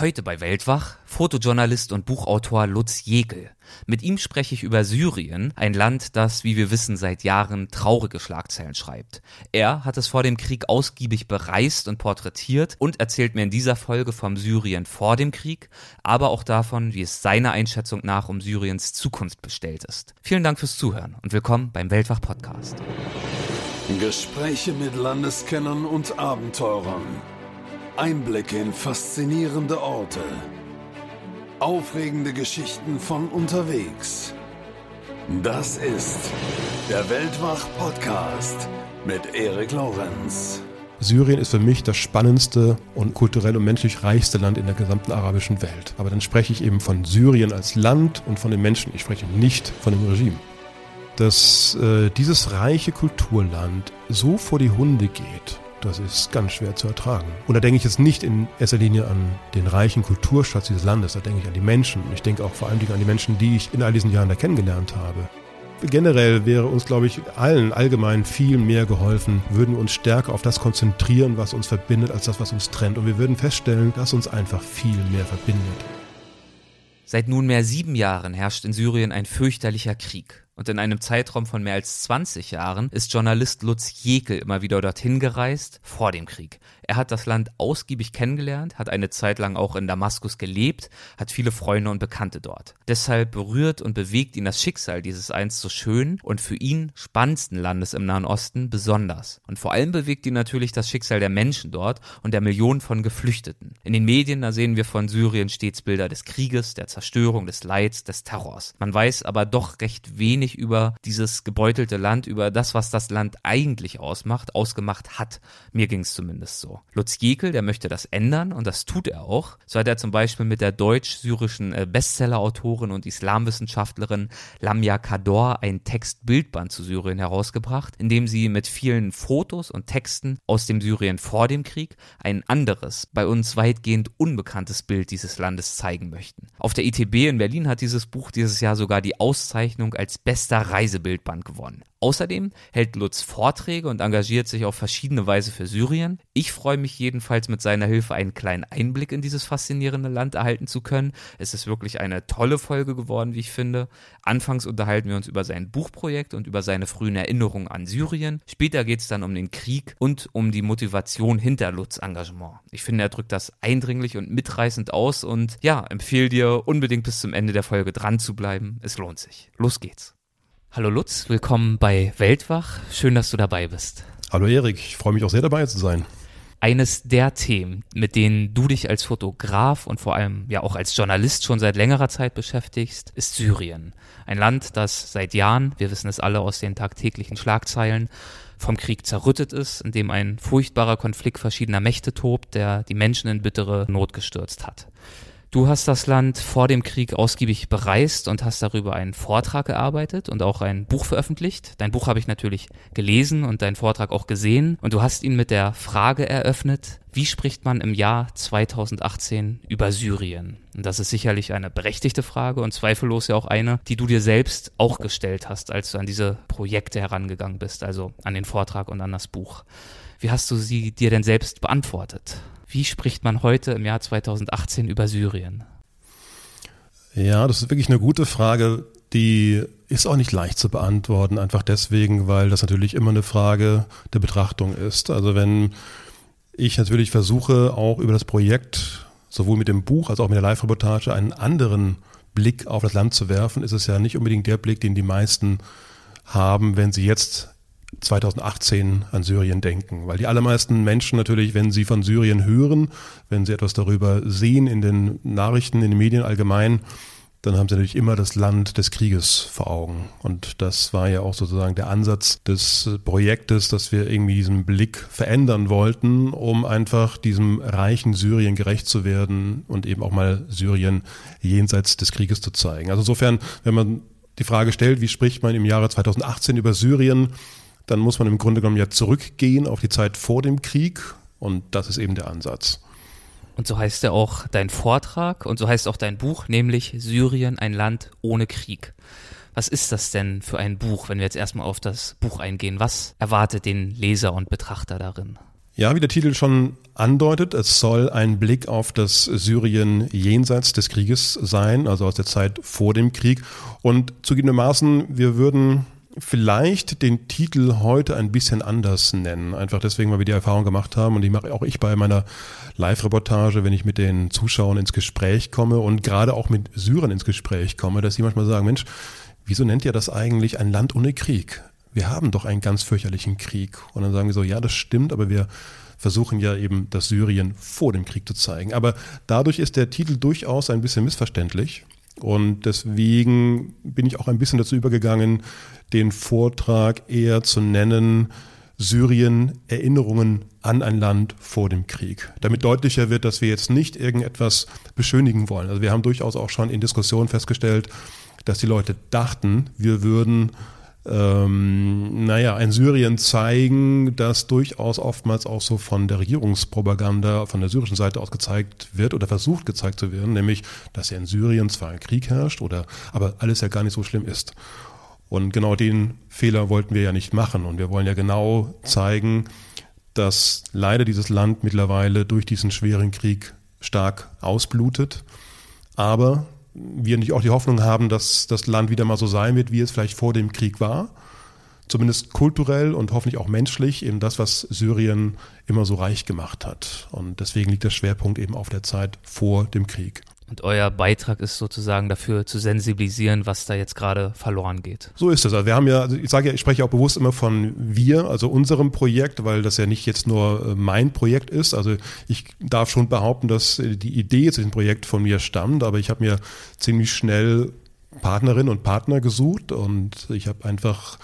Heute bei Weltwach Fotojournalist und Buchautor Lutz Jekel. Mit ihm spreche ich über Syrien, ein Land, das, wie wir wissen, seit Jahren traurige Schlagzeilen schreibt. Er hat es vor dem Krieg ausgiebig bereist und porträtiert und erzählt mir in dieser Folge vom Syrien vor dem Krieg, aber auch davon, wie es seiner Einschätzung nach um Syriens Zukunft bestellt ist. Vielen Dank fürs Zuhören und willkommen beim Weltwach Podcast. Gespräche mit Landeskennern und Abenteurern. Einblicke in faszinierende Orte. Aufregende Geschichten von unterwegs. Das ist der Weltwach-Podcast mit Erik Lorenz. Syrien ist für mich das spannendste und kulturell und menschlich reichste Land in der gesamten arabischen Welt. Aber dann spreche ich eben von Syrien als Land und von den Menschen. Ich spreche nicht von dem Regime. Dass äh, dieses reiche Kulturland so vor die Hunde geht das ist ganz schwer zu ertragen. Und da denke ich jetzt nicht in erster Linie an den reichen Kulturschatz dieses Landes, da denke ich an die Menschen. Ich denke auch vor allem an die Menschen, die ich in all diesen Jahren da kennengelernt habe. Generell wäre uns, glaube ich, allen allgemein viel mehr geholfen, würden wir uns stärker auf das konzentrieren, was uns verbindet, als das, was uns trennt. Und wir würden feststellen, dass uns einfach viel mehr verbindet. Seit nunmehr sieben Jahren herrscht in Syrien ein fürchterlicher Krieg. Und in einem Zeitraum von mehr als 20 Jahren ist Journalist Lutz Jekel immer wieder dorthin gereist, vor dem Krieg. Er hat das Land ausgiebig kennengelernt, hat eine Zeit lang auch in Damaskus gelebt, hat viele Freunde und Bekannte dort. Deshalb berührt und bewegt ihn das Schicksal dieses einst so schönen und für ihn spannendsten Landes im Nahen Osten besonders. Und vor allem bewegt ihn natürlich das Schicksal der Menschen dort und der Millionen von Geflüchteten. In den Medien, da sehen wir von Syrien stets Bilder des Krieges, der Zerstörung, des Leids, des Terrors. Man weiß aber doch recht wenig über dieses gebeutelte Land, über das, was das Land eigentlich ausmacht, ausgemacht hat. Mir ging es zumindest so. Lutz Jekel, der möchte das ändern und das tut er auch. So hat er zum Beispiel mit der deutsch-syrischen äh, Bestseller-Autorin und Islamwissenschaftlerin Lamia Kador ein Text-Bildband zu Syrien herausgebracht, in dem sie mit vielen Fotos und Texten aus dem Syrien vor dem Krieg ein anderes, bei uns weitgehend unbekanntes Bild dieses Landes zeigen möchten. Auf der ITB in Berlin hat dieses Buch dieses Jahr sogar die Auszeichnung als bester Reisebildband gewonnen. Außerdem hält Lutz Vorträge und engagiert sich auf verschiedene Weise für Syrien. Ich freue mich jedenfalls mit seiner Hilfe einen kleinen Einblick in dieses faszinierende Land erhalten zu können. Es ist wirklich eine tolle Folge geworden, wie ich finde. Anfangs unterhalten wir uns über sein Buchprojekt und über seine frühen Erinnerungen an Syrien. Später geht es dann um den Krieg und um die Motivation hinter Lutz Engagement. Ich finde, er drückt das eindringlich und mitreißend aus und ja, empfehle dir unbedingt bis zum Ende der Folge dran zu bleiben. Es lohnt sich. Los geht's. Hallo Lutz, willkommen bei Weltwach. Schön, dass du dabei bist. Hallo Erik, ich freue mich auch sehr dabei zu sein. Eines der Themen, mit denen du dich als Fotograf und vor allem ja auch als Journalist schon seit längerer Zeit beschäftigst, ist Syrien. Ein Land, das seit Jahren, wir wissen es alle aus den tagtäglichen Schlagzeilen, vom Krieg zerrüttet ist, in dem ein furchtbarer Konflikt verschiedener Mächte tobt, der die Menschen in bittere Not gestürzt hat. Du hast das Land vor dem Krieg ausgiebig bereist und hast darüber einen Vortrag gearbeitet und auch ein Buch veröffentlicht. Dein Buch habe ich natürlich gelesen und deinen Vortrag auch gesehen und du hast ihn mit der Frage eröffnet, wie spricht man im Jahr 2018 über Syrien? Und das ist sicherlich eine berechtigte Frage und zweifellos ja auch eine, die du dir selbst auch gestellt hast, als du an diese Projekte herangegangen bist, also an den Vortrag und an das Buch. Wie hast du sie dir denn selbst beantwortet? Wie spricht man heute im Jahr 2018 über Syrien? Ja, das ist wirklich eine gute Frage. Die ist auch nicht leicht zu beantworten, einfach deswegen, weil das natürlich immer eine Frage der Betrachtung ist. Also wenn ich natürlich versuche, auch über das Projekt, sowohl mit dem Buch als auch mit der Live-Reportage, einen anderen Blick auf das Land zu werfen, ist es ja nicht unbedingt der Blick, den die meisten haben, wenn sie jetzt 2018 an Syrien denken. Weil die allermeisten Menschen natürlich, wenn sie von Syrien hören, wenn sie etwas darüber sehen in den Nachrichten, in den Medien allgemein, dann haben sie natürlich immer das Land des Krieges vor Augen. Und das war ja auch sozusagen der Ansatz des Projektes, dass wir irgendwie diesen Blick verändern wollten, um einfach diesem reichen Syrien gerecht zu werden und eben auch mal Syrien jenseits des Krieges zu zeigen. Also insofern, wenn man die Frage stellt, wie spricht man im Jahre 2018 über Syrien, dann muss man im Grunde genommen ja zurückgehen auf die Zeit vor dem Krieg und das ist eben der Ansatz. Und so heißt ja auch dein Vortrag und so heißt auch dein Buch, nämlich Syrien, ein Land ohne Krieg. Was ist das denn für ein Buch, wenn wir jetzt erstmal auf das Buch eingehen? Was erwartet den Leser und Betrachter darin? Ja, wie der Titel schon andeutet, es soll ein Blick auf das Syrien jenseits des Krieges sein, also aus der Zeit vor dem Krieg. Und zugegebenermaßen, wir würden vielleicht den Titel heute ein bisschen anders nennen. Einfach deswegen, weil wir die Erfahrung gemacht haben und die mache auch ich bei meiner Live-Reportage, wenn ich mit den Zuschauern ins Gespräch komme und gerade auch mit Syrern ins Gespräch komme, dass sie manchmal sagen, Mensch, wieso nennt ihr das eigentlich ein Land ohne Krieg? Wir haben doch einen ganz fürchterlichen Krieg. Und dann sagen wir so, ja, das stimmt, aber wir versuchen ja eben das Syrien vor dem Krieg zu zeigen. Aber dadurch ist der Titel durchaus ein bisschen missverständlich. Und deswegen bin ich auch ein bisschen dazu übergegangen, den Vortrag eher zu nennen, Syrien Erinnerungen an ein Land vor dem Krieg. Damit deutlicher wird, dass wir jetzt nicht irgendetwas beschönigen wollen. Also wir haben durchaus auch schon in Diskussionen festgestellt, dass die Leute dachten, wir würden ähm, naja, ein Syrien zeigen, das durchaus oftmals auch so von der Regierungspropaganda von der syrischen Seite aus gezeigt wird oder versucht gezeigt zu werden, nämlich, dass ja in Syrien zwar ein Krieg herrscht oder aber alles ja gar nicht so schlimm ist. Und genau den Fehler wollten wir ja nicht machen. Und wir wollen ja genau zeigen, dass leider dieses Land mittlerweile durch diesen schweren Krieg stark ausblutet. Aber wir nicht auch die Hoffnung haben, dass das Land wieder mal so sein wird, wie es vielleicht vor dem Krieg war. Zumindest kulturell und hoffentlich auch menschlich, eben das, was Syrien immer so reich gemacht hat. Und deswegen liegt der Schwerpunkt eben auf der Zeit vor dem Krieg. Und euer Beitrag ist sozusagen dafür zu sensibilisieren, was da jetzt gerade verloren geht. So ist es. Also wir haben ja, also ich sage ja, ich spreche auch bewusst immer von wir, also unserem Projekt, weil das ja nicht jetzt nur äh, mein Projekt ist. Also ich darf schon behaupten, dass äh, die Idee zu diesem Projekt von mir stammt, aber ich habe mir ziemlich schnell Partnerinnen und Partner gesucht und ich habe einfach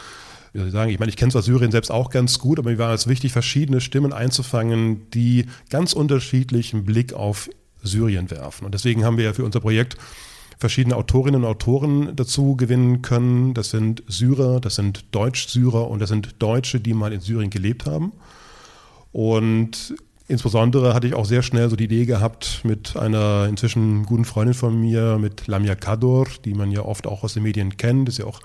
ich sagen, ich meine, ich kenne zwar Syrien selbst auch ganz gut, aber mir war es wichtig, verschiedene Stimmen einzufangen, die ganz unterschiedlichen Blick auf Syrien werfen. Und deswegen haben wir ja für unser Projekt verschiedene Autorinnen und Autoren dazu gewinnen können. Das sind Syrer, das sind Deutsch-Syrer und das sind Deutsche, die mal in Syrien gelebt haben. Und insbesondere hatte ich auch sehr schnell so die Idee gehabt mit einer inzwischen guten Freundin von mir, mit Lamia Kador, die man ja oft auch aus den Medien kennt, ist ja auch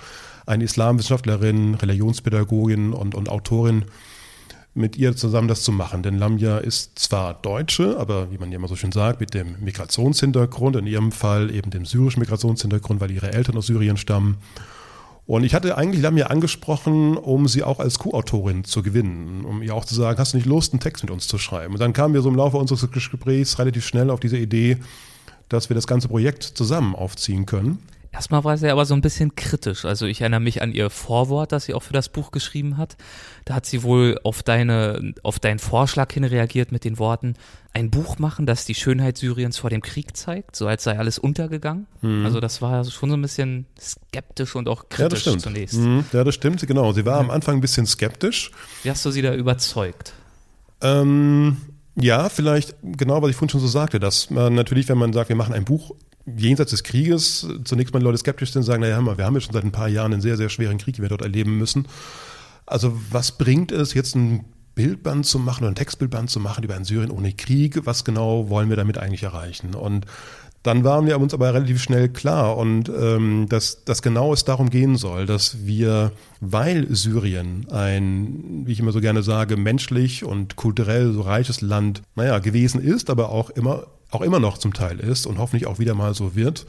eine Islamwissenschaftlerin, Religionspädagogin und, und Autorin mit ihr zusammen das zu machen. Denn Lamia ist zwar Deutsche, aber wie man ja immer so schön sagt, mit dem Migrationshintergrund, in ihrem Fall eben dem syrischen Migrationshintergrund, weil ihre Eltern aus Syrien stammen. Und ich hatte eigentlich Lamia angesprochen, um sie auch als Co-Autorin zu gewinnen, um ihr auch zu sagen, hast du nicht Lust, einen Text mit uns zu schreiben? Und dann kamen wir so im Laufe unseres Gesprächs relativ schnell auf diese Idee, dass wir das ganze Projekt zusammen aufziehen können. Erstmal war sie aber so ein bisschen kritisch. Also ich erinnere mich an ihr Vorwort, das sie auch für das Buch geschrieben hat. Da hat sie wohl auf deine, auf deinen Vorschlag hin reagiert mit den Worten, ein Buch machen, das die Schönheit Syriens vor dem Krieg zeigt, so als sei alles untergegangen. Mhm. Also das war schon so ein bisschen skeptisch und auch kritisch ja, zunächst. Mhm. Ja, das stimmt, genau. Sie war mhm. am Anfang ein bisschen skeptisch. Wie hast du sie da überzeugt? Ähm, ja, vielleicht genau, was ich vorhin schon so sagte, dass man natürlich, wenn man sagt, wir machen ein Buch jenseits des Krieges zunächst mal Leute skeptisch sind, sagen, naja, wir haben ja schon seit ein paar Jahren einen sehr, sehr schweren Krieg, den wir dort erleben müssen. Also was bringt es jetzt ein Bildband zu machen oder ein Textbildband zu machen über ein Syrien ohne Krieg? Was genau wollen wir damit eigentlich erreichen? Und dann waren wir uns aber relativ schnell klar und ähm, dass, dass genau es darum gehen soll, dass wir, weil Syrien ein, wie ich immer so gerne sage, menschlich und kulturell so reiches Land, naja, gewesen ist, aber auch immer auch immer noch zum Teil ist und hoffentlich auch wieder mal so wird,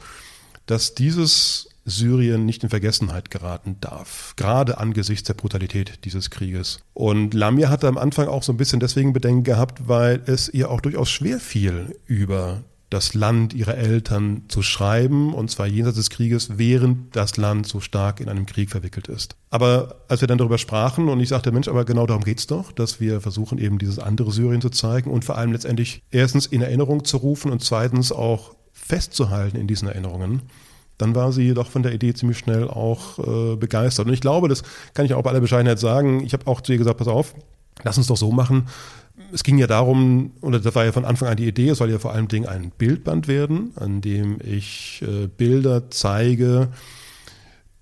dass dieses Syrien nicht in Vergessenheit geraten darf, gerade angesichts der Brutalität dieses Krieges. Und Lamia hatte am Anfang auch so ein bisschen deswegen Bedenken gehabt, weil es ihr auch durchaus schwer fiel, über das Land ihrer Eltern zu schreiben, und zwar jenseits des Krieges, während das Land so stark in einem Krieg verwickelt ist. Aber als wir dann darüber sprachen und ich sagte, Mensch, aber genau darum geht's doch, dass wir versuchen eben dieses andere Syrien zu zeigen und vor allem letztendlich erstens in Erinnerung zu rufen und zweitens auch festzuhalten in diesen Erinnerungen, dann war sie doch von der Idee ziemlich schnell auch äh, begeistert. Und ich glaube, das kann ich auch bei aller Bescheidenheit sagen, ich habe auch zu ihr gesagt, pass auf, lass uns doch so machen, es ging ja darum, oder das war ja von Anfang an die Idee, es soll ja vor allem Ding ein Bildband werden, an dem ich äh, Bilder zeige,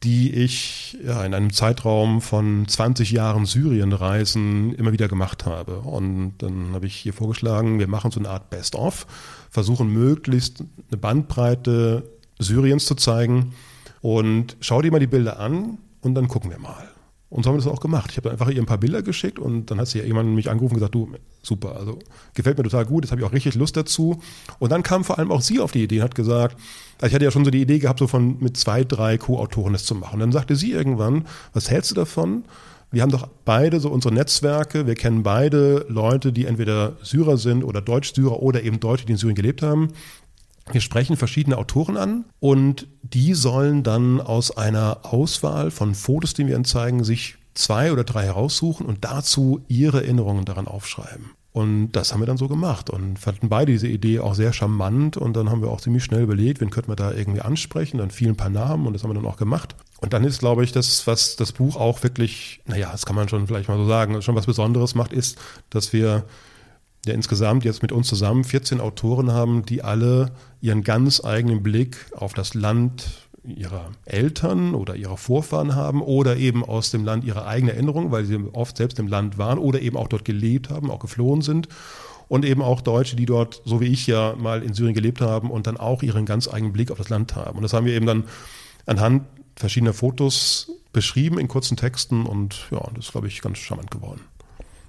die ich ja, in einem Zeitraum von 20 Jahren Syrienreisen immer wieder gemacht habe. Und dann habe ich hier vorgeschlagen, wir machen so eine Art Best-of, versuchen möglichst eine Bandbreite Syriens zu zeigen und schau dir mal die Bilder an und dann gucken wir mal. Und so haben wir das auch gemacht. Ich habe einfach ihr ein paar Bilder geschickt und dann hat sie ja jemand mich angerufen und gesagt, du, super, also gefällt mir total gut, jetzt habe ich auch richtig Lust dazu. Und dann kam vor allem auch sie auf die Idee und hat gesagt, also ich hatte ja schon so die Idee gehabt, so von mit zwei, drei Co-Autoren das zu machen. Und dann sagte sie irgendwann, was hältst du davon? Wir haben doch beide so unsere Netzwerke, wir kennen beide Leute, die entweder Syrer sind oder Deutsch-Syrer oder eben Deutsche, die in Syrien gelebt haben. Wir sprechen verschiedene Autoren an und die sollen dann aus einer Auswahl von Fotos, die wir ihnen zeigen, sich zwei oder drei heraussuchen und dazu ihre Erinnerungen daran aufschreiben. Und das haben wir dann so gemacht und fanden beide diese Idee auch sehr charmant. Und dann haben wir auch ziemlich schnell überlegt, wen könnten wir da irgendwie ansprechen. Dann fielen ein paar Namen und das haben wir dann auch gemacht. Und dann ist, glaube ich, das, was das Buch auch wirklich, naja, das kann man schon vielleicht mal so sagen, schon was Besonderes macht, ist, dass wir ja insgesamt jetzt mit uns zusammen 14 Autoren haben, die alle ihren ganz eigenen Blick auf das Land ihrer Eltern oder ihrer Vorfahren haben oder eben aus dem Land ihrer eigenen Erinnerung, weil sie oft selbst im Land waren oder eben auch dort gelebt haben, auch geflohen sind. Und eben auch Deutsche, die dort, so wie ich ja mal in Syrien gelebt haben und dann auch ihren ganz eigenen Blick auf das Land haben. Und das haben wir eben dann anhand verschiedener Fotos beschrieben in kurzen Texten und ja, das ist, glaube ich, ganz charmant geworden.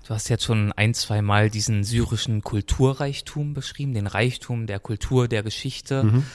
Du hast jetzt schon ein, zwei Mal diesen syrischen Kulturreichtum beschrieben, den Reichtum der Kultur, der Geschichte, mhm.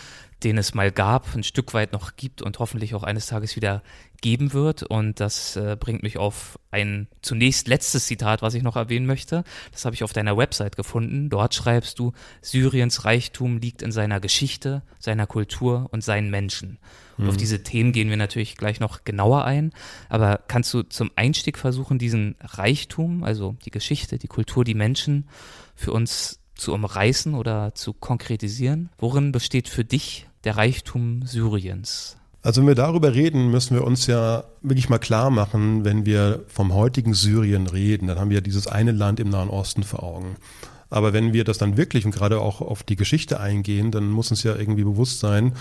Den es mal gab, ein Stück weit noch gibt und hoffentlich auch eines Tages wieder geben wird. Und das äh, bringt mich auf ein zunächst letztes Zitat, was ich noch erwähnen möchte. Das habe ich auf deiner Website gefunden. Dort schreibst du, Syriens Reichtum liegt in seiner Geschichte, seiner Kultur und seinen Menschen. Und auf mhm. diese Themen gehen wir natürlich gleich noch genauer ein. Aber kannst du zum Einstieg versuchen, diesen Reichtum, also die Geschichte, die Kultur, die Menschen für uns zu umreißen oder zu konkretisieren? Worin besteht für dich der Reichtum Syriens? Also wenn wir darüber reden, müssen wir uns ja wirklich mal klar machen, wenn wir vom heutigen Syrien reden, dann haben wir dieses eine Land im Nahen Osten vor Augen. Aber wenn wir das dann wirklich und gerade auch auf die Geschichte eingehen, dann muss uns ja irgendwie bewusst sein,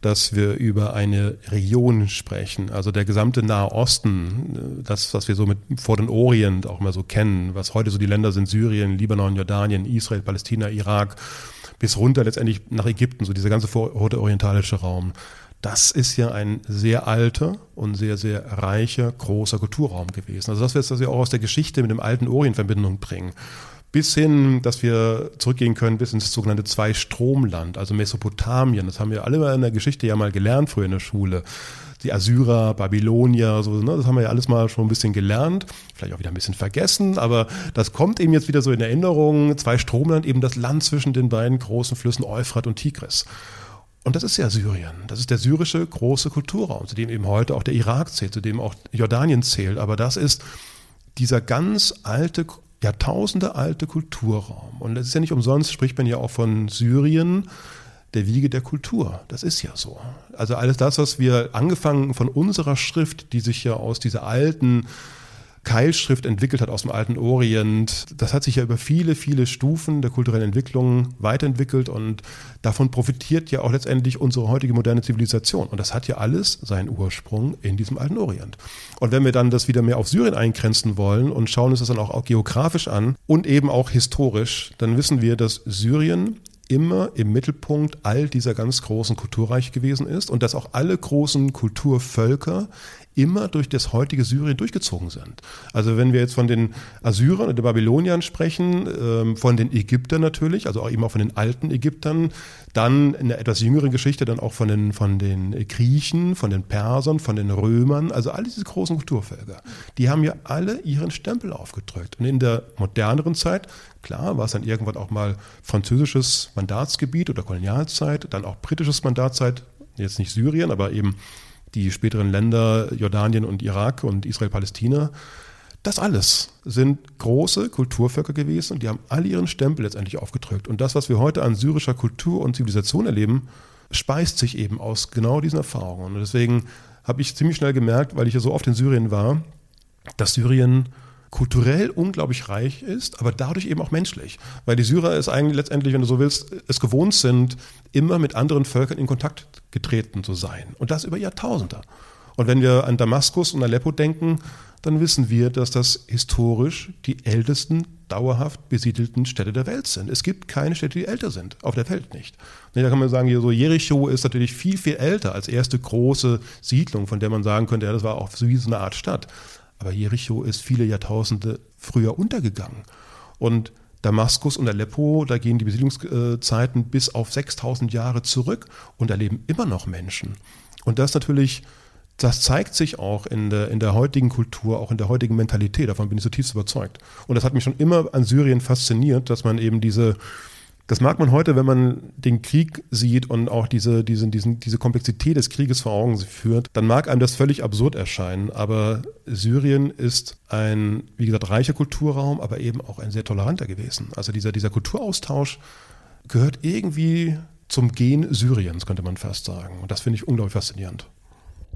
dass wir über eine Region sprechen. Also der gesamte Nahe Osten, das, was wir so mit Vorderen Orient auch immer so kennen, was heute so die Länder sind, Syrien, Libanon, Jordanien, Israel, Palästina, Irak, bis runter letztendlich nach Ägypten, so dieser ganze vordere-orientalische Raum. Das ist ja ein sehr alter und sehr, sehr reicher, großer Kulturraum gewesen. Also das wir jetzt wir auch aus der Geschichte mit dem alten Orient Verbindung bringen bis hin, dass wir zurückgehen können bis ins sogenannte Zwei-Stromland, also Mesopotamien. Das haben wir alle in der Geschichte ja mal gelernt früher in der Schule. Die Assyrer, Babylonier, so, ne, das haben wir ja alles mal schon ein bisschen gelernt, vielleicht auch wieder ein bisschen vergessen, aber das kommt eben jetzt wieder so in Erinnerung. Zwei-Stromland, eben das Land zwischen den beiden großen Flüssen Euphrat und Tigris. Und das ist ja Syrien. Das ist der syrische große Kulturraum, zu dem eben heute auch der Irak zählt, zu dem auch Jordanien zählt. Aber das ist dieser ganz alte Jahrtausende alte Kulturraum. Und es ist ja nicht umsonst, spricht man ja auch von Syrien, der Wiege der Kultur. Das ist ja so. Also alles das, was wir angefangen von unserer Schrift, die sich ja aus dieser alten Keilschrift entwickelt hat aus dem alten Orient. Das hat sich ja über viele, viele Stufen der kulturellen Entwicklung weiterentwickelt und davon profitiert ja auch letztendlich unsere heutige moderne Zivilisation. Und das hat ja alles seinen Ursprung in diesem alten Orient. Und wenn wir dann das wieder mehr auf Syrien eingrenzen wollen und schauen uns das dann auch, auch geografisch an und eben auch historisch, dann wissen wir, dass Syrien immer im Mittelpunkt all dieser ganz großen Kulturreiche gewesen ist und dass auch alle großen Kulturvölker immer durch das heutige Syrien durchgezogen sind. Also wenn wir jetzt von den Assyrern und den Babyloniern sprechen, ähm, von den Ägyptern natürlich, also auch auch von den alten Ägyptern, dann in der etwas jüngeren Geschichte dann auch von den, von den Griechen, von den Persern, von den Römern, also all diese großen Kulturvölker, die haben ja alle ihren Stempel aufgedrückt. Und in der moderneren Zeit, klar, war es dann irgendwann auch mal französisches Mandatsgebiet oder Kolonialzeit, dann auch britisches Mandatszeit, jetzt nicht Syrien, aber eben die späteren Länder Jordanien und Irak und Israel-Palästina. Das alles sind große Kulturvölker gewesen und die haben alle ihren Stempel letztendlich aufgedrückt. Und das, was wir heute an syrischer Kultur und Zivilisation erleben, speist sich eben aus genau diesen Erfahrungen. Und deswegen habe ich ziemlich schnell gemerkt, weil ich ja so oft in Syrien war, dass Syrien kulturell unglaublich reich ist, aber dadurch eben auch menschlich. Weil die Syrer es eigentlich letztendlich, wenn du so willst, es gewohnt sind, immer mit anderen Völkern in Kontakt getreten zu sein. Und das über Jahrtausende. Und wenn wir an Damaskus und Aleppo denken, dann wissen wir, dass das historisch die ältesten dauerhaft besiedelten Städte der Welt sind. Es gibt keine Städte, die älter sind, auf der Welt nicht. Da kann man sagen, so Jericho ist natürlich viel, viel älter als erste große Siedlung, von der man sagen könnte, ja, das war auch so wie so eine Art Stadt. Aber Jericho ist viele Jahrtausende früher untergegangen. Und Damaskus und Aleppo, da gehen die Besiedlungszeiten bis auf 6000 Jahre zurück und da leben immer noch Menschen. Und das natürlich, das zeigt sich auch in der, in der heutigen Kultur, auch in der heutigen Mentalität. Davon bin ich zutiefst überzeugt. Und das hat mich schon immer an Syrien fasziniert, dass man eben diese, das mag man heute, wenn man den Krieg sieht und auch diese, diese, diesen, diese Komplexität des Krieges vor Augen führt, dann mag einem das völlig absurd erscheinen. Aber Syrien ist ein, wie gesagt, reicher Kulturraum, aber eben auch ein sehr toleranter gewesen. Also dieser, dieser Kulturaustausch gehört irgendwie zum Gen Syriens, könnte man fast sagen. Und das finde ich unglaublich faszinierend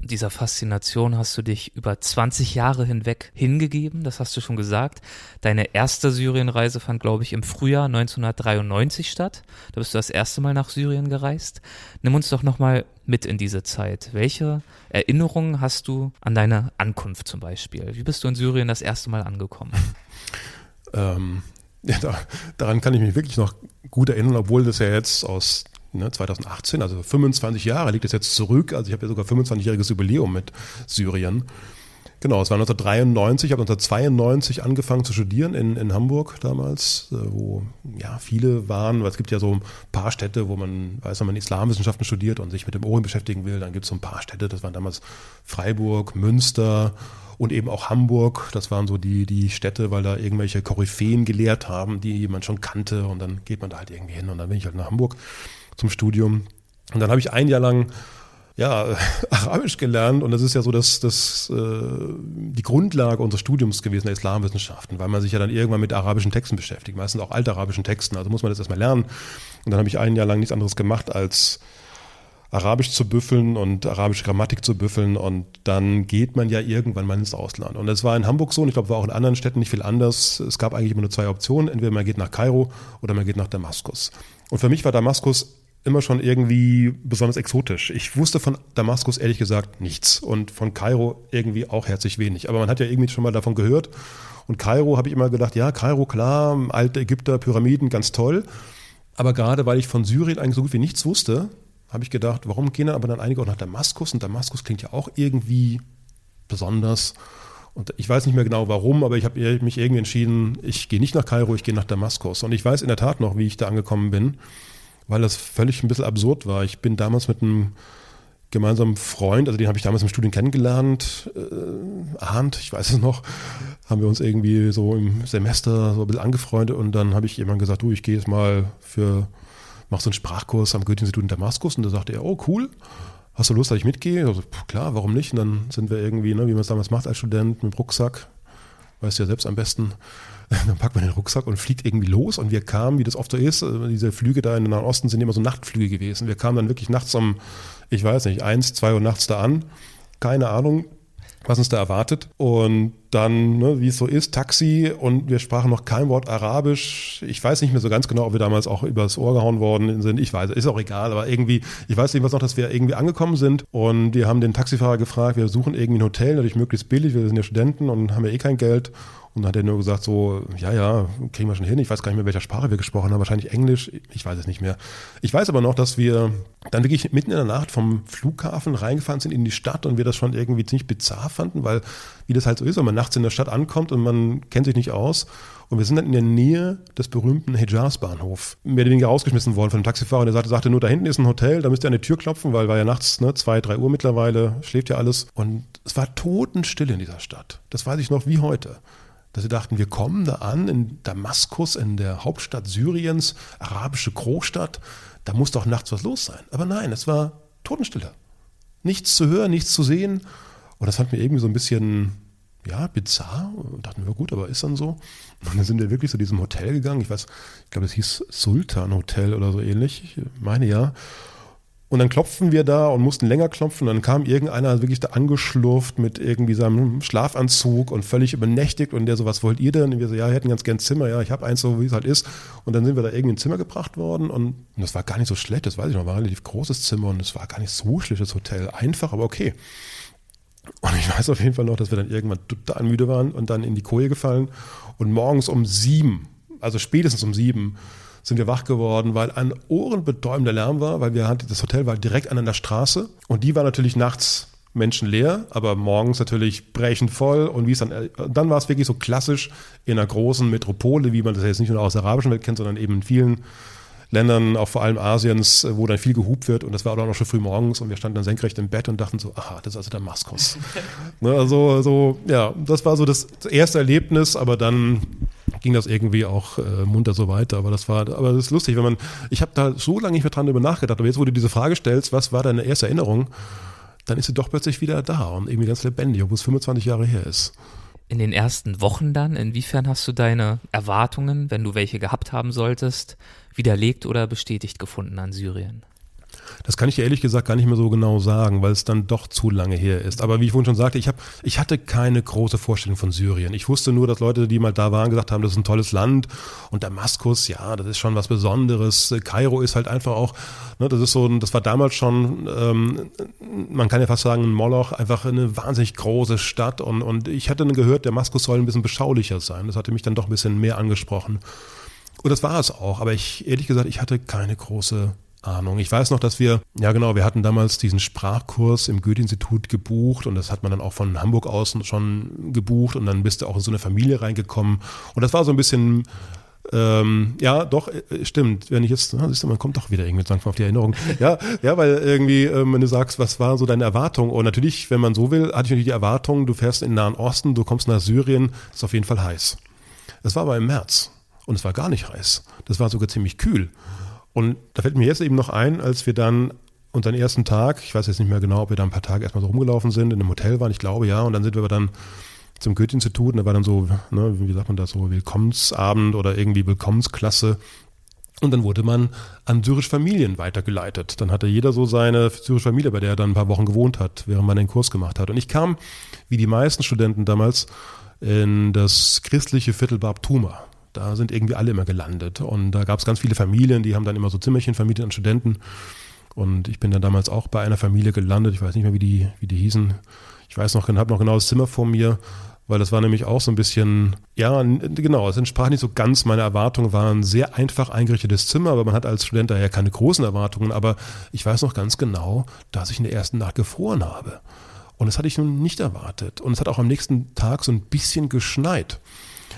dieser Faszination hast du dich über 20 Jahre hinweg hingegeben, das hast du schon gesagt. Deine erste Syrienreise fand, glaube ich, im Frühjahr 1993 statt. Da bist du das erste Mal nach Syrien gereist. Nimm uns doch nochmal mit in diese Zeit. Welche Erinnerungen hast du an deine Ankunft zum Beispiel? Wie bist du in Syrien das erste Mal angekommen? ähm, ja, da, daran kann ich mich wirklich noch gut erinnern, obwohl das ja jetzt aus ne, 2018, also 25 Jahre liegt es jetzt zurück. Also ich habe ja sogar 25-jähriges Jubiläum mit Syrien. Genau, es war 1993, ich habe 1992 angefangen zu studieren in, in Hamburg damals, äh, wo ja viele waren, weil es gibt ja so ein paar Städte, wo man, weiß, wenn man Islamwissenschaften studiert und sich mit dem Orient beschäftigen will, dann gibt es so ein paar Städte, das waren damals Freiburg, Münster und eben auch Hamburg. Das waren so die, die Städte, weil da irgendwelche Koryphäen gelehrt haben, die man schon kannte und dann geht man da halt irgendwie hin und dann bin ich halt nach Hamburg zum Studium. Und dann habe ich ein Jahr lang ja, Arabisch gelernt und das ist ja so das, das, äh, die Grundlage unseres Studiums gewesen, der Islamwissenschaften, weil man sich ja dann irgendwann mit arabischen Texten beschäftigt, meistens auch altarabischen Texten, also muss man das erstmal lernen. Und dann habe ich ein Jahr lang nichts anderes gemacht, als Arabisch zu büffeln und arabische Grammatik zu büffeln und dann geht man ja irgendwann mal ins Ausland. Und das war in Hamburg so und ich glaube, war auch in anderen Städten nicht viel anders. Es gab eigentlich immer nur zwei Optionen, entweder man geht nach Kairo oder man geht nach Damaskus. Und für mich war Damaskus immer schon irgendwie besonders exotisch. Ich wusste von Damaskus ehrlich gesagt nichts und von Kairo irgendwie auch herzlich wenig. Aber man hat ja irgendwie schon mal davon gehört. Und Kairo habe ich immer gedacht, ja, Kairo, klar, alte Ägypter, Pyramiden, ganz toll. Aber gerade weil ich von Syrien eigentlich so gut wie nichts wusste, habe ich gedacht, warum gehen dann aber dann einige auch nach Damaskus? Und Damaskus klingt ja auch irgendwie besonders. Und ich weiß nicht mehr genau warum, aber ich habe mich irgendwie entschieden, ich gehe nicht nach Kairo, ich gehe nach Damaskus. Und ich weiß in der Tat noch, wie ich da angekommen bin weil das völlig ein bisschen absurd war. Ich bin damals mit einem gemeinsamen Freund, also den habe ich damals im Studium kennengelernt, äh, Arndt, ich weiß es noch, haben wir uns irgendwie so im Semester so ein bisschen angefreundet und dann habe ich jemand gesagt, du, ich gehe jetzt mal für, mach so einen Sprachkurs am Goethe-Institut in Damaskus und da sagte er, oh cool, hast du Lust, dass ich mitgehe? Also, klar, warum nicht? Und dann sind wir irgendwie, ne, wie man es damals macht als Student, mit dem Rucksack, weißt ja selbst am besten, dann packt man den Rucksack und fliegt irgendwie los und wir kamen, wie das oft so ist, äh, diese Flüge da in den Nahen Osten sind immer so Nachtflüge gewesen. Wir kamen dann wirklich nachts um, ich weiß nicht, eins, zwei Uhr nachts da an. Keine Ahnung, was uns da erwartet. Und dann, ne, wie es so ist, Taxi und wir sprachen noch kein Wort Arabisch. Ich weiß nicht mehr so ganz genau, ob wir damals auch übers Ohr gehauen worden sind. Ich weiß, ist auch egal, aber irgendwie, ich weiß was noch, dass wir irgendwie angekommen sind und wir haben den Taxifahrer gefragt, wir suchen irgendwie ein Hotel, natürlich möglichst billig, wir sind ja Studenten und haben ja eh kein Geld. Und dann hat er nur gesagt so, ja, ja, kriegen wir schon hin. Ich weiß gar nicht mehr, welcher Sprache wir gesprochen haben. Wahrscheinlich Englisch. Ich weiß es nicht mehr. Ich weiß aber noch, dass wir dann wirklich mitten in der Nacht vom Flughafen reingefahren sind in die Stadt und wir das schon irgendwie ziemlich bizarr fanden, weil wie das halt so ist, wenn man nachts in der Stadt ankommt und man kennt sich nicht aus. Und wir sind dann in der Nähe des berühmten Hejaz-Bahnhof mehr oder weniger rausgeschmissen worden von einem Taxifahrer. Der sagte, sagte nur, da hinten ist ein Hotel, da müsst ihr an die Tür klopfen, weil war ja nachts ne, zwei, drei Uhr mittlerweile, schläft ja alles. Und es war totenstill in dieser Stadt. Das weiß ich noch wie heute dass sie dachten, wir kommen da an in Damaskus, in der Hauptstadt Syriens, arabische Großstadt, da muss doch nachts was los sein. Aber nein, es war Totenstille. Nichts zu hören, nichts zu sehen. Und das fand mir irgendwie so ein bisschen, ja, bizarr. Und dachten wir, gut, aber ist dann so. Und dann sind wir wirklich zu diesem Hotel gegangen. Ich weiß, ich glaube, es hieß Sultan Hotel oder so ähnlich. Ich meine ja. Und dann klopfen wir da und mussten länger klopfen. Und dann kam irgendeiner wirklich da angeschlurft mit irgendwie seinem Schlafanzug und völlig übernächtigt. Und der so, was wollt ihr denn? Und wir so, ja, wir hätten ganz gern Zimmer. Ja, ich habe eins so, wie es halt ist. Und dann sind wir da irgendwie in ein Zimmer gebracht worden. Und das war gar nicht so schlecht. Das weiß ich noch, war ein relativ großes Zimmer. Und es war gar nicht so schlechtes Hotel. Einfach, aber okay. Und ich weiß auf jeden Fall noch, dass wir dann irgendwann total müde waren und dann in die Koje gefallen. Und morgens um sieben, also spätestens um sieben, sind wir wach geworden, weil ein ohrenbetäubender Lärm war, weil wir hatten, das Hotel war direkt an einer Straße und die war natürlich nachts menschenleer, aber morgens natürlich brechend voll und wie es dann, dann war es wirklich so klassisch in einer großen Metropole, wie man das jetzt nicht nur aus der arabischen Welt kennt, sondern eben in vielen Ländern, auch vor allem Asiens, wo dann viel gehupt wird und das war auch noch schon früh morgens und wir standen dann senkrecht im Bett und dachten so, aha, das ist also Damaskus. ne, also, so, ja, das war so das erste Erlebnis, aber dann ging das irgendwie auch äh, munter so weiter. Aber das war, aber das ist lustig, wenn man, ich habe da so lange nicht mehr dran über nachgedacht, aber jetzt, wo du diese Frage stellst, was war deine erste Erinnerung, dann ist sie doch plötzlich wieder da und irgendwie ganz lebendig, obwohl es 25 Jahre her ist in den ersten Wochen dann? Inwiefern hast du deine Erwartungen, wenn du welche gehabt haben solltest, widerlegt oder bestätigt gefunden an Syrien? Das kann ich ehrlich gesagt gar nicht mehr so genau sagen, weil es dann doch zu lange her ist. Aber wie ich vorhin schon sagte, ich, hab, ich hatte keine große Vorstellung von Syrien. Ich wusste nur, dass Leute, die mal da waren, gesagt haben, das ist ein tolles Land. Und Damaskus, ja, das ist schon was Besonderes. Kairo ist halt einfach auch, ne, das ist so, das war damals schon, ähm, man kann ja fast sagen, ein Moloch, einfach eine wahnsinnig große Stadt. Und, und ich hatte dann gehört, Damaskus soll ein bisschen beschaulicher sein. Das hatte mich dann doch ein bisschen mehr angesprochen. Und das war es auch. Aber ich, ehrlich gesagt, ich hatte keine große Ahnung. Ich weiß noch, dass wir, ja genau, wir hatten damals diesen Sprachkurs im Goethe-Institut gebucht und das hat man dann auch von Hamburg aus schon gebucht und dann bist du auch in so eine Familie reingekommen. Und das war so ein bisschen, ähm, ja, doch, äh, stimmt. Wenn ich jetzt, na, siehst du, man kommt doch wieder irgendwie langsam auf die Erinnerung. Ja, ja, weil irgendwie, ähm, wenn du sagst, was war so deine Erwartung? Und natürlich, wenn man so will, hatte ich natürlich die Erwartung, du fährst in den Nahen Osten, du kommst nach Syrien, ist auf jeden Fall heiß. Das war aber im März und es war gar nicht heiß. Das war sogar ziemlich kühl. Und da fällt mir jetzt eben noch ein, als wir dann unseren ersten Tag, ich weiß jetzt nicht mehr genau, ob wir da ein paar Tage erstmal so rumgelaufen sind, in einem Hotel waren, ich glaube ja, und dann sind wir dann zum Goethe-Institut und da war dann so, ne, wie sagt man das, so Willkommensabend oder irgendwie Willkommensklasse. Und dann wurde man an syrische Familien weitergeleitet. Dann hatte jeder so seine syrische Familie, bei der er dann ein paar Wochen gewohnt hat, während man den Kurs gemacht hat. Und ich kam, wie die meisten Studenten damals, in das christliche Viertel Bab Tuma. Da sind irgendwie alle immer gelandet. Und da gab es ganz viele Familien, die haben dann immer so Zimmerchen vermietet an Studenten. Und ich bin dann damals auch bei einer Familie gelandet. Ich weiß nicht mehr, wie die, wie die hießen. Ich weiß noch, habe noch genau das Zimmer vor mir, weil das war nämlich auch so ein bisschen, ja, genau, es entsprach nicht so ganz meine Erwartungen, war ein sehr einfach eingerichtetes Zimmer, aber man hat als Student daher keine großen Erwartungen. Aber ich weiß noch ganz genau, dass ich in der ersten Nacht gefroren habe. Und das hatte ich nun nicht erwartet. Und es hat auch am nächsten Tag so ein bisschen geschneit.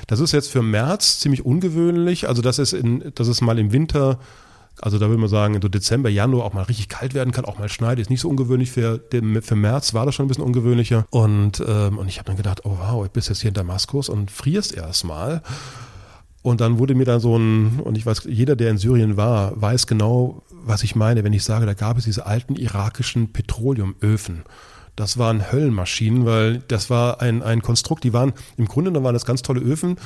Das ist jetzt für März ziemlich ungewöhnlich. Also, dass es, in, dass es mal im Winter, also da würde man sagen, so Dezember, Januar auch mal richtig kalt werden kann, auch mal schneiden, ist nicht so ungewöhnlich. Für, für März war das schon ein bisschen ungewöhnlicher. Und, ähm, und ich habe dann gedacht, oh wow, ich bist jetzt hier in Damaskus und frierst erstmal. Und dann wurde mir da so ein, und ich weiß, jeder, der in Syrien war, weiß genau, was ich meine, wenn ich sage, da gab es diese alten irakischen Petroleumöfen das waren Höllenmaschinen, weil das war ein, ein Konstrukt, die waren, im Grunde genommen waren das ganz tolle Öfen,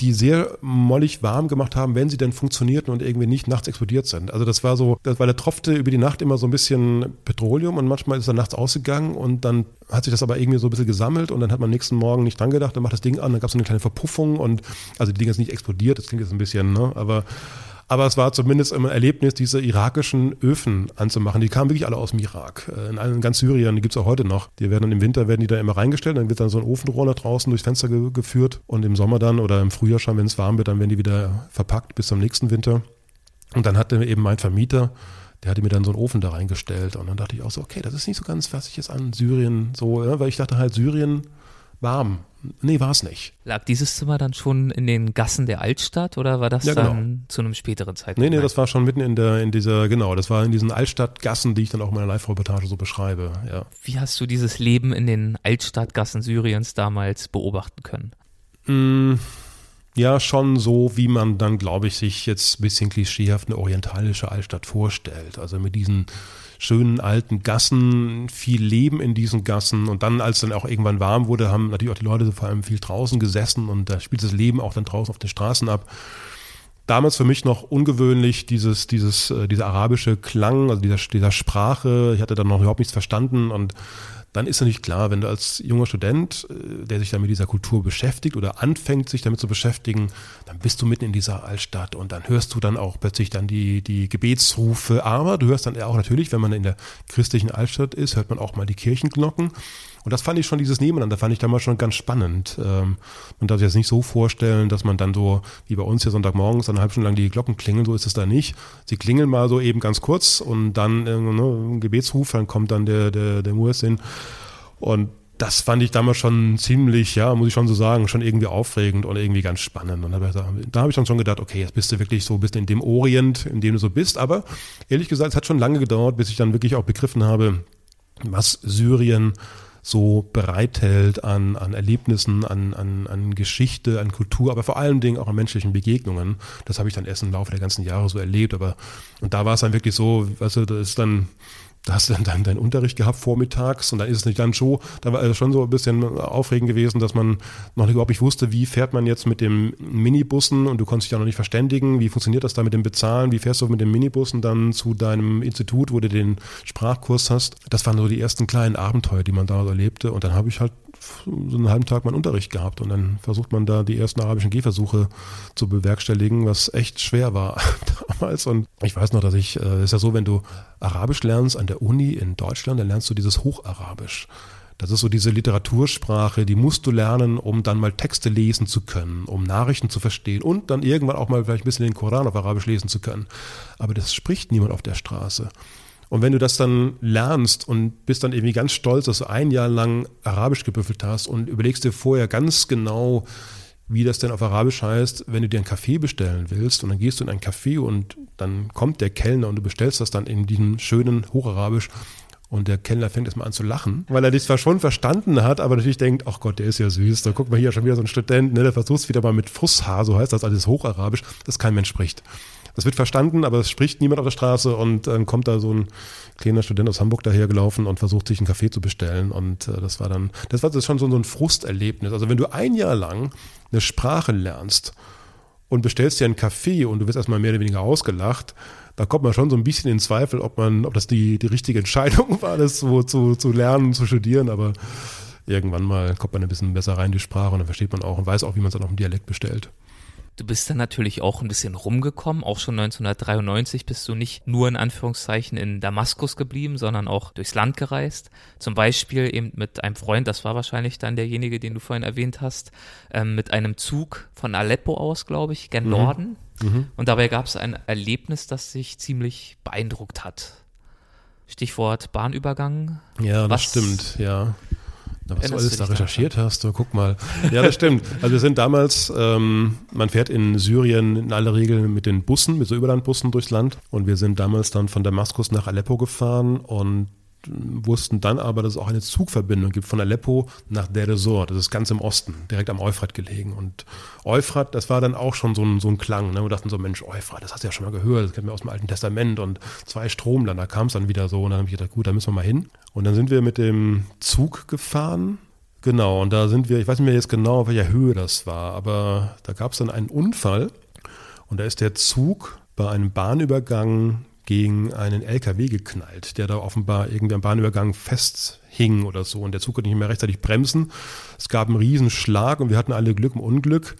die sehr mollig warm gemacht haben, wenn sie denn funktionierten und irgendwie nicht nachts explodiert sind. Also das war so, das, weil da tropfte über die Nacht immer so ein bisschen Petroleum und manchmal ist er nachts ausgegangen und dann hat sich das aber irgendwie so ein bisschen gesammelt und dann hat man am nächsten Morgen nicht dran gedacht, dann macht das Ding an, dann gab es so eine kleine Verpuffung und also die Dinge sind nicht explodiert, das klingt jetzt ein bisschen, ne, aber aber es war zumindest immer ein Erlebnis, diese irakischen Öfen anzumachen. Die kamen wirklich alle aus dem Irak. Äh, in, ganz Syrien, die gibt es auch heute noch. Die werden dann im Winter werden die da immer reingestellt, dann wird dann so ein Ofenrohr nach draußen durchs Fenster ge geführt und im Sommer dann oder im Frühjahr schon, wenn es warm wird, dann werden die wieder verpackt bis zum nächsten Winter. Und dann hatte eben mein Vermieter, der hatte mir dann so einen Ofen da reingestellt und dann dachte ich auch so, okay, das ist nicht so ganz, was ich jetzt an Syrien so, ja, weil ich dachte halt, Syrien warm. Nee, war es nicht. Lag dieses Zimmer dann schon in den Gassen der Altstadt oder war das ja, genau. dann zu einem späteren Zeitpunkt? Nee, nee, das war schon mitten in der, in dieser, genau, das war in diesen Altstadtgassen, die ich dann auch in meiner Live-Reportage so beschreibe, ja. Wie hast du dieses Leben in den Altstadtgassen Syriens damals beobachten können? Mm, ja, schon so, wie man dann, glaube ich, sich jetzt ein bisschen klischeehaft eine orientalische Altstadt vorstellt. Also mit diesen schönen alten Gassen, viel Leben in diesen Gassen. Und dann, als dann auch irgendwann warm wurde, haben natürlich auch die Leute vor allem viel draußen gesessen und da spielt das Leben auch dann draußen auf den Straßen ab. Damals für mich noch ungewöhnlich dieses, dieses, äh, dieser arabische Klang, also dieser, dieser Sprache. Ich hatte dann noch überhaupt nichts verstanden und dann ist natürlich klar, wenn du als junger Student, äh, der sich dann mit dieser Kultur beschäftigt oder anfängt, sich damit zu beschäftigen, dann bist du mitten in dieser Altstadt und dann hörst du dann auch plötzlich dann die, die Gebetsrufe. Aber du hörst dann auch natürlich, wenn man in der christlichen Altstadt ist, hört man auch mal die Kirchenglocken. Und das fand ich schon, dieses Nebeneinander fand ich damals schon ganz spannend. Ähm, man darf sich jetzt nicht so vorstellen, dass man dann so, wie bei uns hier Sonntagmorgens, eine halbe Stunde lang die Glocken klingeln, so ist es da nicht. Sie klingeln mal so eben ganz kurz und dann äh, ne, ein Gebetsruf, dann kommt dann der, der, der Muezzin. Und das fand ich damals schon ziemlich, ja, muss ich schon so sagen, schon irgendwie aufregend und irgendwie ganz spannend. Und da, habe ich dann schon gedacht, okay, jetzt bist du wirklich so, bist in dem Orient, in dem du so bist. Aber ehrlich gesagt, es hat schon lange gedauert, bis ich dann wirklich auch begriffen habe, was Syrien so bereithält an, an Erlebnissen, an, an, an Geschichte, an Kultur, aber vor allen Dingen auch an menschlichen Begegnungen. Das habe ich dann erst im Laufe der ganzen Jahre so erlebt. Aber und da war es dann wirklich so, weißt du, das ist dann da hast du dann deinen, Unterricht gehabt vormittags und dann ist es nicht dann schon, da war es schon so ein bisschen aufregend gewesen, dass man noch nicht überhaupt nicht wusste, wie fährt man jetzt mit dem Minibussen und du konntest dich ja noch nicht verständigen, wie funktioniert das da mit dem Bezahlen, wie fährst du mit dem Minibussen dann zu deinem Institut, wo du den Sprachkurs hast. Das waren so die ersten kleinen Abenteuer, die man da erlebte und dann habe ich halt so einen halben Tag meinen Unterricht gehabt und dann versucht man da die ersten arabischen Gehversuche zu bewerkstelligen, was echt schwer war damals. Und ich weiß noch, dass ich, es äh, ist ja so, wenn du Arabisch lernst an der Uni in Deutschland, dann lernst du dieses Hocharabisch. Das ist so diese Literatursprache, die musst du lernen, um dann mal Texte lesen zu können, um Nachrichten zu verstehen und dann irgendwann auch mal vielleicht ein bisschen den Koran auf Arabisch lesen zu können. Aber das spricht niemand auf der Straße. Und wenn du das dann lernst und bist dann irgendwie ganz stolz, dass du ein Jahr lang Arabisch gebüffelt hast und überlegst dir vorher ganz genau, wie das denn auf Arabisch heißt, wenn du dir einen Kaffee bestellen willst und dann gehst du in ein Café und dann kommt der Kellner und du bestellst das dann in diesem schönen Hocharabisch und der Kellner fängt erstmal an zu lachen, weil er dich zwar schon verstanden hat, aber natürlich denkt, ach Gott, der ist ja süß, da guck mal hier schon wieder so ein Student, ne, der versucht wieder mal mit Fusshaar, so heißt das alles Hocharabisch, das kein Mensch spricht. Das wird verstanden, aber es spricht niemand auf der Straße und dann kommt da so ein kleiner Student aus Hamburg dahergelaufen und versucht sich einen Kaffee zu bestellen und äh, das war dann, das war das schon so ein Frusterlebnis. Also wenn du ein Jahr lang eine Sprache lernst und bestellst dir einen Kaffee und du wirst erstmal mehr oder weniger ausgelacht, da kommt man schon so ein bisschen in Zweifel, ob man, ob das die, die richtige Entscheidung war, das so zu, zu lernen, zu studieren, aber irgendwann mal kommt man ein bisschen besser rein in die Sprache und dann versteht man auch und weiß auch, wie man es dann auf dem Dialekt bestellt. Du bist dann natürlich auch ein bisschen rumgekommen. Auch schon 1993 bist du nicht nur in Anführungszeichen in Damaskus geblieben, sondern auch durchs Land gereist. Zum Beispiel eben mit einem Freund, das war wahrscheinlich dann derjenige, den du vorhin erwähnt hast, ähm, mit einem Zug von Aleppo aus, glaube ich, gen mhm. Norden. Mhm. Und dabei gab es ein Erlebnis, das sich ziemlich beeindruckt hat. Stichwort Bahnübergang. Ja, das Was, stimmt, ja. Na, was du alles da recherchiert daran? hast, du, guck mal. Ja, das stimmt. Also wir sind damals, ähm, man fährt in Syrien in aller Regel mit den Bussen, mit so Überlandbussen durchs Land. Und wir sind damals dann von Damaskus nach Aleppo gefahren und wussten dann aber, dass es auch eine Zugverbindung gibt von Aleppo nach Der Resort. Das ist ganz im Osten, direkt am Euphrat gelegen. Und Euphrat, das war dann auch schon so ein, so ein Klang. Ne? Wir dachten so, Mensch, Euphrat, das hast du ja schon mal gehört, das kennen wir aus dem Alten Testament und zwei Stromland, da kam es dann wieder so. Und dann habe ich gedacht, gut, da müssen wir mal hin. Und dann sind wir mit dem Zug gefahren. Genau, und da sind wir, ich weiß nicht mehr jetzt genau, auf welcher Höhe das war, aber da gab es dann einen Unfall und da ist der Zug bei einem Bahnübergang gegen einen LKW geknallt, der da offenbar irgendwie am Bahnübergang festhing oder so. Und der Zug konnte nicht mehr rechtzeitig bremsen. Es gab einen Riesenschlag und wir hatten alle Glück im Unglück.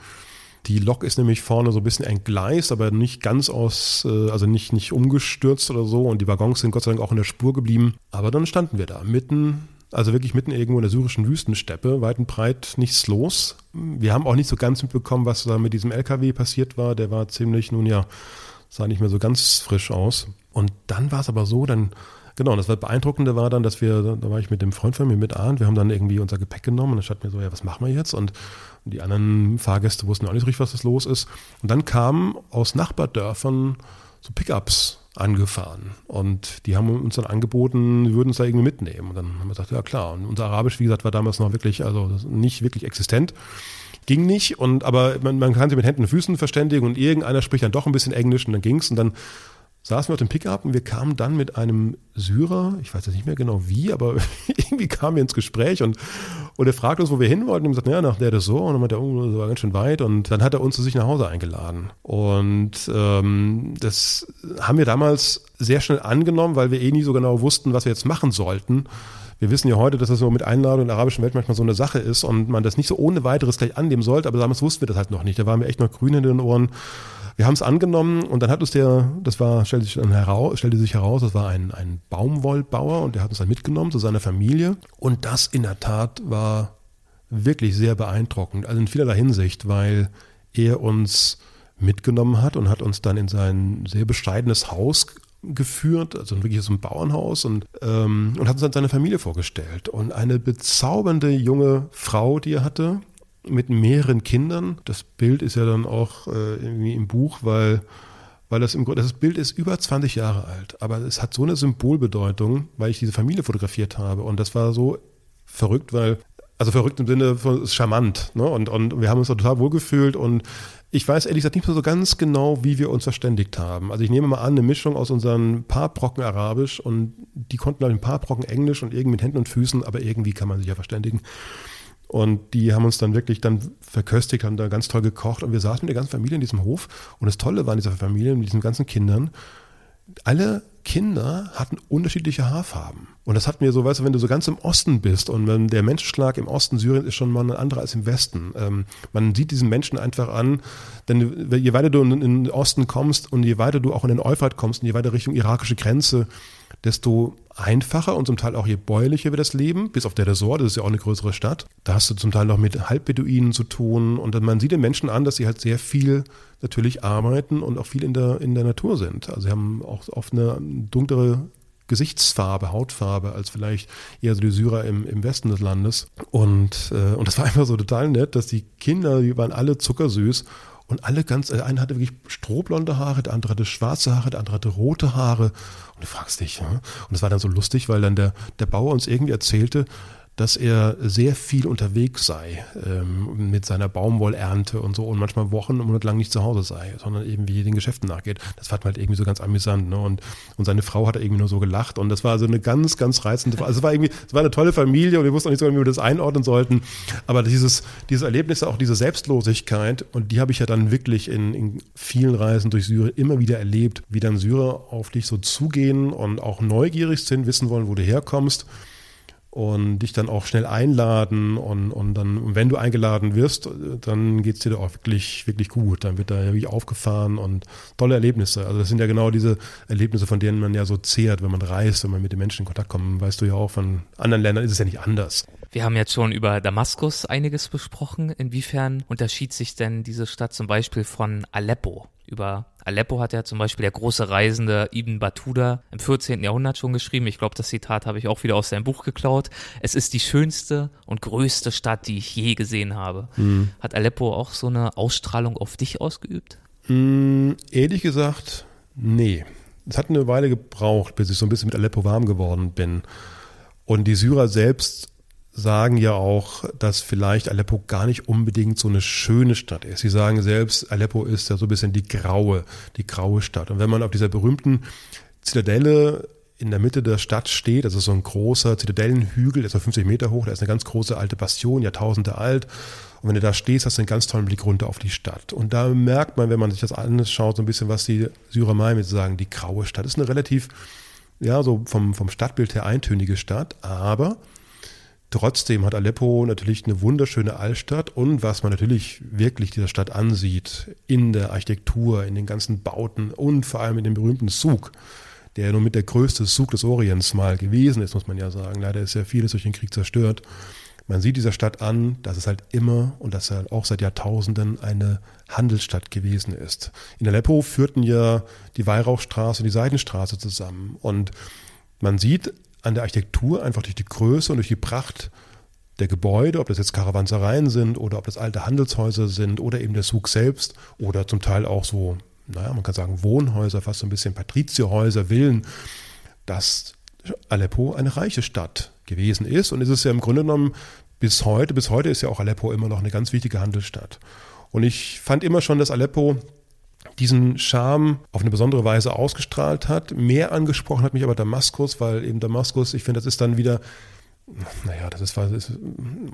Die Lok ist nämlich vorne so ein bisschen entgleist, aber nicht ganz aus, äh, also nicht, nicht umgestürzt oder so. Und die Waggons sind Gott sei Dank auch in der Spur geblieben. Aber dann standen wir da, mitten, also wirklich mitten irgendwo in der syrischen Wüstensteppe, weit und breit nichts los. Wir haben auch nicht so ganz mitbekommen, was da mit diesem LKW passiert war. Der war ziemlich, nun ja, sah nicht mehr so ganz frisch aus. Und dann war es aber so, dann, genau, das Beeindruckende war dann, dass wir, da war ich mit dem Freund von mir mit Arndt, wir haben dann irgendwie unser Gepäck genommen und dann stand mir so, ja, was machen wir jetzt? Und, die anderen Fahrgäste wussten auch nicht so richtig, was das los ist. Und dann kamen aus Nachbardörfern so Pickups angefahren. Und die haben uns dann angeboten, wir würden uns da irgendwie mitnehmen. Und dann haben wir gesagt, ja klar. Und unser Arabisch, wie gesagt, war damals noch wirklich, also nicht wirklich existent ging nicht. Und aber man, man kann sich mit Händen und Füßen verständigen und irgendeiner spricht dann doch ein bisschen Englisch und dann ging's und dann saßen wir auf dem Pickup und wir kamen dann mit einem Syrer, ich weiß jetzt nicht mehr genau wie, aber irgendwie kamen wir ins Gespräch und, und er fragte uns, wo wir hin wollten. Und wir sagten, ja, nach der so. Und dann meinte er, oh, das war ganz schön weit. Und dann hat er uns zu sich nach Hause eingeladen. Und ähm, das haben wir damals sehr schnell angenommen, weil wir eh nie so genau wussten, was wir jetzt machen sollten. Wir wissen ja heute, dass das so mit Einladung in der arabischen Welt manchmal so eine Sache ist und man das nicht so ohne weiteres gleich annehmen sollte, aber damals wussten wir das halt noch nicht. Da waren wir echt noch grün in den Ohren. wir haben es angenommen und dann hat uns der, das war, stellte sich dann heraus, stellte sich heraus, das war ein, ein Baumwollbauer und der hat uns dann mitgenommen zu seiner Familie. Und das in der Tat war wirklich sehr beeindruckend, also in vielerlei Hinsicht, weil er uns mitgenommen hat und hat uns dann in sein sehr bescheidenes Haus geführt, also wirklich so ein Bauernhaus und, ähm, und hat uns dann seine Familie vorgestellt. Und eine bezaubernde junge Frau, die er hatte, mit mehreren Kindern. Das Bild ist ja dann auch äh, irgendwie im Buch, weil, weil das im Grunde, das Bild ist über 20 Jahre alt, aber es hat so eine Symbolbedeutung, weil ich diese Familie fotografiert habe. Und das war so verrückt, weil also verrückt im Sinne von charmant. Ne? Und, und wir haben uns total wohlgefühlt und ich weiß ehrlich gesagt nicht mehr so ganz genau, wie wir uns verständigt haben. Also ich nehme mal an, eine Mischung aus unseren paar Brocken Arabisch und die konnten ein paar Brocken Englisch und irgendwie mit Händen und Füßen, aber irgendwie kann man sich ja verständigen. Und die haben uns dann wirklich dann verköstigt, haben da ganz toll gekocht und wir saßen mit der ganzen Familie in diesem Hof. Und das Tolle war in dieser Familie, mit diesen ganzen Kindern, alle Kinder hatten unterschiedliche Haarfarben. Und das hat mir so, weißt du, wenn du so ganz im Osten bist und wenn der Menschenschlag im Osten Syriens ist schon mal ein anderer als im Westen. Ähm, man sieht diesen Menschen einfach an, denn je weiter du in den Osten kommst und je weiter du auch in den Euphrat kommst und je weiter Richtung irakische Grenze, desto einfacher und zum Teil auch je bäuerlicher wird das Leben, bis auf der Resort, das ist ja auch eine größere Stadt. Da hast du zum Teil noch mit Halbbeduinen zu tun und man sieht den Menschen an, dass sie halt sehr viel natürlich arbeiten und auch viel in der, in der Natur sind. Also sie haben auch oft eine dunklere Gesichtsfarbe, Hautfarbe als vielleicht eher so die Syrer im, im Westen des Landes. Und, äh, und das war einfach so total nett, dass die Kinder, die waren alle zuckersüß und alle ganz, der eine hatte wirklich strohblonde Haare, der andere hatte schwarze Haare, der andere hatte rote Haare. Und du fragst dich, ja? und es war dann so lustig, weil dann der, der Bauer uns irgendwie erzählte, dass er sehr viel unterwegs sei ähm, mit seiner Baumwollernte und so und manchmal Wochen und monatelang nicht zu Hause sei, sondern irgendwie den Geschäften nachgeht. Das fand man halt irgendwie so ganz amüsant. Ne? Und, und seine Frau hat irgendwie nur so gelacht und das war so eine ganz, ganz reizende, also es war irgendwie, es war eine tolle Familie und wir wussten auch nicht so, wie wir das einordnen sollten. Aber dieses, dieses Erlebnis, auch diese Selbstlosigkeit und die habe ich ja dann wirklich in, in vielen Reisen durch Syrien immer wieder erlebt, wie dann Syrer auf dich so zugehen und auch neugierig sind, wissen wollen, wo du herkommst und dich dann auch schnell einladen und, und dann, wenn du eingeladen wirst, dann geht es dir auch wirklich, wirklich gut. Dann wird da wirklich aufgefahren und tolle Erlebnisse. Also das sind ja genau diese Erlebnisse, von denen man ja so zehrt, wenn man reist, wenn man mit den Menschen in Kontakt kommt. Weißt du ja auch, von anderen Ländern ist es ja nicht anders. Wir haben jetzt schon über Damaskus einiges besprochen. Inwiefern unterschied sich denn diese Stadt zum Beispiel von Aleppo? Über Aleppo hat ja zum Beispiel der große Reisende Ibn Battuta im 14. Jahrhundert schon geschrieben. Ich glaube, das Zitat habe ich auch wieder aus seinem Buch geklaut. Es ist die schönste und größte Stadt, die ich je gesehen habe. Mhm. Hat Aleppo auch so eine Ausstrahlung auf dich ausgeübt? Mhm, ehrlich gesagt, nee. Es hat eine Weile gebraucht, bis ich so ein bisschen mit Aleppo warm geworden bin. Und die Syrer selbst sagen ja auch, dass vielleicht Aleppo gar nicht unbedingt so eine schöne Stadt ist. Sie sagen selbst, Aleppo ist ja so ein bisschen die graue, die graue Stadt. Und wenn man auf dieser berühmten Zitadelle in der Mitte der Stadt steht, das ist so ein großer Zitadellenhügel, der ist so 50 Meter hoch, da ist eine ganz große alte Bastion, Jahrtausende alt. Und wenn du da stehst, hast du einen ganz tollen Blick runter auf die Stadt. Und da merkt man, wenn man sich das anschaut, so ein bisschen, was die Syrer mit sagen, die graue Stadt. Das ist eine relativ, ja, so vom, vom Stadtbild her eintönige Stadt, aber Trotzdem hat Aleppo natürlich eine wunderschöne Altstadt und was man natürlich wirklich dieser Stadt ansieht, in der Architektur, in den ganzen Bauten und vor allem in dem berühmten Zug, der nun mit der größte Zug des Orients mal gewesen ist, muss man ja sagen. Leider ist ja vieles durch den Krieg zerstört. Man sieht dieser Stadt an, dass es halt immer und dass er auch seit Jahrtausenden eine Handelsstadt gewesen ist. In Aleppo führten ja die Weihrauchstraße und die Seidenstraße zusammen und man sieht an der Architektur, einfach durch die Größe und durch die Pracht der Gebäude, ob das jetzt Karawansereien sind oder ob das alte Handelshäuser sind oder eben der Zug selbst oder zum Teil auch so, naja, man kann sagen Wohnhäuser, fast so ein bisschen Patrizierhäuser, Villen, dass Aleppo eine reiche Stadt gewesen ist und ist es ja im Grunde genommen bis heute, bis heute ist ja auch Aleppo immer noch eine ganz wichtige Handelsstadt. Und ich fand immer schon, dass Aleppo diesen Charme auf eine besondere Weise ausgestrahlt hat. Mehr angesprochen hat mich aber Damaskus, weil eben Damaskus, ich finde, das ist dann wieder naja, das ist, ist,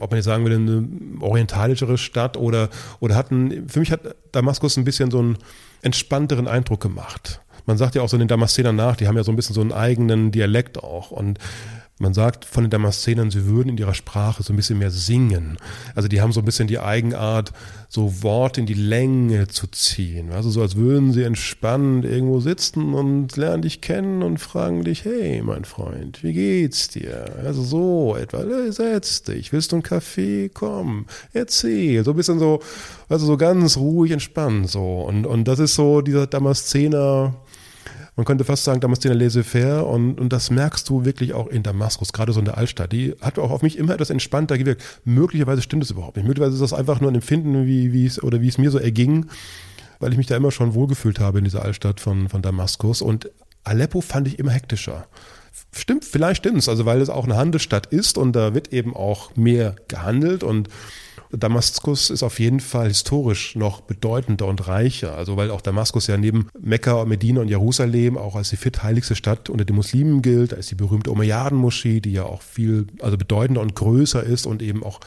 ob man jetzt sagen will, eine orientalischere Stadt oder, oder hatten, für mich hat Damaskus ein bisschen so einen entspannteren Eindruck gemacht. Man sagt ja auch so den Damaszenern nach, die haben ja so ein bisschen so einen eigenen Dialekt auch und Man sagt von den Damaszenern, sie würden in ihrer Sprache so ein bisschen mehr singen. Also die haben so ein bisschen die Eigenart, so Worte in die Länge zu ziehen. Also so als würden sie entspannt irgendwo sitzen und lernen dich kennen und fragen dich, hey, mein Freund, wie geht's dir? Also so etwa, setz dich, willst du einen Kaffee? Komm, erzähl. So ein bisschen so, also so ganz ruhig entspannt so. Und, und das ist so dieser Damaszener, man könnte fast sagen, Damaszener laissez-faire und, und das merkst du wirklich auch in Damaskus, gerade so in der Altstadt. Die hat auch auf mich immer etwas entspannter gewirkt. Möglicherweise stimmt es überhaupt nicht. Möglicherweise ist das einfach nur ein Empfinden, wie, wie es, oder wie es mir so erging, weil ich mich da immer schon wohlgefühlt habe in dieser Altstadt von, von Damaskus. Und Aleppo fand ich immer hektischer. Stimmt, vielleicht stimmt es, also weil es auch eine Handelsstadt ist und da wird eben auch mehr gehandelt und Damaskus ist auf jeden Fall historisch noch bedeutender und reicher. Also weil auch Damaskus ja neben Mekka, Medina und Jerusalem auch als die viertheiligste Stadt unter den Muslimen gilt. Ist die berühmte Umayyaden-Moschee, die ja auch viel, also bedeutender und größer ist und eben auch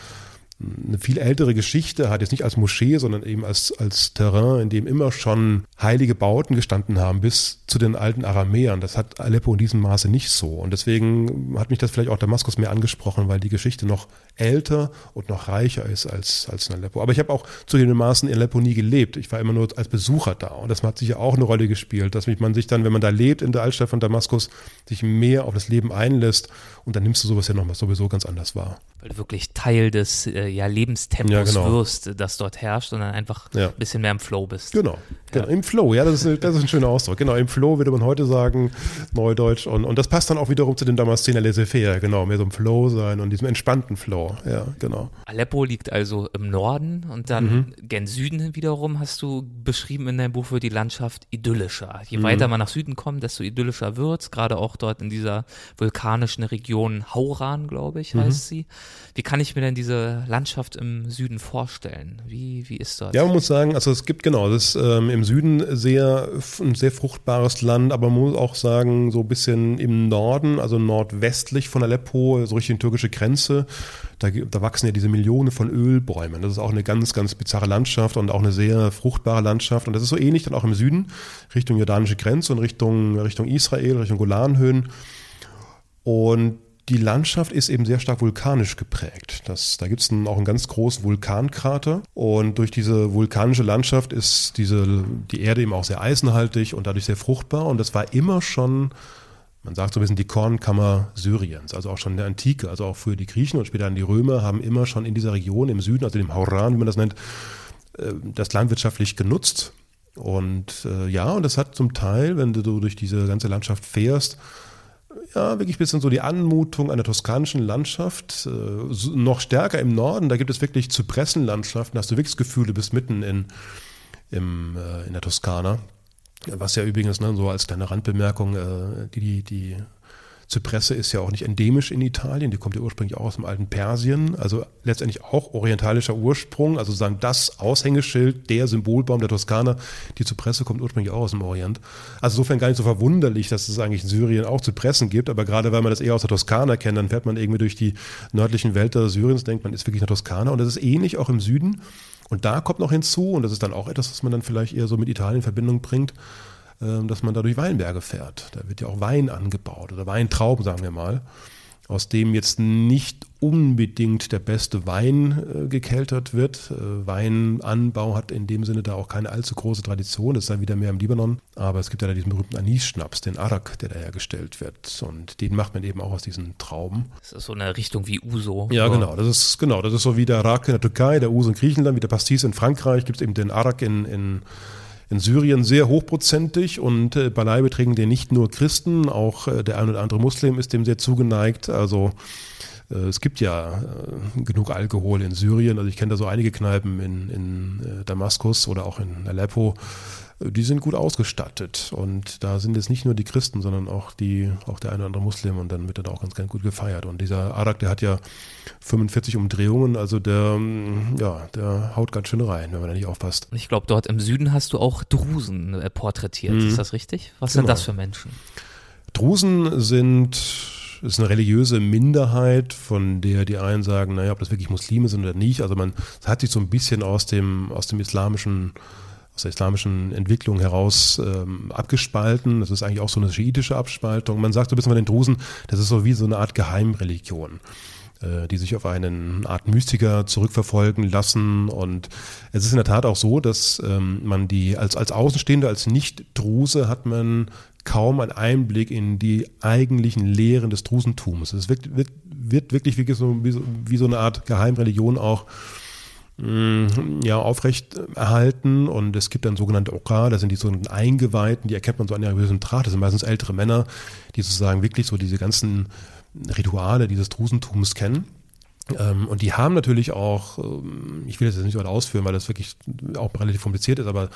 eine viel ältere Geschichte hat, jetzt nicht als Moschee, sondern eben als, als Terrain, in dem immer schon heilige Bauten gestanden haben, bis zu den alten Aramäern. Das hat Aleppo in diesem Maße nicht so. Und deswegen hat mich das vielleicht auch Damaskus mehr angesprochen, weil die Geschichte noch älter und noch reicher ist als, als in Aleppo. Aber ich habe auch zu den Maßen in Aleppo nie gelebt. Ich war immer nur als Besucher da. Und das hat sicher auch eine Rolle gespielt, dass man sich dann, wenn man da lebt in der Altstadt von Damaskus, sich mehr auf das Leben einlässt. Und dann nimmst du sowas ja nochmal sowieso ganz anders wahr. Weil du wirklich Teil des äh, ja, Lebenstempos ja, genau. wirst, das dort herrscht und dann einfach ja. ein bisschen mehr im Flow bist. Genau, genau. im Flow, ja, das ist, das ist ein schöner Ausdruck. Genau, im Flow würde man heute sagen, Neudeutsch. Und, und das passt dann auch wiederum zu dem Damaszener laissez-faire, genau, mehr so im Flow sein und diesem entspannten Flow, ja, genau. Aleppo liegt also im Norden und dann mhm. gen Süden wiederum hast du beschrieben in deinem Buch, wird die Landschaft idyllischer. Je mhm. weiter man nach Süden kommt, desto idyllischer wird es, gerade auch dort in dieser vulkanischen Region Hauran, glaube ich, heißt mhm. sie. Wie kann ich mir denn diese Landschaft im Süden vorstellen? Wie, wie ist das? Ja, man muss sagen, also es gibt genau, das ist ähm, im Süden sehr, ein sehr fruchtbares Land, aber man muss auch sagen, so ein bisschen im Norden, also nordwestlich von Aleppo, so Richtung türkische Grenze, da, da wachsen ja diese Millionen von Ölbäumen. Das ist auch eine ganz, ganz bizarre Landschaft und auch eine sehr fruchtbare Landschaft. Und das ist so ähnlich dann auch im Süden, Richtung jordanische Grenze und Richtung, Richtung Israel, Richtung Golanhöhen. Und die Landschaft ist eben sehr stark vulkanisch geprägt. Das, da gibt es auch einen ganz großen Vulkankrater. Und durch diese vulkanische Landschaft ist diese, die Erde eben auch sehr eisenhaltig und dadurch sehr fruchtbar. Und das war immer schon, man sagt so ein bisschen die Kornkammer Syriens, also auch schon in der Antike, also auch für die Griechen und später dann die Römer haben immer schon in dieser Region im Süden, also dem Hauran, wie man das nennt, äh, das landwirtschaftlich genutzt. Und äh, ja, und das hat zum Teil, wenn du durch diese ganze Landschaft fährst, ja, wirklich ein bisschen so die Anmutung einer toskanischen Landschaft. Äh, noch stärker im Norden, da gibt es wirklich Zypressenlandschaften, da hast du wirklich das Gefühl, du bist mitten in, im, äh, in der Toskana. Was ja übrigens ne, so als kleine Randbemerkung, äh, die, die, die Zypresse ist ja auch nicht endemisch in Italien, die kommt ja ursprünglich auch aus dem alten Persien, also letztendlich auch orientalischer Ursprung, also sagen das Aushängeschild, der Symbolbaum der Toskana, die Zypresse kommt ursprünglich auch aus dem Orient. Also insofern gar nicht so verwunderlich, dass es eigentlich in Syrien auch Zypressen gibt, aber gerade weil man das eher aus der Toskana kennt, dann fährt man irgendwie durch die nördlichen Wälder Syriens, denkt man ist wirklich eine Toskana und das ist ähnlich auch im Süden. Und da kommt noch hinzu, und das ist dann auch etwas, was man dann vielleicht eher so mit Italien in Verbindung bringt, dass man da durch Weinberge fährt. Da wird ja auch Wein angebaut oder Weintrauben, sagen wir mal, aus dem jetzt nicht unbedingt der beste Wein äh, gekeltert wird. Äh, Weinanbau hat in dem Sinne da auch keine allzu große Tradition, das ist dann wieder mehr im Libanon. Aber es gibt ja da diesen berühmten Anis-Schnaps, den Arak, der da hergestellt wird. Und den macht man eben auch aus diesen Trauben. Das ist so eine Richtung wie Uso. Ja, genau. Das ist, genau. Das ist so wie der Arak in der Türkei, der Uso in Griechenland, wie der Pastis in Frankreich, gibt es eben den Arak in, in in Syrien sehr hochprozentig und äh, beileibe trinken den nicht nur Christen, auch äh, der ein oder andere Muslim ist dem sehr zugeneigt. Also äh, es gibt ja äh, genug Alkohol in Syrien. Also ich kenne da so einige Kneipen in, in äh, Damaskus oder auch in Aleppo, die sind gut ausgestattet. Und da sind es nicht nur die Christen, sondern auch die, auch der eine oder andere Muslim und dann wird er da auch ganz, ganz gut gefeiert. Und dieser Arak, der hat ja 45 Umdrehungen, also der, ja, der haut ganz schön rein, wenn man da nicht aufpasst. Ich glaube, dort im Süden hast du auch Drusen äh, porträtiert. Mhm. Ist das richtig? Was genau. sind das für Menschen? Drusen sind ist eine religiöse Minderheit, von der die einen sagen, naja, ob das wirklich Muslime sind oder nicht. Also man hat sich so ein bisschen aus dem, aus dem islamischen aus der islamischen Entwicklung heraus ähm, abgespalten. Das ist eigentlich auch so eine schiitische Abspaltung. Man sagt so ein bisschen von den Drusen, das ist so wie so eine Art Geheimreligion äh, die sich auf einen Art Mystiker zurückverfolgen lassen. Und es ist in der Tat auch so, dass ähm, man die als, als Außenstehende, als Nicht-Druse hat man kaum einen Einblick in die eigentlichen Lehren des Drusentums. Es wird, wird, wird wirklich wie so, wie, so, eine Art Geheimreligion auch ja, aufrecht erhalten und es gibt dann sogenannte Okra, das sind die sogenannten Eingeweihten, die erkennt man so an ihrer gewissen Tracht, das sind meistens ältere Männer, die sozusagen wirklich so diese ganzen Rituale dieses Drusentums kennen. Ähm, und die haben natürlich auch, ähm, ich will das jetzt nicht weiter ausführen, weil das wirklich auch relativ kompliziert ist, aber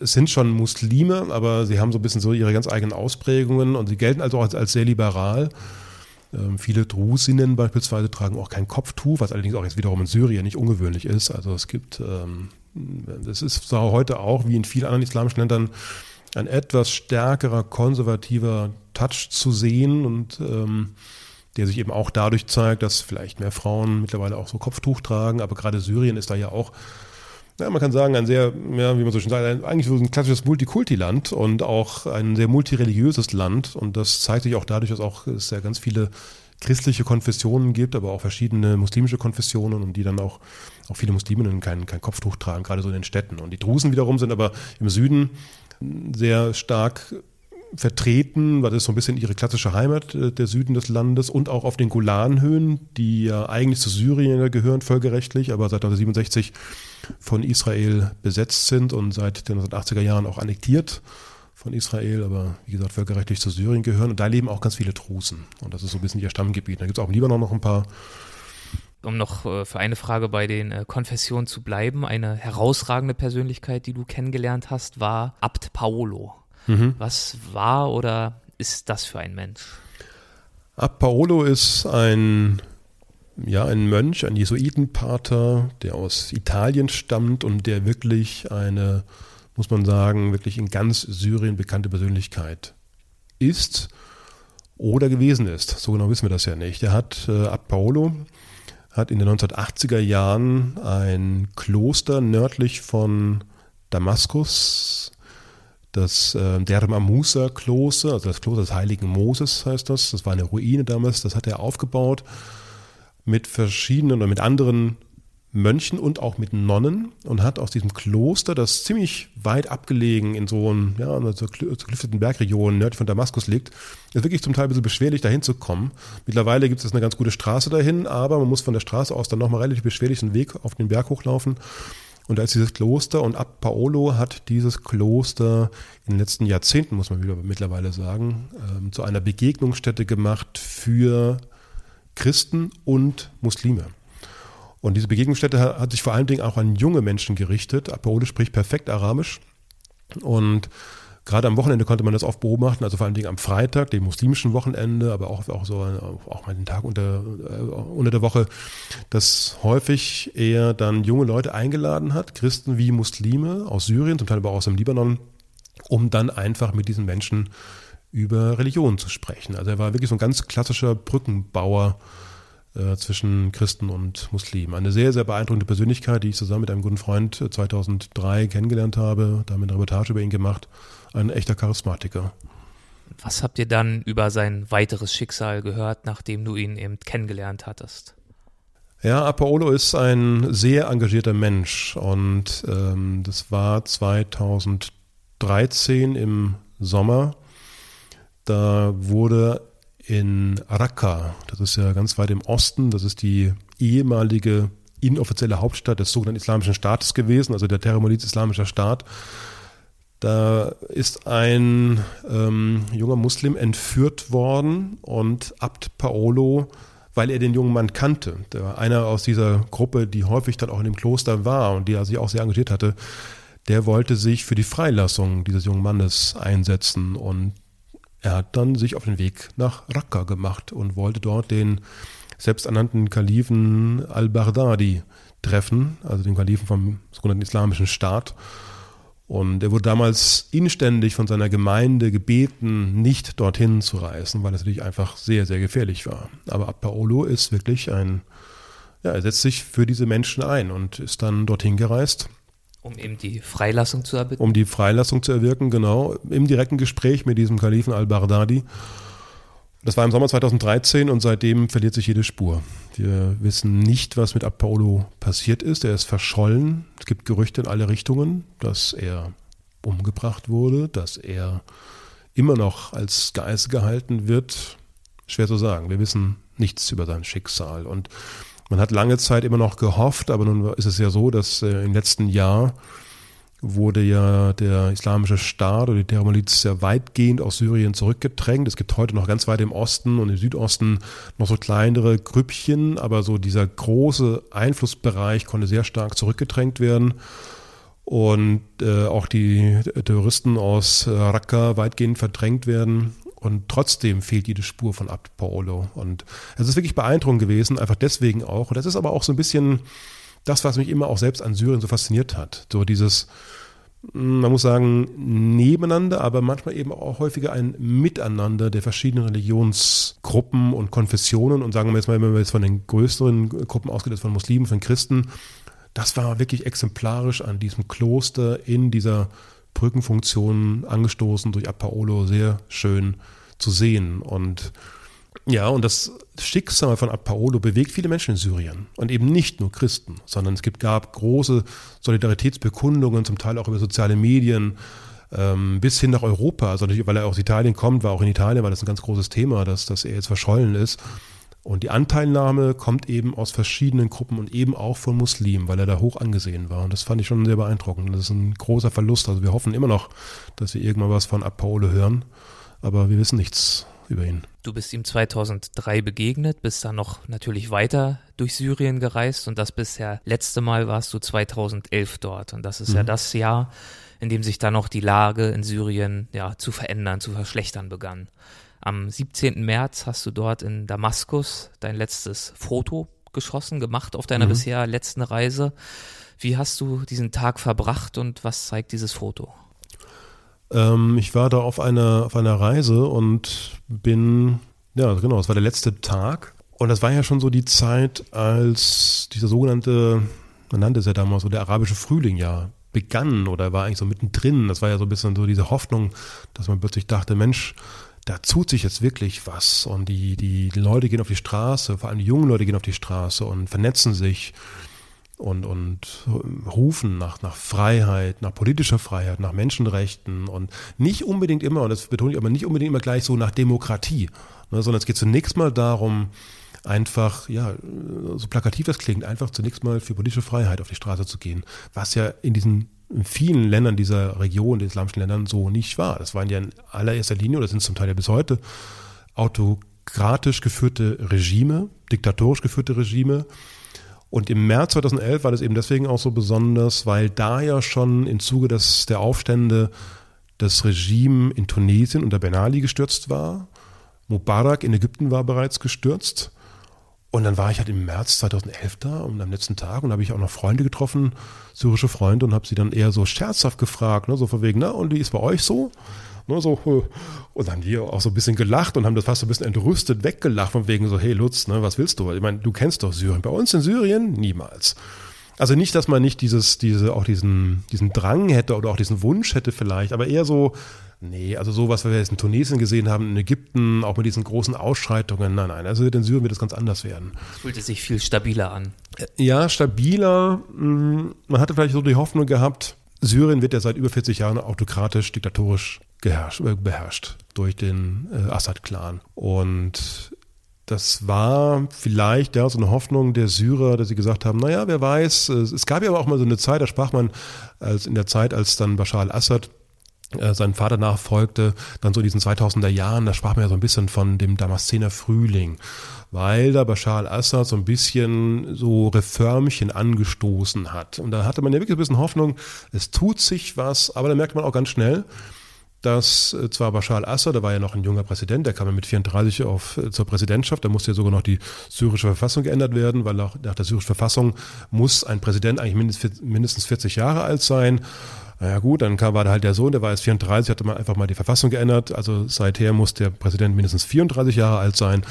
es sind schon Muslime, aber sie haben so ein bisschen so ihre ganz eigenen Ausprägungen und sie gelten also auch als, als sehr liberal. Ähm, viele Drusinnen beispielsweise tragen auch kein Kopftuch, was allerdings auch jetzt wiederum in Syrien nicht ungewöhnlich ist. Also es gibt, das ist so heute auch wie in vielen anderen islamischen Ländern ein etwas stärkerer konservativer Touch zu sehen und ähm, der sich eben auch dadurch zeigt, dass vielleicht mehr Frauen mittlerweile auch so Kopftuch tragen. Aber gerade Syrien ist da ja auch, ja, man kann sagen, ein sehr, ja, wie man so schön sagt, eigentlich so ein klassisches Multikulti-Land und auch ein sehr multireligiöses Land. Und das zeigt sich auch dadurch, dass auch es ja ganz viele christliche Konfessionen gibt, aber auch verschiedene muslimische Konfessionen und die dann auch, auch viele Musliminnen kein, kein Kopftuch tragen, gerade so in den Städten. Und die Drusen wiederum sind aber im Süden sehr stark vertreten, weil das ist so ein bisschen ihre klassische Heimat, äh, der Süden des Landes und auch auf den Golanhöhen, die ja eigentlich zu Syrien gehören, völkerrechtlich, aber seit 1967 von Israel besetzt sind und seit den 1980er Jahren auch annektiert von Israel, aber wie gesagt völkerrechtlich zu Syrien gehören. Und da leben auch ganz viele Drusen. Und das ist so ein bisschen ihr Stammgebiet. Da gibt es auch im Libanon noch ein paar. Um noch äh, für eine Frage bei den äh, Konfessionen zu bleiben, eine herausragende Persönlichkeit, die du kennengelernt hast, war Abt Paolo. Mhm. Was war oder ist das für ein Mensch? Ab Paolo ist ein, ja, ein Mönch, ein Jesuitenpater, der aus Italien stammt und der wirklich eine, muss man sagen, wirklich in ganz Syrien bekannte Persönlichkeit ist oder gewesen ist. So genau wissen wir das ja nicht. Er hat, äh, Ab Paolo hat in den 1980er Jahren ein Kloster nördlich von Damaskus das äh, Derma Musa Kloster, also das Kloster des heiligen Moses heißt das. Das war eine Ruine damals, das hat er aufgebaut mit verschiedenen oder mit anderen Mönchen und auch mit Nonnen und hat aus diesem Kloster, das ziemlich weit abgelegen in so einer ja, so zerklüfteten Bergregion nördlich von Damaskus liegt, ist wirklich zum Teil ein bisschen beschwerlich, dahin zu kommen. Mittlerweile gibt es eine ganz gute Straße dahin, aber man muss von der Straße aus dann nochmal relativ beschwerlich einen Weg auf den Berg hochlaufen. Und da ist dieses Kloster und ab Paolo hat dieses Kloster in den letzten Jahrzehnten, muss man wieder mittlerweile sagen, ähm, zu einer Begegnungsstätte gemacht für Christen und Muslime. Und diese Begegnungsstätte hat sich vor allen Dingen auch an junge Menschen gerichtet. Ab Paolo spricht perfekt Arabisch und Gerade am Wochenende konnte man das oft beobachten, also vor allen Dingen am Freitag, dem muslimischen Wochenende, aber auch, auch so auch mal den Tag unter, äh, unter der Woche, dass häufig er dann junge Leute eingeladen hat, Christen wie Muslime aus Syrien, zum Teil aber auch aus dem Libanon, um dann einfach mit diesen Menschen über Religion zu sprechen. Also er war wirklich so ein ganz klassischer Brückenbauer äh, zwischen Christen und Muslimen. Eine sehr, sehr beeindruckende Persönlichkeit, die ich zusammen mit einem guten Freund 2003 äh, kennengelernt habe, da haben wir eine Reportage über ihn gemacht ein echter Charismatiker. Was habt ihr dann über sein weiteres Schicksal gehört, nachdem du ihn eben kennengelernt hattest? Ja, Apollo ist ein sehr engagierter Mensch und ähm, das war 2013 im Sommer. Da wurde in Raqqa, das ist ja ganz weit im Osten, das ist die ehemalige inoffizielle Hauptstadt des sogenannten Islamischen Staates gewesen, also der Terrormiliz Islamischer Staat. Da ist ein ähm, junger Muslim entführt worden und Abt Paolo, weil er den jungen Mann kannte, der war einer aus dieser Gruppe, die häufig dann auch in dem Kloster war und die sich auch sehr engagiert hatte, der wollte sich für die Freilassung dieses jungen Mannes einsetzen und er hat dann sich auf den Weg nach Raqqa gemacht und wollte dort den selbsternannten Kalifen al-Baghdadi treffen, also den Kalifen vom sogenannten Islamischen Staat. Und er wurde damals inständig von seiner Gemeinde gebeten, nicht dorthin zu reisen, weil es natürlich einfach sehr, sehr gefährlich war. Aber Paolo ist wirklich ein, ja, er setzt sich für diese Menschen ein und ist dann dorthin gereist. Um eben die Freilassung zu erwirken? Um die Freilassung zu erwirken, genau. Im direkten Gespräch mit diesem Kalifen al-Baghdadi. Das war im Sommer 2013 und seitdem verliert sich jede Spur. Wir wissen nicht, was mit Apollo passiert ist. Er ist verschollen. Es gibt Gerüchte in alle Richtungen, dass er umgebracht wurde, dass er immer noch als Geist gehalten wird. Schwer zu sagen. Wir wissen nichts über sein Schicksal. Und man hat lange Zeit immer noch gehofft, aber nun ist es ja so, dass äh, im letzten Jahr wurde ja der islamische Staat oder die Terrormiliz sehr weitgehend aus Syrien zurückgedrängt. Es gibt heute noch ganz weit im Osten und im Südosten noch so kleinere Grüppchen, aber so dieser große Einflussbereich konnte sehr stark zurückgedrängt werden. Und äh, auch die Terroristen aus äh, Raqqa weitgehend verdrängt werden. Und trotzdem fehlt jede Spur von Abd Paolo. Und es ist wirklich beeindruckend gewesen, einfach deswegen auch. Und das ist aber auch so ein bisschen das, was mich immer auch selbst an Syrien so fasziniert hat. So dieses, hm, man muss sagen, nebeneinander, aber manchmal eben auch häufiger ein Miteinander der verschiedenen Religionsgruppen und Konfessionen. Und sagen wir jetzt mal, wenn wir jetzt von den größeren Gruppen ausgeht, von Muslimen, von Christen, das war wirklich exemplarisch an diesem Kloster in dieser Brückenfunktion angestoßen durch Paolo sehr schön zu sehen. Und ja, und das Schicksal von Paolo bewegt viele Menschen in Syrien. Und eben nicht nur Christen, sondern es gibt, gab große Solidaritätsbekundungen, zum Teil auch über soziale Medien, ähm, bis hin nach Europa. Also weil er aus Italien kommt, war auch in Italien, weil das ein ganz großes Thema, dass, dass er jetzt verschollen ist. Und die Anteilnahme kommt eben aus verschiedenen Gruppen und eben auch von Muslimen, weil er da hoch angesehen war. Und das fand ich schon sehr beeindruckend. Das ist ein großer Verlust. Also wir hoffen immer noch, dass wir irgendwann was von Paolo hören. Aber wir wissen nichts über ihn. Du bist ihm 2003 begegnet, bist dann noch natürlich weiter durch Syrien gereist und das bisher letzte Mal warst du 2011 dort. Und das ist mhm. ja das Jahr, in dem sich dann noch die Lage in Syrien ja, zu verändern, zu verschlechtern begann. Am 17. März hast du dort in Damaskus dein letztes Foto geschossen, gemacht auf deiner mhm. bisher letzten Reise. Wie hast du diesen Tag verbracht und was zeigt dieses Foto? Ähm, ich war da auf einer, auf einer Reise und bin, ja, genau, es war der letzte Tag. Und das war ja schon so die Zeit, als dieser sogenannte, man nannte es ja damals so der arabische Frühling ja begann oder war eigentlich so mittendrin. Das war ja so ein bisschen so diese Hoffnung, dass man plötzlich dachte, Mensch, da tut sich jetzt wirklich was. Und die, die Leute gehen auf die Straße, vor allem die jungen Leute gehen auf die Straße und vernetzen sich und, und rufen nach, nach Freiheit, nach politischer Freiheit, nach Menschenrechten und nicht unbedingt immer, und das betone ich aber nicht unbedingt immer gleich so nach Demokratie, ne, sondern es geht zunächst mal darum, einfach, ja, so plakativ das klingt, einfach zunächst mal für politische Freiheit auf die Straße zu gehen, was ja in diesen in vielen Ländern dieser Region, den islamischen Ländern, so nicht war. Das waren ja in allererster Linie, oder sind zum Teil ja bis heute, autokratisch geführte Regime, diktatorisch geführte Regime, und im März 2011 war das eben deswegen auch so besonders, weil da ja schon im Zuge des, der Aufstände das Regime in Tunesien unter Ben Ali gestürzt war. Mubarak in Ägypten war bereits gestürzt. Und dann war ich halt im März 2011 da und am letzten Tag und habe ich auch noch Freunde getroffen, syrische Freunde und habe sie dann eher so scherzhaft gefragt, ne, so von wegen, na und wie ist bei euch so? Ne, so, und dann haben die auch so ein bisschen gelacht und haben das fast so ein bisschen entrüstet weggelacht, von wegen so, hey Lutz, ne, was willst du? Ich meine, du kennst doch Syrien. Bei uns in Syrien niemals. Also nicht, dass man nicht dieses, diese, auch diesen, diesen Drang hätte oder auch diesen Wunsch hätte vielleicht, aber eher so, nee, also so, was wir jetzt in Tunesien gesehen haben, in Ägypten, auch mit diesen großen Ausschreitungen, nein, nein, also in Syrien wird es ganz anders werden. Es fühlte sich viel stabiler an. Ja, stabiler. Mm, man hatte vielleicht so die Hoffnung gehabt, Syrien wird ja seit über 40 Jahren autokratisch, diktatorisch geherrscht, äh, beherrscht durch den äh, Assad-Clan. Und das war vielleicht ja so eine Hoffnung der Syrer, dass sie gesagt haben, naja, wer weiß, es gab ja aber auch mal so eine Zeit, da sprach man als in der Zeit, als dann Bashar al-Assad äh, seinen Vater nachfolgte, dann so in diesen 2000er Jahren, da sprach man ja so ein bisschen von dem Damaszener Frühling, weil da Bashar al-Assad so ein bisschen so Reformchen angestoßen hat. Und da hatte man ja wirklich ein bisschen Hoffnung, es tut sich was, aber da merkt man auch ganz schnell, dass äh, zwar Bashar al-Assad, der war ja noch ein junger Präsident, der kam ja mit 34 auf, äh, zur Präsidentschaft, da musste ja sogar noch die syrische Verfassung geändert werden, weil auch nach der syrischen Verfassung muss ein Präsident eigentlich mindestens 40 Jahre alt sein. Naja gut, dann kam, war da halt der Sohn, der war jetzt 34, hatte man einfach mal die Verfassung geändert. Also seither muss der Präsident mindestens 34 Jahre alt sein.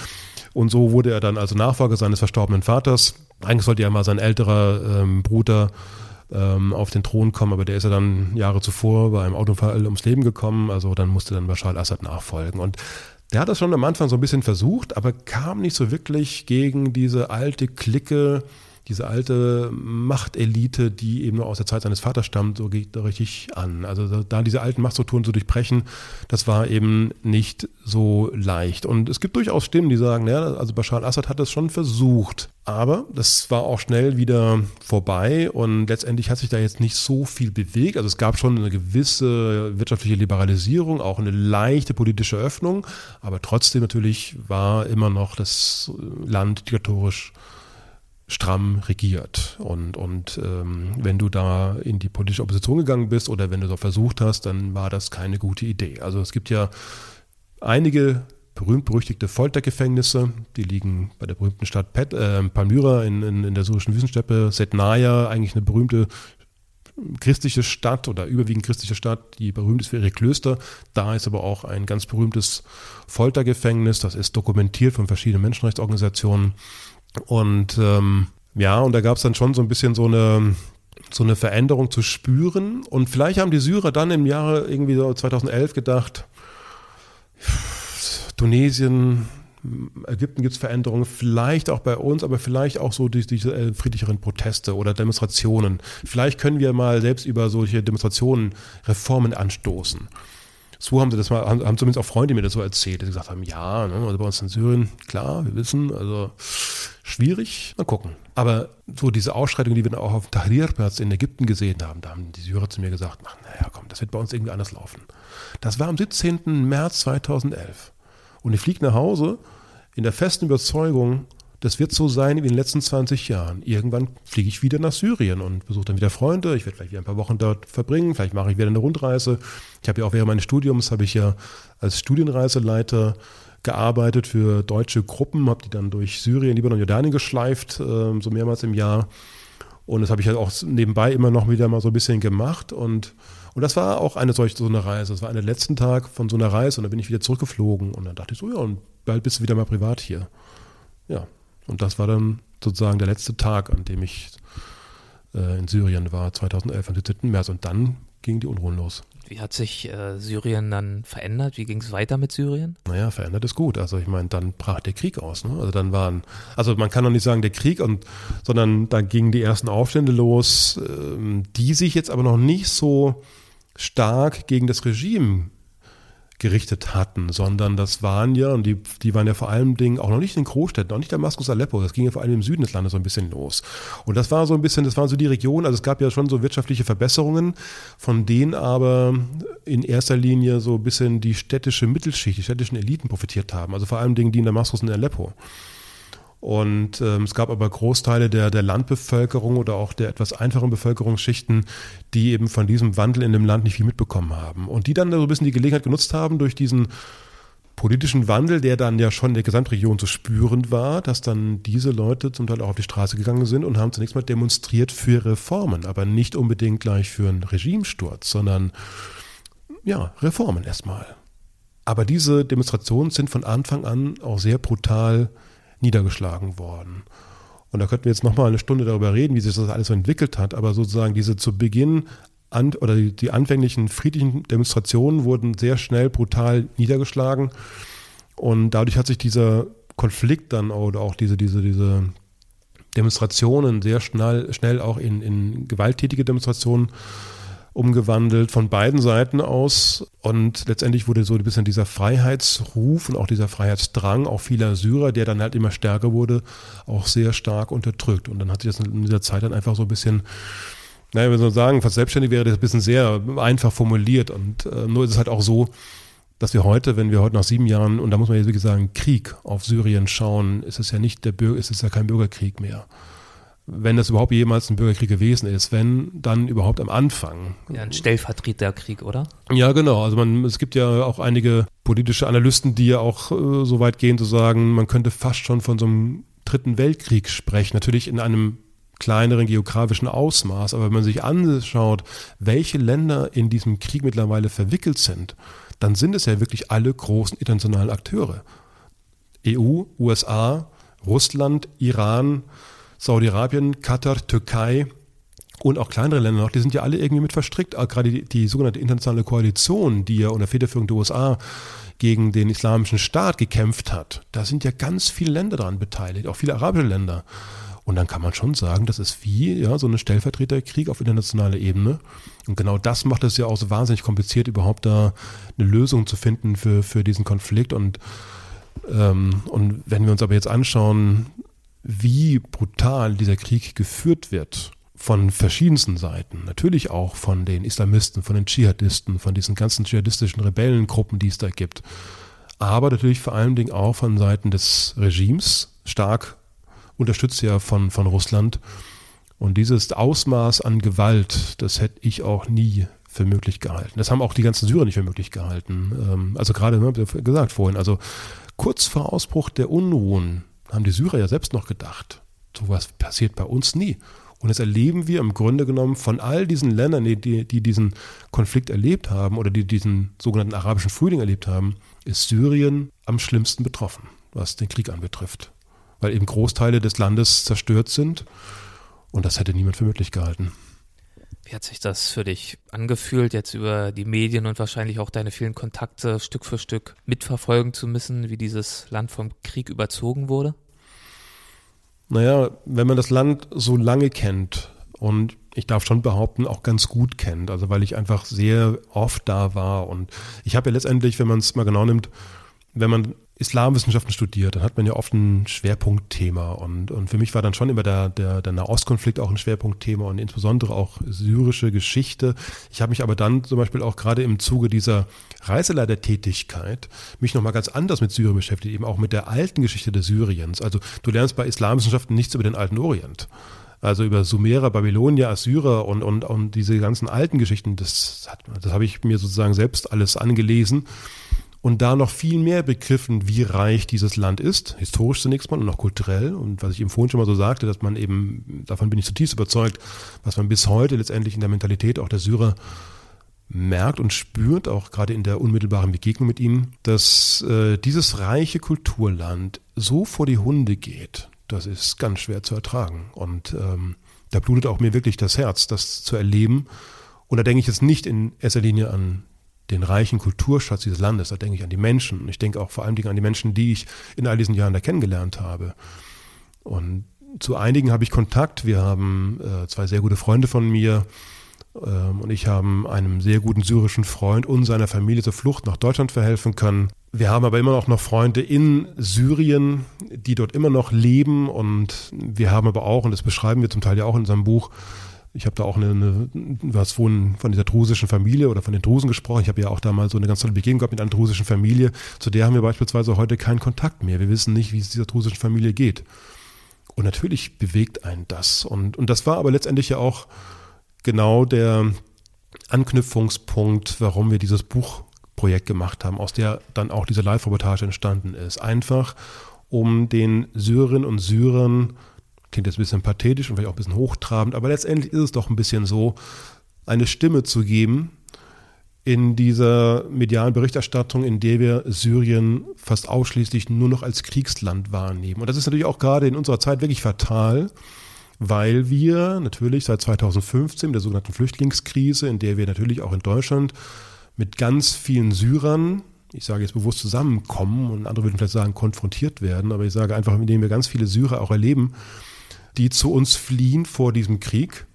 Und so wurde er dann also Nachfolger seines verstorbenen Vaters. Eigentlich sollte ja mal sein älterer ähm, Bruder ähm, auf den Thron kommen, aber der ist ja dann Jahre zuvor bei einem Autounfall ums Leben gekommen, also dann musste dann Bashar al-Assad nachfolgen. Und der hat das schon am Anfang so ein bisschen versucht, aber kam nicht so wirklich gegen diese alte Clique, diese alte Machtelite, die eben nur aus der Zeit seines Vaters stammt, so geht da richtig an. Also da diese alten Machtstrukturen zu durchbrechen, das war eben nicht so leicht. Und es gibt durchaus Stimmen, die sagen, ja, also Bashar al-Assad hat es schon versucht. Aber das war auch schnell wieder vorbei und letztendlich hat sich da jetzt nicht so viel bewegt. Also es gab schon eine gewisse wirtschaftliche Liberalisierung, auch eine leichte politische Öffnung, aber trotzdem natürlich war immer noch das Land diktatorisch stramm regiert. Und, und ähm, wenn du da in die politische Opposition gegangen bist oder wenn du so versucht hast, dann war das keine gute Idee. Also es gibt ja einige berühmt-berüchtigte Foltergefängnisse, die liegen bei der berühmten Stadt Pet, äh, Palmyra in, in, in der syrischen Wüstensteppe, Setnaya, eigentlich eine berühmte christliche Stadt oder überwiegend christliche Stadt, die berühmt ist für ihre Klöster. Da ist aber auch ein ganz berühmtes Foltergefängnis, das ist dokumentiert von verschiedenen Menschenrechtsorganisationen. Und ähm, ja, und da gab es dann schon so ein bisschen so eine, so eine Veränderung zu spüren. Und vielleicht haben die Syrer dann im Jahre irgendwie so 2011 gedacht, Tunesien, Ägypten gibt es Veränderungen, vielleicht auch bei uns, aber vielleicht auch so diese äh, friedlicheren Proteste oder Demonstrationen. Vielleicht können wir mal selbst über solche Demonstrationen Reformen anstoßen. So haben sie das mal, haben, haben zumindest auch Freunde mir das so erzählt, die gesagt haben, ja, ne, also bei uns in Syrien, klar, wir wissen, also schwierig, mal gucken. Aber so diese Ausschreitungen, die wir dann auch auf dem Tahrirplatz in Ägypten gesehen haben, da haben die Syrer zu mir gesagt, ach, naja, komm, das wird bei uns irgendwie anders laufen. Das war am 17. März 2011. Und ich fliege nach Hause in der festen Überzeugung, das wird so sein wie in den letzten 20 Jahren. Irgendwann fliege ich wieder nach Syrien und besuche dann wieder Freunde. Ich werde vielleicht wieder ein paar Wochen dort verbringen. Vielleicht mache ich wieder eine Rundreise. Ich habe ja auch während meines Studiums habe ich ja als Studienreiseleiter gearbeitet für deutsche Gruppen, habe die dann durch Syrien, Libanon, Jordanien geschleift, äh, so mehrmals im Jahr. Und das habe ich halt auch nebenbei immer noch wieder mal so ein bisschen gemacht. Und, und das war auch eine solche so eine Reise. Das war der letzten Tag von so einer Reise und dann bin ich wieder zurückgeflogen. Und dann dachte ich so, ja, und bald bist du wieder mal privat hier. Ja, und das war dann sozusagen der letzte Tag, an dem ich äh, in Syrien war, 2011, am 17. März. Und dann gingen die Unruhen los. Wie hat sich äh, Syrien dann verändert? Wie ging es weiter mit Syrien? Naja, verändert ist gut. Also ich meine, dann brach der Krieg aus. Ne? Also dann waren, also man kann doch nicht sagen der Krieg, und, sondern dann gingen die ersten Aufstände los, äh, die sich jetzt aber noch nicht so stark gegen das Regime gerichtet hatten, sondern das waren ja, und die, die waren ja vor allem Dingen auch noch nicht in Großstädten, auch nicht Damaskus, Aleppo, das ging ja vor allem im Süden des Landes so ein bisschen los. Und das war so ein bisschen, das waren so die Regionen, also es gab ja schon so wirtschaftliche Verbesserungen, von denen aber in erster Linie so ein bisschen die städtische Mittelschicht, die städtischen Eliten profitiert haben, also vor allem Dingen die in Damaskus und Aleppo. Und ähm, es gab aber Großteile der, der Landbevölkerung oder auch der etwas einfachen Bevölkerungsschichten, die eben von diesem Wandel in dem Land nicht viel mitbekommen haben. Und die dann so ein bisschen die Gelegenheit genutzt haben, durch diesen politischen Wandel, der dann ja schon in der Gesamtregion zu spüren war, dass dann diese Leute zum Teil auch auf die Straße gegangen sind und haben zunächst mal demonstriert für Reformen, aber nicht unbedingt gleich für einen Regimesturz, sondern ja, Reformen erstmal. Aber diese Demonstrationen sind von Anfang an auch sehr brutal niedergeschlagen worden. Und da könnten wir jetzt nochmal eine Stunde darüber reden, wie sich das alles so entwickelt hat. Aber sozusagen diese zu Beginn an, oder die, die anfänglichen friedlichen Demonstrationen wurden sehr schnell brutal niedergeschlagen. Und dadurch hat sich dieser Konflikt dann oder auch diese, diese, diese Demonstrationen sehr schnell, schnell auch in, in gewalttätige Demonstrationen umgewandelt von beiden Seiten aus. Und letztendlich wurde so ein bisschen dieser Freiheitsruf und auch dieser Freiheitsdrang auch vieler Syrer, der dann halt immer stärker wurde, auch sehr stark unterdrückt. Und dann hat sich das in dieser Zeit dann einfach so ein bisschen naja, wenn man sagen, fast selbstständig wäre das ein bisschen sehr einfach formuliert. Und äh, nur ist es halt auch so, dass wir heute, wenn wir heute nach sieben Jahren, und da muss man jetzt wirklich sagen, Krieg auf Syrien schauen, ist es ja nicht der Bürger, ist es ja kein Bürgerkrieg mehr wenn das überhaupt jemals ein Bürgerkrieg gewesen ist, wenn dann überhaupt am Anfang. Ja, ein Stellvertreterkrieg, oder? Ja, genau. Also man, es gibt ja auch einige politische Analysten, die ja auch äh, so weit gehen zu sagen, man könnte fast schon von so einem dritten Weltkrieg sprechen. Natürlich in einem kleineren geografischen Ausmaß. Aber wenn man sich anschaut, welche Länder in diesem Krieg mittlerweile verwickelt sind, dann sind es ja wirklich alle großen internationalen Akteure. EU, USA, Russland, Iran, Saudi-Arabien, Katar, Türkei und auch kleinere Länder noch, die sind ja alle irgendwie mit verstrickt. Gerade die, die sogenannte internationale Koalition, die ja unter Federführung der USA gegen den islamischen Staat gekämpft hat, da sind ja ganz viele Länder daran beteiligt, auch viele arabische Länder. Und dann kann man schon sagen, das ist wie ja, so ein Stellvertreterkrieg auf internationaler Ebene. Und genau das macht es ja auch so wahnsinnig kompliziert, überhaupt da eine Lösung zu finden für, für diesen Konflikt. Und, ähm, und wenn wir uns aber jetzt anschauen, wie brutal dieser Krieg geführt wird, von verschiedensten Seiten, natürlich auch von den Islamisten, von den Dschihadisten, von diesen ganzen dschihadistischen Rebellengruppen, die es da gibt, aber natürlich vor allen Dingen auch von Seiten des Regimes, stark unterstützt ja von, von Russland. Und dieses Ausmaß an Gewalt, das hätte ich auch nie für möglich gehalten. Das haben auch die ganzen Syrer nicht für möglich gehalten. Ähm, also gerade, ne, gesagt vorhin, also kurz vor Ausbruch der Unruhen haben die Syrer ja selbst noch gedacht, sowas passiert bei uns nie. Und das erleben wir im Grunde genommen von all diesen Ländern, die, die diesen Konflikt erlebt haben oder die diesen sogenannten arabischen Frühling erlebt haben, ist Syrien am schlimmsten betroffen, was den Krieg anbetrifft. Weil eben Großteile des Landes zerstört sind und das hätte niemand für möglich gehalten. Wie hat sich das für dich angefühlt, jetzt über die Medien und wahrscheinlich auch deine vielen Kontakte Stück für Stück mitverfolgen zu müssen, wie dieses Land vom Krieg überzogen wurde? Naja, wenn man das Land so lange kennt und ich darf schon behaupten, auch ganz gut kennt, also weil ich einfach sehr oft da war und ich habe ja letztendlich, wenn man es mal genau nimmt, wenn man Islamwissenschaften studiert, dann hat man ja oft ein Schwerpunktthema. Und, und für mich war dann schon immer der, der, der Nahostkonflikt auch ein Schwerpunktthema und insbesondere auch syrische Geschichte. Ich habe mich aber dann zum Beispiel auch gerade im Zuge dieser Reiseleitertätigkeit mich nochmal ganz anders mit Syrien beschäftigt, eben auch mit der alten Geschichte des Syriens. Also du lernst bei Islamwissenschaften nichts über den alten Orient. Also über Sumerer, Babylonier, Assyrer und, und, und diese ganzen alten Geschichten, das, das habe ich mir sozusagen selbst alles angelesen und da noch viel mehr begriffen, wie reich dieses Land ist, historisch zunächst mal und auch kulturell. Und was ich eben vorhin schon mal so sagte, dass man eben, davon bin ich zutiefst überzeugt, was man bis heute letztendlich in der Mentalität auch der Syrer merkt und spürt, auch gerade in der unmittelbaren Begegnung mit ihnen, dass äh, dieses reiche Kulturland so vor die Hunde geht, das ist ganz schwer zu ertragen. Und ähm, da blutet auch mir wirklich das Herz, das zu erleben. Und da denke ich jetzt nicht in erster Linie an den reichen Kulturschatz dieses Landes. Da denke ich an die Menschen. Ich denke auch vor allem an die Menschen, die ich in all diesen Jahren da kennengelernt habe. Und zu einigen habe ich Kontakt. Wir haben äh, zwei sehr gute Freunde von mir ähm, und ich haben einem sehr guten syrischen Freund und seiner Familie zur Flucht nach Deutschland verhelfen können. Wir haben aber immer noch, noch Freunde in Syrien, die dort immer noch leben und wir haben aber auch, und das beschreiben wir zum Teil ja auch in unserem Buch, ich habe da auch eine, eine hast vorhin von dieser drusischen Familie oder von den Drusen gesprochen. Ich habe ja auch da mal so eine ganz tolle Begegnung gehabt mit einer drusischen Familie. Zu der haben wir beispielsweise heute keinen Kontakt mehr. Wir wissen nicht, wie es dieser drusischen Familie geht. Und natürlich bewegt einen das. Und, und das war aber letztendlich ja auch genau der Anknüpfungspunkt, warum wir dieses Buchprojekt gemacht haben, aus der dann auch diese Live-Reportage entstanden ist. Einfach, um den Syrerinnen und Syrern Klingt jetzt ein bisschen pathetisch und vielleicht auch ein bisschen hochtrabend, aber letztendlich ist es doch ein bisschen so, eine Stimme zu geben in dieser medialen Berichterstattung, in der wir Syrien fast ausschließlich nur noch als Kriegsland wahrnehmen. Und das ist natürlich auch gerade in unserer Zeit wirklich fatal, weil wir natürlich seit 2015 mit der sogenannten Flüchtlingskrise, in der wir natürlich auch in Deutschland mit ganz vielen Syrern, ich sage jetzt bewusst zusammenkommen und andere würden vielleicht sagen konfrontiert werden, aber ich sage einfach, indem wir ganz viele Syrer auch erleben, die zu uns fliehen vor diesem Krieg,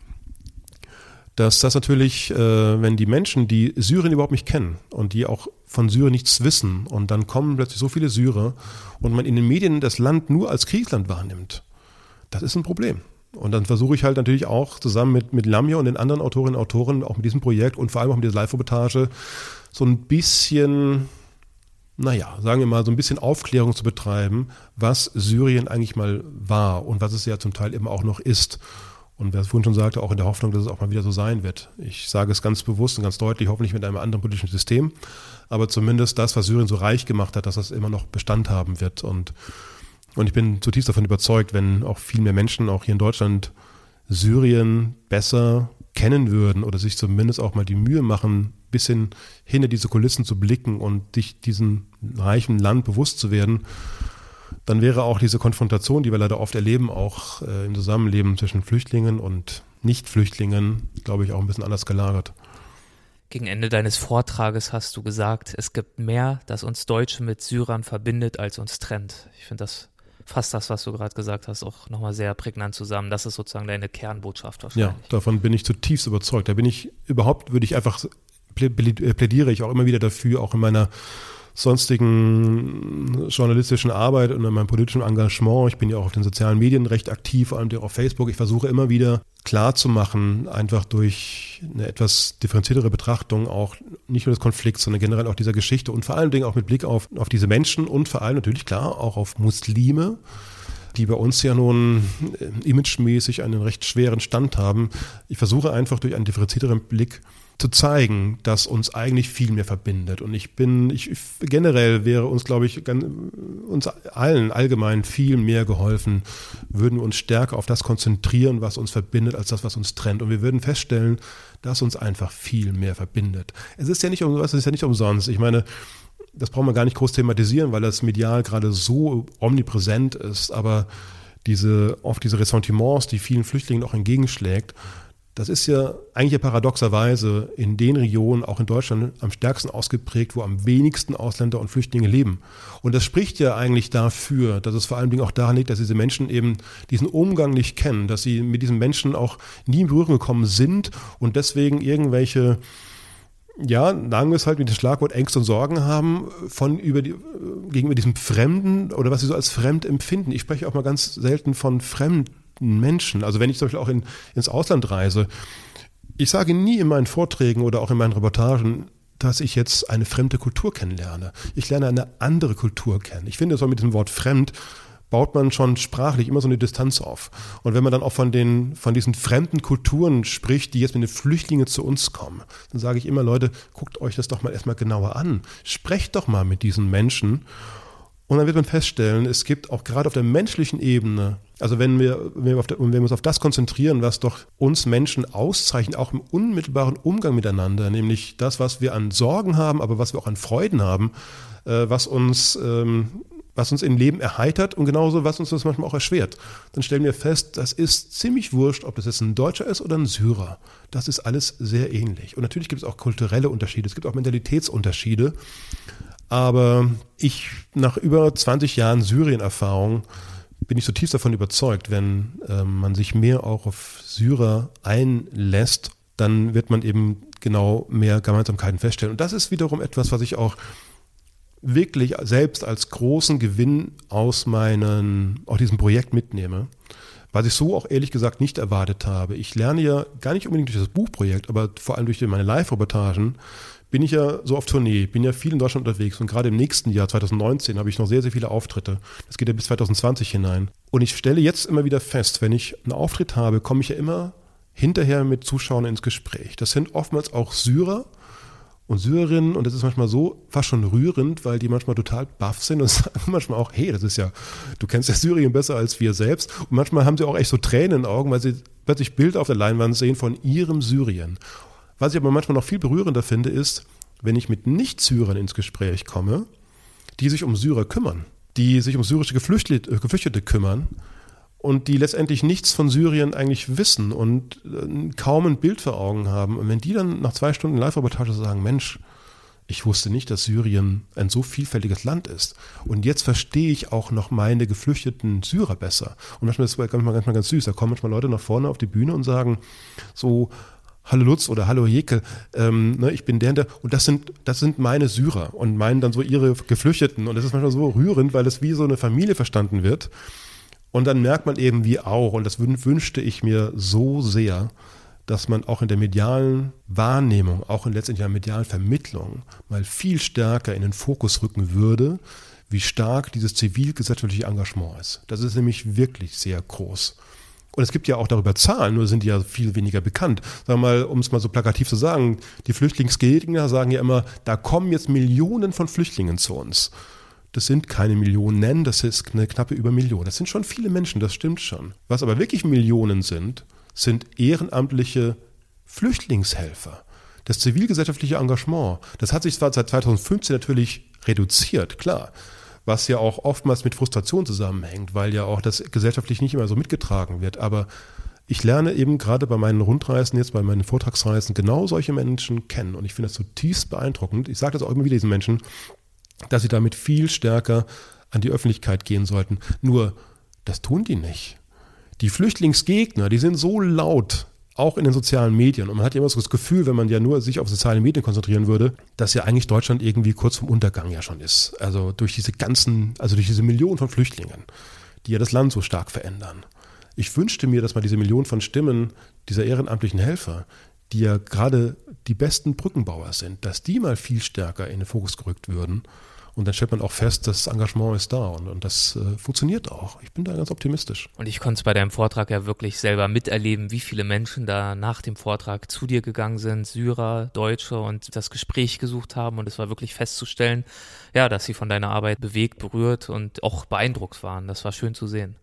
dass das natürlich, äh, wenn die Menschen, die Syrien überhaupt nicht kennen und die auch von Syrien nichts wissen und dann kommen plötzlich so viele Syrer und man in den Medien das Land nur als Kriegsland wahrnimmt, das ist ein Problem. Und dann versuche ich halt natürlich auch zusammen mit, mit Lamia und den anderen Autorinnen und Autoren, auch mit diesem Projekt und vor allem auch mit dieser Live-Reportage, so ein bisschen naja, sagen wir mal, so ein bisschen Aufklärung zu betreiben, was Syrien eigentlich mal war und was es ja zum Teil immer auch noch ist. Und wer es vorhin schon sagte, auch in der Hoffnung, dass es auch mal wieder so sein wird. Ich sage es ganz bewusst und ganz deutlich, hoffentlich mit einem anderen politischen System, aber zumindest das, was Syrien so reich gemacht hat, dass das immer noch Bestand haben wird. Und, und ich bin zutiefst davon überzeugt, wenn auch viel mehr Menschen, auch hier in Deutschland, Syrien besser kennen würden oder sich zumindest auch mal die Mühe machen, bisschen hinter diese Kulissen zu blicken und sich diesem reichen Land bewusst zu werden, dann wäre auch diese Konfrontation, die wir leider oft erleben, auch äh, im Zusammenleben zwischen Flüchtlingen und Nicht-Flüchtlingen, glaube ich, auch ein bisschen anders gelagert. Gegen Ende deines Vortrages hast du gesagt, es gibt mehr, das uns Deutsche mit Syrern verbindet, als uns trennt. Ich finde das fasst das, was du gerade gesagt hast, auch nochmal sehr prägnant zusammen. Das ist sozusagen deine Kernbotschaft wahrscheinlich. Ja, davon bin ich zutiefst überzeugt. Da bin ich überhaupt, würde ich einfach, plädiere ich auch immer wieder dafür, auch in meiner sonstigen journalistischen Arbeit und in meinem politischen Engagement. Ich bin ja auch auf den sozialen Medien recht aktiv, vor allem auf Facebook. Ich versuche immer wieder klar zu machen, einfach durch eine etwas differenziertere Betrachtung auch nicht nur des Konflikts, sondern generell auch dieser Geschichte und vor allen Dingen auch mit Blick auf, auf diese Menschen und vor allem natürlich klar auch auf Muslime, die bei uns ja nun äh, imagemäßig einen recht schweren Stand haben. Ich versuche einfach durch einen differenzierteren Blick zu zeigen, dass uns eigentlich viel mehr verbindet. Und ich bin, ich generell wäre uns, glaube ich, uns allen allgemein viel mehr geholfen, würden wir uns stärker auf das konzentrieren, was uns verbindet, als das, was uns trennt. Und wir würden feststellen, dass uns einfach viel mehr verbindet. Es ist ja nicht es ist ja nicht umsonst. Ich meine, das brauchen wir gar nicht groß thematisieren, weil das medial gerade so omnipräsent ist, aber diese, oft diese Ressentiments, die vielen Flüchtlingen auch entgegenschlägt, das ist ja eigentlich paradoxerweise in den Regionen, auch in Deutschland, am stärksten ausgeprägt, wo am wenigsten Ausländer und Flüchtlinge leben. Und das spricht ja eigentlich dafür, dass es vor allen Dingen auch daran liegt, dass diese Menschen eben diesen Umgang nicht kennen, dass sie mit diesen Menschen auch nie in Berührung gekommen sind und deswegen irgendwelche ja, sagen wir es halt mit dem Schlagwort Ängste und Sorgen haben von über die, gegenüber diesem Fremden oder was sie so als fremd empfinden. Ich spreche auch mal ganz selten von fremd Menschen. Also wenn ich zum Beispiel auch in, ins Ausland reise, ich sage nie in meinen Vorträgen oder auch in meinen Reportagen, dass ich jetzt eine fremde Kultur kennenlerne. Ich lerne eine andere Kultur kennen. Ich finde, so mit diesem Wort fremd baut man schon sprachlich immer so eine Distanz auf. Und wenn man dann auch von den, von diesen fremden Kulturen spricht, die jetzt mit den Flüchtlingen zu uns kommen, dann sage ich immer, Leute, guckt euch das doch mal erstmal genauer an. Sprecht doch mal mit diesen Menschen und dann wird man feststellen, es gibt auch gerade auf der menschlichen Ebene, also wenn wir, wenn wir, der, wenn wir uns auf das konzentrieren, was doch uns Menschen auszeichnet, auch im unmittelbaren Umgang miteinander, nämlich das, was wir an Sorgen haben, aber was wir auch an Freuden haben, äh, was uns ähm, was uns im Leben erheitert und genauso, was uns das manchmal auch erschwert. Dann stellen wir fest, das ist ziemlich wurscht, ob das jetzt ein Deutscher ist oder ein Syrer. Das ist alles sehr ähnlich. Und natürlich gibt es auch kulturelle Unterschiede, es gibt auch Mentalitätsunterschiede. Aber ich, nach über 20 Jahren Syrien-Erfahrung, bin ich zutiefst davon überzeugt, wenn äh, man sich mehr auch auf Syrer einlässt, dann wird man eben genau mehr Gemeinsamkeiten feststellen. Und das ist wiederum etwas, was ich auch wirklich selbst als großen Gewinn aus meinen, aus diesem Projekt mitnehme, was ich so auch ehrlich gesagt nicht erwartet habe. Ich lerne ja gar nicht unbedingt durch das Buchprojekt, aber vor allem durch meine Live-Reportagen bin ich ja so auf Tournee, bin ja viel in Deutschland unterwegs und gerade im nächsten Jahr, 2019, habe ich noch sehr, sehr viele Auftritte. Das geht ja bis 2020 hinein. Und ich stelle jetzt immer wieder fest, wenn ich einen Auftritt habe, komme ich ja immer hinterher mit Zuschauern ins Gespräch. Das sind oftmals auch Syrer und Syrerinnen und das ist manchmal so fast schon rührend, weil die manchmal total baff sind und sagen manchmal auch, hey, das ist ja, du kennst ja Syrien besser als wir selbst. Und manchmal haben sie auch echt so Tränen in den Augen, weil sie plötzlich Bilder auf der Leinwand sehen von ihrem Syrien. Was ich aber manchmal noch viel berührender finde, ist, wenn ich mit Nicht-Syrern ins Gespräch komme, die sich um Syrer kümmern, die sich um syrische Geflüchtete, Geflüchtete kümmern und die letztendlich nichts von Syrien eigentlich wissen und äh, kaum ein Bild vor Augen haben. Und wenn die dann nach zwei Stunden Live-Reportage sagen, Mensch, ich wusste nicht, dass Syrien ein so vielfältiges Land ist. Und jetzt verstehe ich auch noch meine geflüchteten Syrer besser. Und manchmal ist es manchmal ganz süß. Da kommen manchmal Leute nach vorne auf die Bühne und sagen so, Hallo Lutz oder Hallo Jekel, ähm, ne, ich bin der, der und das sind, das sind meine Syrer und meinen dann so ihre Geflüchteten und das ist manchmal so rührend, weil es wie so eine Familie verstanden wird und dann merkt man eben wie auch und das wünschte ich mir so sehr, dass man auch in der medialen Wahrnehmung, auch in letztendlich der medialen Vermittlung mal viel stärker in den Fokus rücken würde, wie stark dieses zivilgesellschaftliche Engagement ist. Das ist nämlich wirklich sehr groß. Und es gibt ja auch darüber Zahlen, nur sind die ja viel weniger bekannt. Sagen mal, um es mal so plakativ zu sagen, die Flüchtlingsgegner sagen ja immer, da kommen jetzt Millionen von Flüchtlingen zu uns. Das sind keine Millionen, das ist eine knappe Übermillion. Das sind schon viele Menschen, das stimmt schon. Was aber wirklich Millionen sind, sind ehrenamtliche Flüchtlingshelfer. Das zivilgesellschaftliche Engagement, das hat sich zwar seit 2015 natürlich reduziert, klar was ja auch oftmals mit Frustration zusammenhängt, weil ja auch das gesellschaftlich nicht immer so mitgetragen wird. Aber ich lerne eben gerade bei meinen Rundreisen, jetzt bei meinen Vortragsreisen, genau solche Menschen kennen. Und ich finde das zutiefst beeindruckend. Ich sage das auch immer wieder diesen Menschen, dass sie damit viel stärker an die Öffentlichkeit gehen sollten. Nur, das tun die nicht. Die Flüchtlingsgegner, die sind so laut, auch in den sozialen Medien. Und man hat ja immer so das Gefühl, wenn man ja nur sich auf soziale Medien konzentrieren würde, dass ja eigentlich Deutschland irgendwie kurz vom Untergang ja schon ist. Also durch diese ganzen, also durch diese Millionen von Flüchtlingen, die ja das Land so stark verändern. Ich wünschte mir, dass man diese Millionen von Stimmen dieser ehrenamtlichen Helfer, die ja gerade die besten Brückenbauer sind, dass die mal viel stärker in den Fokus gerückt würden und dann stellt man auch fest, das Engagement ist da und, und das äh, funktioniert auch. Ich bin da ganz optimistisch. Und ich konnte es bei deinem Vortrag ja wirklich selber miterleben, wie viele Menschen da nach dem Vortrag zu dir gegangen sind, Syrer, Deutsche und das Gespräch gesucht haben. Und es war wirklich festzustellen, ja, dass sie von deiner Arbeit bewegt, berührt und auch beeindruckt waren. Das war schön zu sehen.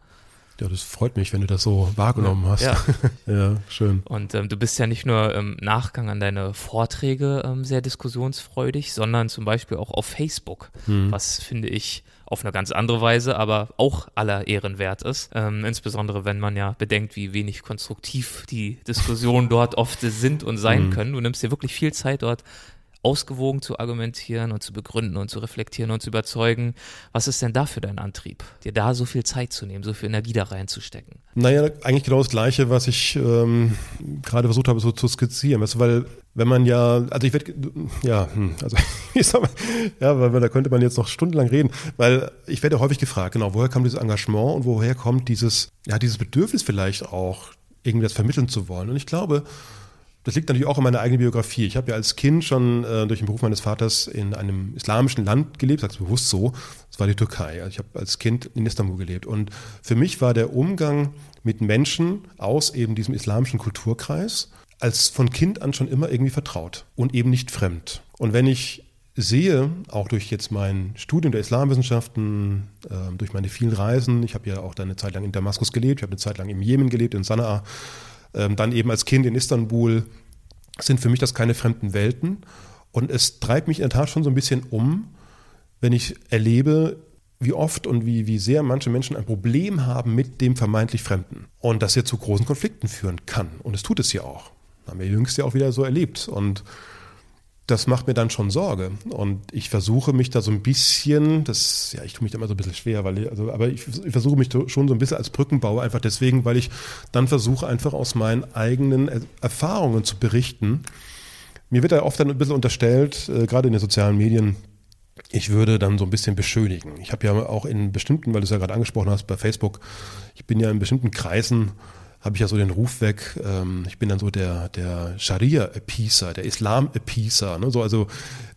Ja, das freut mich, wenn du das so wahrgenommen hast. Ja, ja schön. Und ähm, du bist ja nicht nur im Nachgang an deine Vorträge ähm, sehr diskussionsfreudig, sondern zum Beispiel auch auf Facebook, mhm. was finde ich auf eine ganz andere Weise, aber auch aller Ehren wert ist. Ähm, insbesondere wenn man ja bedenkt, wie wenig konstruktiv die Diskussionen dort oft sind und sein mhm. können. Du nimmst dir wirklich viel Zeit dort ausgewogen zu argumentieren und zu begründen und zu reflektieren und zu überzeugen. Was ist denn da für dein Antrieb, dir da so viel Zeit zu nehmen, so viel Energie da reinzustecken? Naja, eigentlich genau das Gleiche, was ich ähm, gerade versucht habe so zu skizzieren. Weißt du, weil wenn man ja, also ich werde, ja, hm, also ich sag mal, ja, weil da könnte man jetzt noch stundenlang reden, weil ich werde häufig gefragt, genau, woher kommt dieses Engagement und woher kommt dieses, ja, dieses Bedürfnis vielleicht auch, irgendwas vermitteln zu wollen. Und ich glaube, das liegt natürlich auch in meiner eigenen Biografie. Ich habe ja als Kind schon äh, durch den Beruf meines Vaters in einem islamischen Land gelebt, sag's bewusst so. Das war die Türkei. Also ich habe als Kind in Istanbul gelebt. Und für mich war der Umgang mit Menschen aus eben diesem islamischen Kulturkreis als von Kind an schon immer irgendwie vertraut und eben nicht fremd. Und wenn ich sehe, auch durch jetzt mein Studium der Islamwissenschaften, äh, durch meine vielen Reisen, ich habe ja auch eine Zeit lang in Damaskus gelebt, ich habe eine Zeit lang im Jemen gelebt, in Sanaa, ähm, dann eben als Kind in Istanbul, sind für mich das keine fremden Welten. Und es treibt mich in der Tat schon so ein bisschen um, wenn ich erlebe, wie oft und wie, wie sehr manche Menschen ein Problem haben mit dem vermeintlich Fremden. Und das ja zu großen Konflikten führen kann. Und es tut es ja auch. Haben wir jüngst ja auch wieder so erlebt. Und das macht mir dann schon Sorge. Und ich versuche mich da so ein bisschen, das, ja, ich tue mich da immer so ein bisschen schwer, weil ich, also, aber ich, ich versuche mich schon so ein bisschen als Brückenbauer, einfach deswegen, weil ich dann versuche, einfach aus meinen eigenen Erfahrungen zu berichten. Mir wird da oft dann ein bisschen unterstellt, äh, gerade in den sozialen Medien, ich würde dann so ein bisschen beschönigen. Ich habe ja auch in bestimmten, weil du es ja gerade angesprochen hast, bei Facebook, ich bin ja in bestimmten Kreisen habe ich ja so den Ruf weg, ähm, ich bin dann so der, der Scharia-Appeaser, der Islam-Appeaser, ne? so, also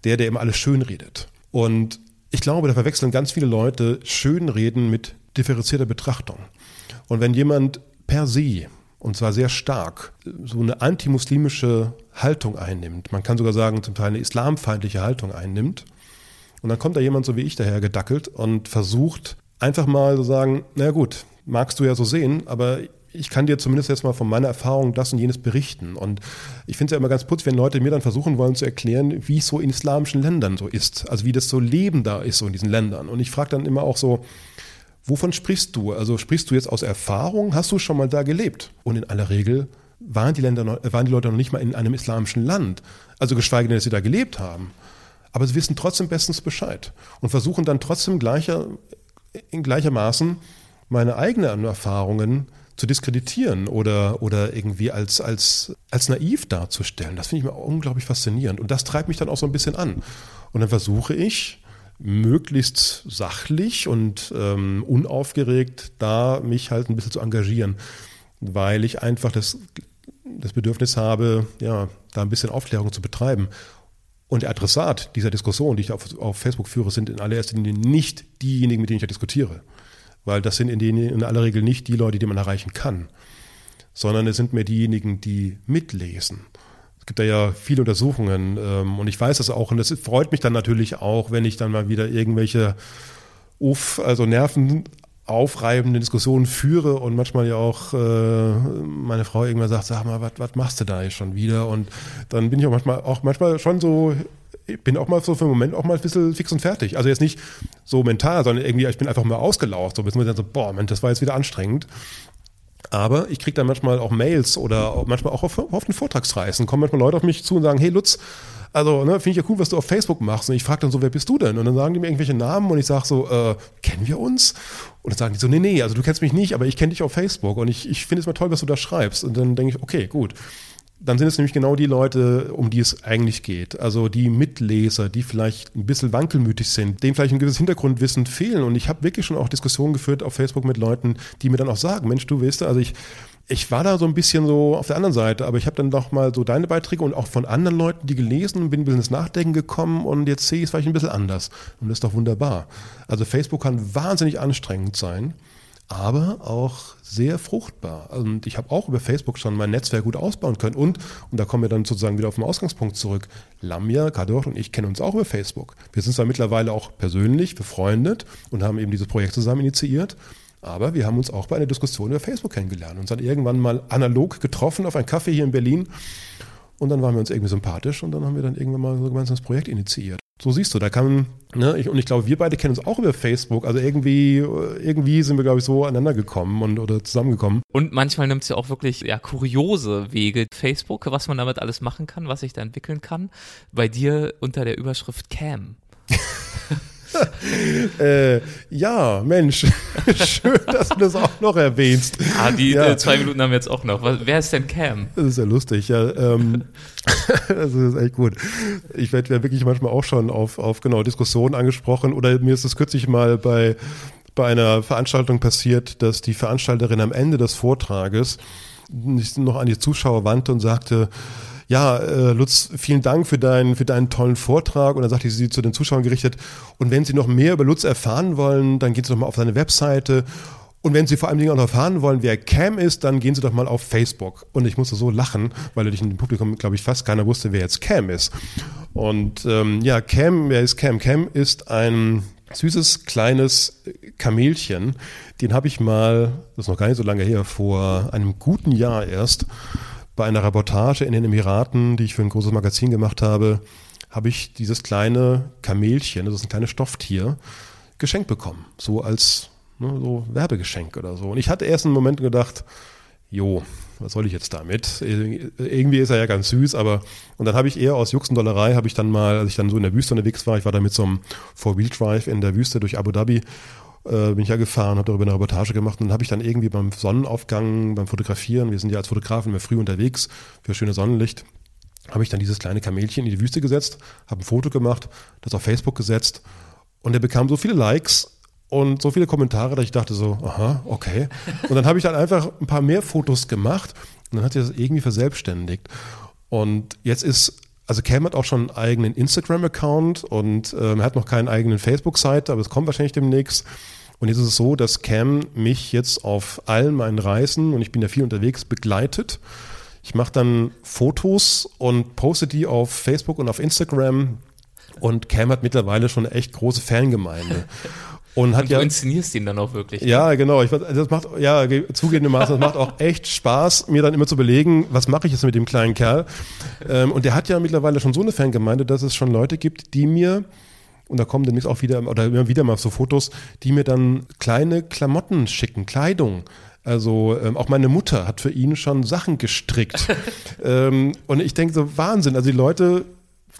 der, der immer alles schön redet. Und ich glaube, da verwechseln ganz viele Leute Schönreden mit differenzierter Betrachtung. Und wenn jemand per se, und zwar sehr stark, so eine antimuslimische Haltung einnimmt, man kann sogar sagen, zum Teil eine islamfeindliche Haltung einnimmt, und dann kommt da jemand so wie ich daher gedackelt und versucht einfach mal so sagen, na gut, magst du ja so sehen, aber ich kann dir zumindest jetzt mal von meiner Erfahrung das und jenes berichten. Und ich finde es ja immer ganz putzig, wenn Leute mir dann versuchen wollen zu erklären, wie es so in islamischen Ländern so ist. Also wie das so Leben da ist so in diesen Ländern. Und ich frage dann immer auch so, wovon sprichst du? Also sprichst du jetzt aus Erfahrung? Hast du schon mal da gelebt? Und in aller Regel waren die, Länder noch, waren die Leute noch nicht mal in einem islamischen Land. Also geschweige denn, dass sie da gelebt haben. Aber sie wissen trotzdem bestens Bescheid und versuchen dann trotzdem gleicher, in gleichermaßen meine eigenen Erfahrungen zu diskreditieren oder, oder irgendwie als, als, als naiv darzustellen. Das finde ich mir unglaublich faszinierend. Und das treibt mich dann auch so ein bisschen an. Und dann versuche ich, möglichst sachlich und ähm, unaufgeregt da mich halt ein bisschen zu engagieren, weil ich einfach das, das Bedürfnis habe, ja, da ein bisschen Aufklärung zu betreiben. Und der Adressat dieser Diskussion, die ich auf, auf Facebook führe, sind in allererster Linie nicht diejenigen, mit denen ich ja diskutiere weil das sind in, den, in aller Regel nicht die Leute, die man erreichen kann, sondern es sind mehr diejenigen, die mitlesen. Es gibt da ja viele Untersuchungen ähm, und ich weiß das auch und das freut mich dann natürlich auch, wenn ich dann mal wieder irgendwelche uff, also Nerven aufreibende Diskussionen führe und manchmal ja auch äh, meine Frau irgendwann sagt, sag mal, was machst du da jetzt schon wieder? Und dann bin ich auch manchmal auch manchmal schon so bin auch mal so für einen Moment auch mal ein bisschen fix und fertig. Also jetzt nicht so mental, sondern irgendwie, ich bin einfach mal ausgelaucht. So, dann so, boah, Mensch, das war jetzt wieder anstrengend. Aber ich kriege dann manchmal auch Mails oder manchmal auch auf, auf den Vortragsreisen kommen manchmal Leute auf mich zu und sagen, hey Lutz, also ne, finde ich ja cool, was du auf Facebook machst. Und ich frage dann so, wer bist du denn? Und dann sagen die mir irgendwelche Namen und ich sage so, äh, kennen wir uns? Und dann sagen die so, nee, nee, also du kennst mich nicht, aber ich kenne dich auf Facebook und ich, ich finde es mal toll, was du da schreibst. Und dann denke ich, okay, gut. Dann sind es nämlich genau die Leute, um die es eigentlich geht. Also die Mitleser, die vielleicht ein bisschen wankelmütig sind, denen vielleicht ein gewisses Hintergrundwissen fehlen. Und ich habe wirklich schon auch Diskussionen geführt auf Facebook mit Leuten, die mir dann auch sagen, Mensch, du weißt, also ich ich war da so ein bisschen so auf der anderen Seite, aber ich habe dann doch mal so deine Beiträge und auch von anderen Leuten, die gelesen und bin ein bisschen ins Nachdenken gekommen und jetzt sehe ich es vielleicht ein bisschen anders. Und das ist doch wunderbar. Also Facebook kann wahnsinnig anstrengend sein, aber auch sehr fruchtbar. Und ich habe auch über Facebook schon mein Netzwerk gut ausbauen können. Und, und da kommen wir dann sozusagen wieder auf den Ausgangspunkt zurück. Lamia, Kador und ich kennen uns auch über Facebook. Wir sind zwar mittlerweile auch persönlich befreundet und haben eben dieses Projekt zusammen initiiert. Aber wir haben uns auch bei einer Diskussion über Facebook kennengelernt. Uns dann irgendwann mal analog getroffen auf einen Kaffee hier in Berlin. Und dann waren wir uns irgendwie sympathisch und dann haben wir dann irgendwann mal so gemeinsam das Projekt initiiert. So siehst du, da kann, ne, ich, und ich glaube, wir beide kennen uns auch über Facebook. Also irgendwie, irgendwie sind wir, glaube ich, so aneinander gekommen und oder zusammengekommen. Und manchmal nimmt es ja auch wirklich ja, kuriose Wege. Facebook, was man damit alles machen kann, was sich da entwickeln kann. Bei dir unter der Überschrift Cam. äh, ja, Mensch, schön, dass du das auch noch erwähnst. Ah, die ja. äh, zwei Minuten haben wir jetzt auch noch. Was, wer ist denn Cam? Das ist ja lustig, ja. Ähm, das ist echt gut. Ich werde ja wirklich manchmal auch schon auf, auf genau Diskussionen angesprochen oder mir ist es kürzlich mal bei, bei einer Veranstaltung passiert, dass die Veranstalterin am Ende des Vortrages noch an die Zuschauer wandte und sagte, ja, äh, Lutz, vielen Dank für deinen, für deinen tollen Vortrag. Und dann sagte sie zu den Zuschauern gerichtet, und wenn Sie noch mehr über Lutz erfahren wollen, dann gehen Sie doch mal auf seine Webseite. Und wenn Sie vor allem auch noch erfahren wollen, wer Cam ist, dann gehen Sie doch mal auf Facebook. Und ich musste so lachen, weil durch im Publikum, glaube ich, fast keiner wusste, wer jetzt Cam ist. Und ähm, ja, Cam, wer ist Cam? Cam ist ein süßes kleines Kamelchen. Den habe ich mal, das ist noch gar nicht so lange her, vor einem guten Jahr erst, bei einer Reportage in den Emiraten, die ich für ein großes Magazin gemacht habe, habe ich dieses kleine Kamelchen, das ist ein kleines Stofftier, geschenkt bekommen. So als ne, so Werbegeschenk oder so. Und ich hatte erst einen Moment gedacht, jo, was soll ich jetzt damit? Irgendwie ist er ja ganz süß, aber und dann habe ich eher aus Juxendollerei, habe ich dann mal, als ich dann so in der Wüste unterwegs war, ich war da mit so einem Four-Wheel-Drive in der Wüste durch Abu Dhabi äh, bin ich ja gefahren, habe darüber eine Reportage gemacht und dann habe ich dann irgendwie beim Sonnenaufgang, beim Fotografieren, wir sind ja als Fotografen immer früh unterwegs für schönes Sonnenlicht, habe ich dann dieses kleine Kamelchen in die Wüste gesetzt, habe ein Foto gemacht, das auf Facebook gesetzt und er bekam so viele Likes und so viele Kommentare, dass ich dachte so, aha, okay. Und dann habe ich dann einfach ein paar mehr Fotos gemacht und dann hat sich das irgendwie verselbstständigt. Und jetzt ist also Cam hat auch schon einen eigenen Instagram-Account und ähm, hat noch keinen eigenen Facebook-Seite, aber es kommt wahrscheinlich demnächst. Und jetzt ist es so, dass Cam mich jetzt auf allen meinen Reisen, und ich bin ja viel unterwegs, begleitet. Ich mache dann Fotos und poste die auf Facebook und auf Instagram. Und Cam hat mittlerweile schon eine echt große Fangemeinde. Und, hat und du ja, inszenierst ihn dann auch wirklich. Ja, genau. Ich, das macht, ja, zugegebenermaßen, das macht auch echt Spaß, mir dann immer zu überlegen, was mache ich jetzt mit dem kleinen Kerl. Ähm, und der hat ja mittlerweile schon so eine Fangemeinde, dass es schon Leute gibt, die mir, und da kommen demnächst auch wieder, oder immer wieder mal so Fotos, die mir dann kleine Klamotten schicken, Kleidung. Also ähm, auch meine Mutter hat für ihn schon Sachen gestrickt. ähm, und ich denke so, Wahnsinn. Also die Leute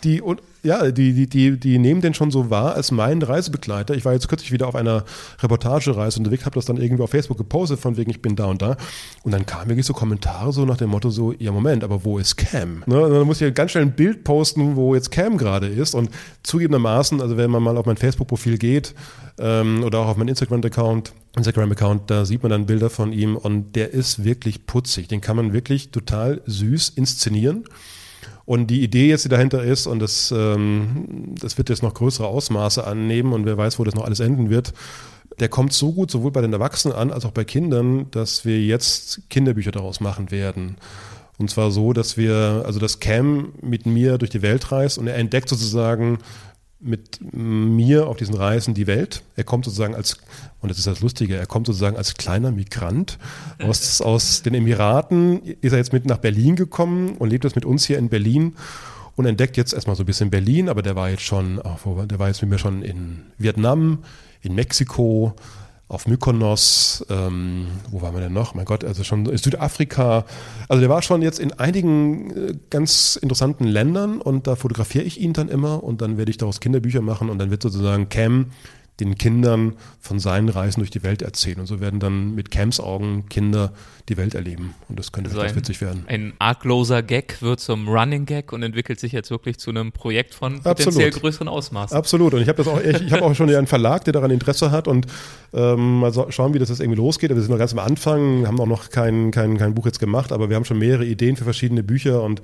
die, ja, die, die, die, die nehmen den schon so wahr als meinen Reisebegleiter. Ich war jetzt kürzlich wieder auf einer Reportagereise unterwegs, habe das dann irgendwie auf Facebook gepostet, von wegen, ich bin da und da. Und dann kamen wirklich so Kommentare so nach dem Motto so, ja Moment, aber wo ist Cam? Ne? Und dann muss ich ganz schnell ein Bild posten, wo jetzt Cam gerade ist. Und zugegebenermaßen, also wenn man mal auf mein Facebook-Profil geht ähm, oder auch auf meinen Instagram-Account, Instagram-Account, da sieht man dann Bilder von ihm und der ist wirklich putzig. Den kann man wirklich total süß inszenieren. Und die Idee jetzt, die dahinter ist, und das, ähm, das wird jetzt noch größere Ausmaße annehmen und wer weiß, wo das noch alles enden wird, der kommt so gut sowohl bei den Erwachsenen an als auch bei Kindern, dass wir jetzt Kinderbücher daraus machen werden. Und zwar so, dass wir, also dass Cam mit mir durch die Welt reist und er entdeckt sozusagen mit mir auf diesen Reisen die Welt. Er kommt sozusagen als, und das ist das Lustige, er kommt sozusagen als kleiner Migrant aus, aus den Emiraten, ist er jetzt mit nach Berlin gekommen und lebt jetzt mit uns hier in Berlin und entdeckt jetzt erstmal so ein bisschen Berlin, aber der war jetzt schon, der war jetzt mit mir schon in Vietnam, in Mexiko, auf Mykonos, ähm, wo waren wir denn noch? Mein Gott, also schon Südafrika. Also der war schon jetzt in einigen äh, ganz interessanten Ländern und da fotografiere ich ihn dann immer und dann werde ich daraus Kinderbücher machen und dann wird sozusagen Cam den Kindern von seinen Reisen durch die Welt erzählen. Und so werden dann mit Cams Augen Kinder die Welt erleben. Und das könnte also witzig werden. Ein argloser Gag wird zum Running Gag und entwickelt sich jetzt wirklich zu einem Projekt von potenziell Absolut. größeren Ausmaßen. Absolut. Und ich habe das auch, ich, ich habe auch schon einen Verlag, der daran Interesse hat und ähm, mal schauen, wie das jetzt irgendwie losgeht. Wir sind noch ganz am Anfang, haben auch noch kein, kein, kein Buch jetzt gemacht, aber wir haben schon mehrere Ideen für verschiedene Bücher und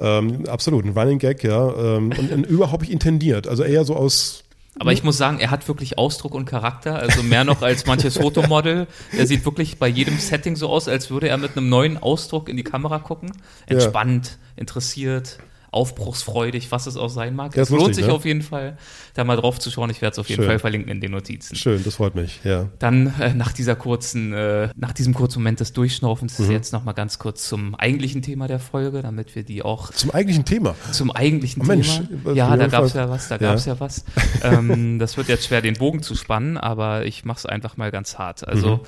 ähm, absolut, ein Running Gag, ja. Ähm, und, und überhaupt nicht intendiert. Also eher so aus aber ich muss sagen, er hat wirklich Ausdruck und Charakter, also mehr noch als manches Fotomodel. Er sieht wirklich bei jedem Setting so aus, als würde er mit einem neuen Ausdruck in die Kamera gucken. Entspannt, interessiert aufbruchsfreudig, was es auch sein mag. Ja, es lohnt lustig, sich ne? auf jeden Fall, da mal drauf zu schauen. Ich werde es auf jeden Schön. Fall verlinken in den Notizen. Schön, das freut mich, ja. Dann äh, nach dieser kurzen, äh, nach diesem kurzen Moment des Durchschnaufens mhm. jetzt nochmal ganz kurz zum eigentlichen Thema der Folge, damit wir die auch. Zum eigentlichen Thema? Zum eigentlichen oh, Mensch, Thema. Ja, da gab es ja was, da ja. gab es ja was. ähm, das wird jetzt schwer, den Bogen zu spannen, aber ich mache es einfach mal ganz hart. Also mhm.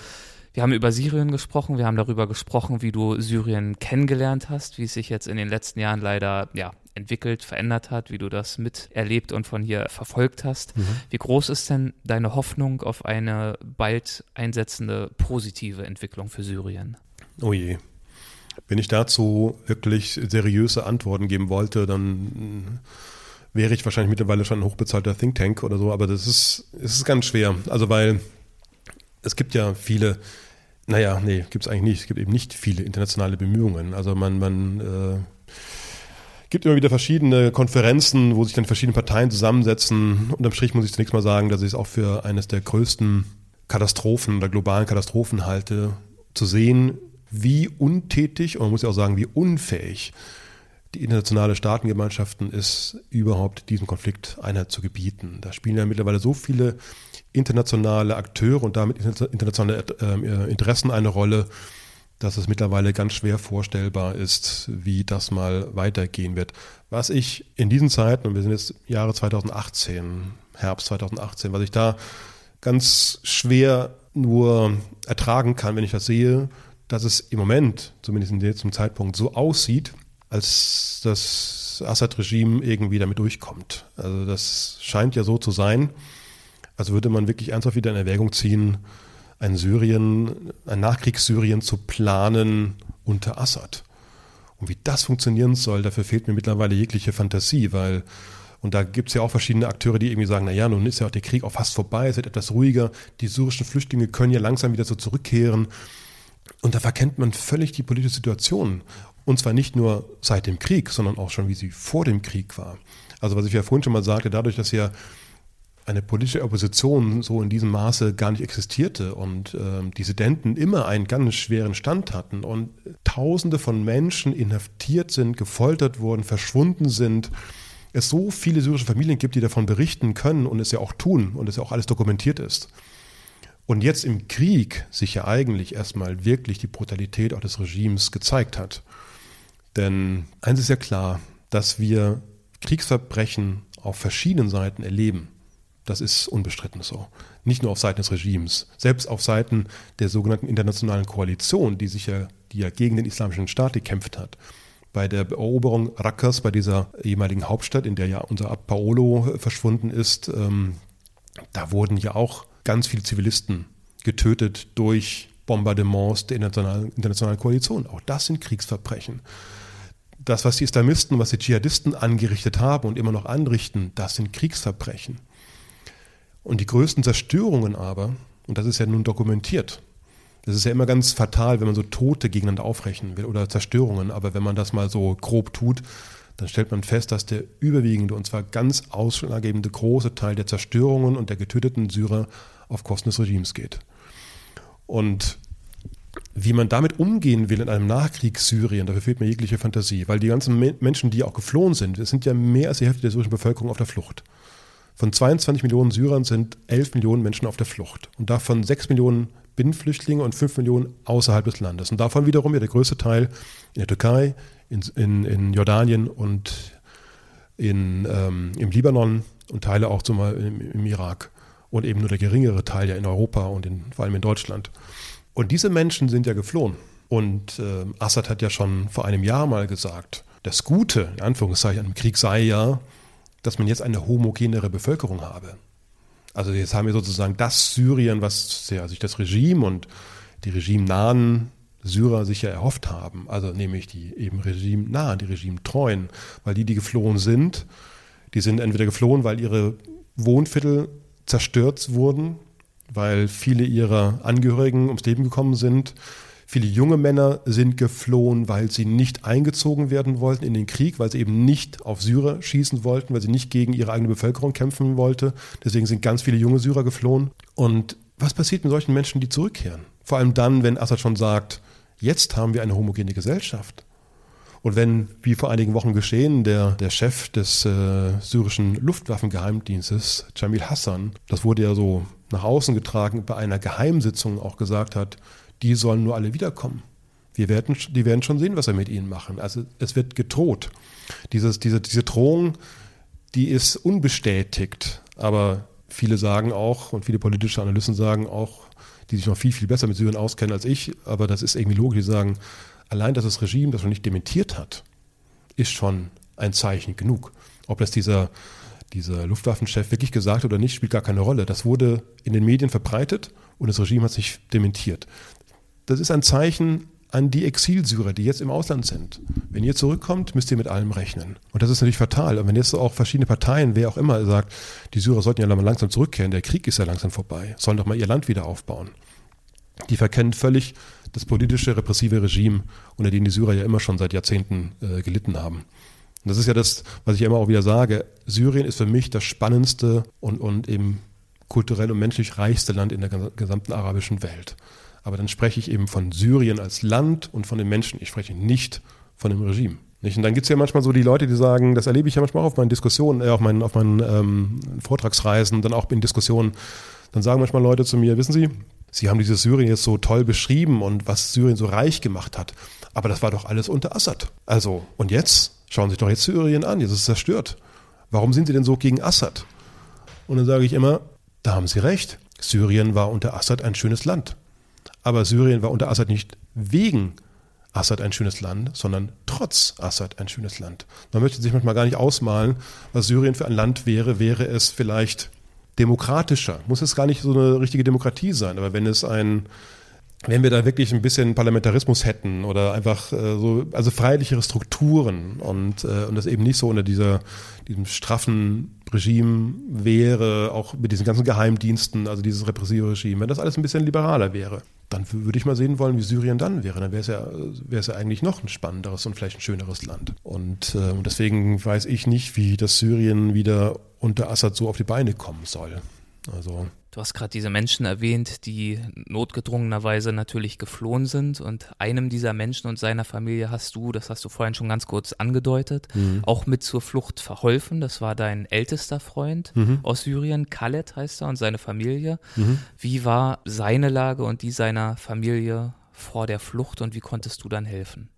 Wir haben über Syrien gesprochen, wir haben darüber gesprochen, wie du Syrien kennengelernt hast, wie es sich jetzt in den letzten Jahren leider ja, entwickelt, verändert hat, wie du das miterlebt und von hier verfolgt hast. Mhm. Wie groß ist denn deine Hoffnung auf eine bald einsetzende positive Entwicklung für Syrien? Oh je. Wenn ich dazu wirklich seriöse Antworten geben wollte, dann wäre ich wahrscheinlich mittlerweile schon ein hochbezahlter Think Tank oder so, aber das ist, es ist ganz schwer. Also weil es gibt ja viele, naja, nee, gibt es eigentlich nicht. Es gibt eben nicht viele internationale Bemühungen. Also man, man äh, gibt immer wieder verschiedene Konferenzen, wo sich dann verschiedene Parteien zusammensetzen. Unterm Strich muss ich zunächst mal sagen, dass ich es auch für eines der größten Katastrophen oder globalen Katastrophen halte, zu sehen, wie untätig und man muss ja auch sagen, wie unfähig die internationale Staatengemeinschaften ist, überhaupt diesem Konflikt Einheit zu gebieten. Da spielen ja mittlerweile so viele internationale Akteure und damit internationale äh, Interessen eine Rolle, dass es mittlerweile ganz schwer vorstellbar ist, wie das mal weitergehen wird. Was ich in diesen Zeiten, und wir sind jetzt Jahre 2018, Herbst 2018, was ich da ganz schwer nur ertragen kann, wenn ich das sehe, dass es im Moment, zumindest in diesem Zeitpunkt, so aussieht, als das Assad-Regime irgendwie damit durchkommt. Also das scheint ja so zu sein. Also würde man wirklich ernsthaft wieder in Erwägung ziehen, ein Syrien, ein Nachkriegssyrien zu planen unter Assad. Und wie das funktionieren soll, dafür fehlt mir mittlerweile jegliche Fantasie, weil, und da gibt es ja auch verschiedene Akteure, die irgendwie sagen, naja, nun ist ja auch der Krieg auch fast vorbei, es wird etwas ruhiger, die syrischen Flüchtlinge können ja langsam wieder so zurückkehren. Und da verkennt man völlig die politische Situation. Und zwar nicht nur seit dem Krieg, sondern auch schon, wie sie vor dem Krieg war. Also was ich ja vorhin schon mal sagte, dadurch, dass ja eine politische Opposition so in diesem Maße gar nicht existierte und äh, Dissidenten immer einen ganz schweren Stand hatten und Tausende von Menschen inhaftiert sind, gefoltert wurden, verschwunden sind, es so viele syrische Familien gibt, die davon berichten können und es ja auch tun und es ja auch alles dokumentiert ist. Und jetzt im Krieg sich ja eigentlich erstmal wirklich die Brutalität auch des Regimes gezeigt hat. Denn eins ist ja klar, dass wir Kriegsverbrechen auf verschiedenen Seiten erleben. Das ist unbestritten so. Nicht nur auf Seiten des Regimes, selbst auf Seiten der sogenannten internationalen Koalition, die sich ja, die ja gegen den islamischen Staat gekämpft hat. Bei der Eroberung Rakkers, bei dieser ehemaligen Hauptstadt, in der ja unser Ab Paolo verschwunden ist, ähm, da wurden ja auch ganz viele Zivilisten getötet durch Bombardements der internationalen Koalition. Auch das sind Kriegsverbrechen. Das, was die Islamisten, was die Dschihadisten angerichtet haben und immer noch anrichten, das sind Kriegsverbrechen. Und die größten Zerstörungen aber, und das ist ja nun dokumentiert, das ist ja immer ganz fatal, wenn man so Tote gegeneinander aufrechnen will oder Zerstörungen, aber wenn man das mal so grob tut, dann stellt man fest, dass der überwiegende und zwar ganz ausschlaggebende große Teil der Zerstörungen und der getöteten Syrer auf Kosten des Regimes geht. Und wie man damit umgehen will in einem Nachkriegssyrien, dafür fehlt mir jegliche Fantasie, weil die ganzen Menschen, die auch geflohen sind, es sind ja mehr als die Hälfte der syrischen Bevölkerung auf der Flucht. Von 22 Millionen Syrern sind 11 Millionen Menschen auf der Flucht. Und davon 6 Millionen Binnenflüchtlinge und 5 Millionen außerhalb des Landes. Und davon wiederum ja der größte Teil in der Türkei, in, in, in Jordanien und in, ähm, im Libanon und Teile auch zumal im, im Irak. und eben nur der geringere Teil ja in Europa und in, vor allem in Deutschland. Und diese Menschen sind ja geflohen. Und äh, Assad hat ja schon vor einem Jahr mal gesagt, das Gute, in Anführungszeichen, am Krieg sei ja, dass man jetzt eine homogenere Bevölkerung habe. Also jetzt haben wir sozusagen das Syrien, was ja, sich das Regime und die regimenahen Syrer sich ja erhofft haben, also nämlich die eben regimenahen, die regimetreuen, weil die, die geflohen sind, die sind entweder geflohen, weil ihre Wohnviertel zerstört wurden, weil viele ihrer Angehörigen ums Leben gekommen sind. Viele junge Männer sind geflohen, weil sie nicht eingezogen werden wollten in den Krieg, weil sie eben nicht auf Syrer schießen wollten, weil sie nicht gegen ihre eigene Bevölkerung kämpfen wollten. Deswegen sind ganz viele junge Syrer geflohen. Und was passiert mit solchen Menschen, die zurückkehren? Vor allem dann, wenn Assad schon sagt, jetzt haben wir eine homogene Gesellschaft. Und wenn, wie vor einigen Wochen geschehen, der, der Chef des äh, syrischen Luftwaffengeheimdienstes, Jamil Hassan, das wurde ja so nach außen getragen, bei einer Geheimsitzung auch gesagt hat, die sollen nur alle wiederkommen. Wir werden, die werden schon sehen, was wir mit ihnen machen. Also es wird gedroht. Dieses, diese, diese Drohung, die ist unbestätigt. Aber viele sagen auch, und viele politische Analysten sagen auch, die sich noch viel, viel besser mit Syrien auskennen als ich, aber das ist irgendwie logisch, die sagen, allein, dass das Regime das noch nicht dementiert hat, ist schon ein Zeichen genug. Ob das dieser, dieser Luftwaffenchef wirklich gesagt oder nicht, spielt gar keine Rolle. Das wurde in den Medien verbreitet und das Regime hat sich dementiert. Das ist ein Zeichen an die Exilsyrer, die jetzt im Ausland sind. Wenn ihr zurückkommt, müsst ihr mit allem rechnen. Und das ist natürlich fatal. Und wenn jetzt auch verschiedene Parteien, wer auch immer, sagt, die Syrer sollten ja langsam zurückkehren, der Krieg ist ja langsam vorbei, sollen doch mal ihr Land wieder aufbauen. Die verkennen völlig das politische, repressive Regime, unter dem die Syrer ja immer schon seit Jahrzehnten äh, gelitten haben. Und das ist ja das, was ich immer auch wieder sage. Syrien ist für mich das spannendste und, und eben kulturell und menschlich reichste Land in der gesamten arabischen Welt. Aber dann spreche ich eben von Syrien als Land und von den Menschen. Ich spreche nicht von dem Regime. Nicht? Und dann gibt es ja manchmal so die Leute, die sagen, das erlebe ich ja manchmal auch auf meinen Diskussionen, äh, auf meinen, auf meinen ähm, Vortragsreisen, dann auch in Diskussionen. Dann sagen manchmal Leute zu mir, wissen Sie, Sie haben dieses Syrien jetzt so toll beschrieben und was Syrien so reich gemacht hat. Aber das war doch alles unter Assad. Also, und jetzt? Schauen Sie sich doch jetzt Syrien an, jetzt ist es zerstört. Warum sind Sie denn so gegen Assad? Und dann sage ich immer, da haben Sie recht. Syrien war unter Assad ein schönes Land. Aber Syrien war unter Assad nicht wegen Assad ein schönes Land, sondern trotz Assad ein schönes Land. Man möchte sich manchmal gar nicht ausmalen, was Syrien für ein Land wäre, wäre es vielleicht demokratischer. Muss es gar nicht so eine richtige Demokratie sein, aber wenn es ein, wenn wir da wirklich ein bisschen Parlamentarismus hätten oder einfach äh, so, also freilichere Strukturen und, äh, und das eben nicht so unter dieser, diesem straffen Regime wäre, auch mit diesen ganzen Geheimdiensten, also dieses repressive Regime, wenn das alles ein bisschen liberaler wäre, dann würde ich mal sehen wollen, wie Syrien dann wäre. Dann wäre es ja, wäre es ja eigentlich noch ein spannenderes und vielleicht ein schöneres Land. Und äh, deswegen weiß ich nicht, wie das Syrien wieder unter Assad so auf die Beine kommen soll. Also Du hast gerade diese Menschen erwähnt, die notgedrungenerweise natürlich geflohen sind. Und einem dieser Menschen und seiner Familie hast du, das hast du vorhin schon ganz kurz angedeutet, mhm. auch mit zur Flucht verholfen. Das war dein ältester Freund mhm. aus Syrien, Khaled heißt er, und seine Familie. Mhm. Wie war seine Lage und die seiner Familie vor der Flucht und wie konntest du dann helfen?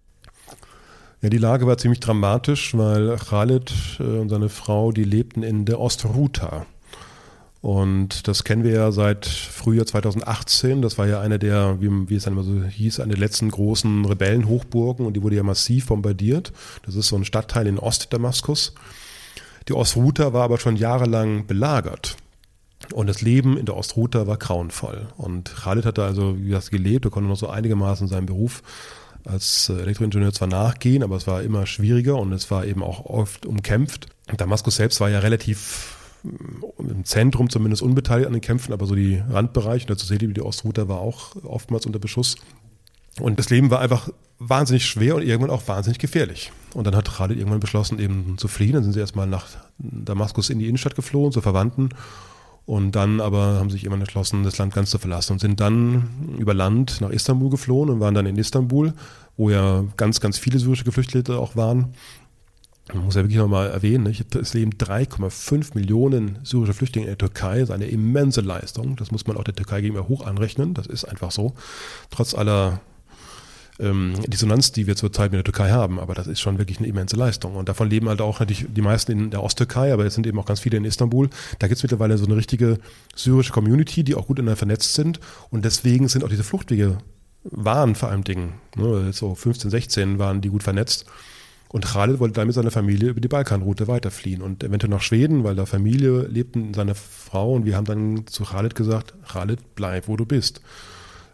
Ja, die Lage war ziemlich dramatisch, weil Khaled äh, und seine Frau, die lebten in der Ostruta. Und das kennen wir ja seit Frühjahr 2018. Das war ja eine der, wie, wie es dann immer so hieß, eine der letzten großen Rebellenhochburgen und die wurde ja massiv bombardiert. Das ist so ein Stadtteil in Ostdamaskus. Die Ostruta war aber schon jahrelang belagert. Und das Leben in der Ostruta war grauenvoll. Und Khalid hatte also, wie das gelebt, er konnte noch so einigermaßen seinen Beruf als Elektroingenieur zwar nachgehen, aber es war immer schwieriger und es war eben auch oft umkämpft. Damaskus selbst war ja relativ im Zentrum zumindest unbeteiligt an den Kämpfen, aber so die Randbereiche, dazu seht ihr, die Ostruta war auch oftmals unter Beschuss. Und das Leben war einfach wahnsinnig schwer und irgendwann auch wahnsinnig gefährlich. Und dann hat Khalid irgendwann beschlossen, eben zu fliehen. Dann sind sie erstmal nach Damaskus in die Innenstadt geflohen, zu Verwandten. Und dann aber haben sich irgendwann entschlossen, das Land ganz zu verlassen und sind dann über Land nach Istanbul geflohen und waren dann in Istanbul, wo ja ganz, ganz viele syrische Geflüchtete auch waren. Man muss ja wirklich nochmal erwähnen, es leben 3,5 Millionen syrische Flüchtlinge in der Türkei. Das ist eine immense Leistung. Das muss man auch der Türkei gegenüber hoch anrechnen. Das ist einfach so. Trotz aller ähm, Dissonanz, die wir zurzeit mit der Türkei haben. Aber das ist schon wirklich eine immense Leistung. Und davon leben halt auch natürlich die meisten in der Osttürkei, aber jetzt sind eben auch ganz viele in Istanbul. Da gibt es mittlerweile so eine richtige syrische Community, die auch gut ineinander vernetzt sind. Und deswegen sind auch diese Fluchtwege waren vor allem Dingen, ne, so 15, 16 waren die gut vernetzt. Und Khalid wollte dann mit seiner Familie über die Balkanroute weiterfliehen und eventuell nach Schweden, weil da Familie lebten, seine Frau. Und wir haben dann zu Khalid gesagt, Khalid, bleib, wo du bist.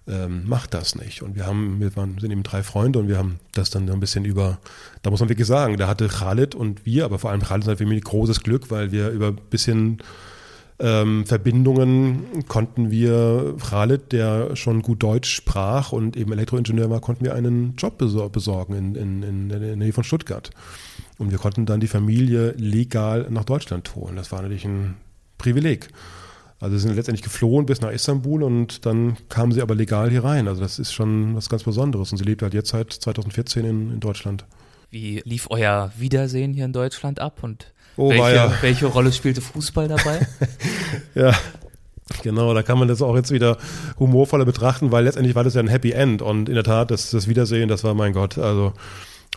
Ähm, mach das nicht. Und wir haben, wir waren, sind eben drei Freunde und wir haben das dann ein bisschen über, da muss man wirklich sagen, da hatte Khalid und wir, aber vor allem Khalid hat für mich großes Glück, weil wir über ein bisschen ähm, Verbindungen konnten wir, Khalid, der schon gut Deutsch sprach und eben Elektroingenieur war, konnten wir einen Job besorgen in, in, in der Nähe von Stuttgart. Und wir konnten dann die Familie legal nach Deutschland holen. Das war natürlich ein Privileg. Also sie sind letztendlich geflohen bis nach Istanbul und dann kamen sie aber legal hier rein. Also das ist schon was ganz Besonderes. Und sie lebt halt jetzt seit 2014 in, in Deutschland. Wie lief euer Wiedersehen hier in Deutschland ab und Oh, welche, ja. welche Rolle spielte Fußball dabei? ja. Genau, da kann man das auch jetzt wieder humorvoller betrachten, weil letztendlich war das ja ein Happy End und in der Tat, das, das Wiedersehen, das war mein Gott, also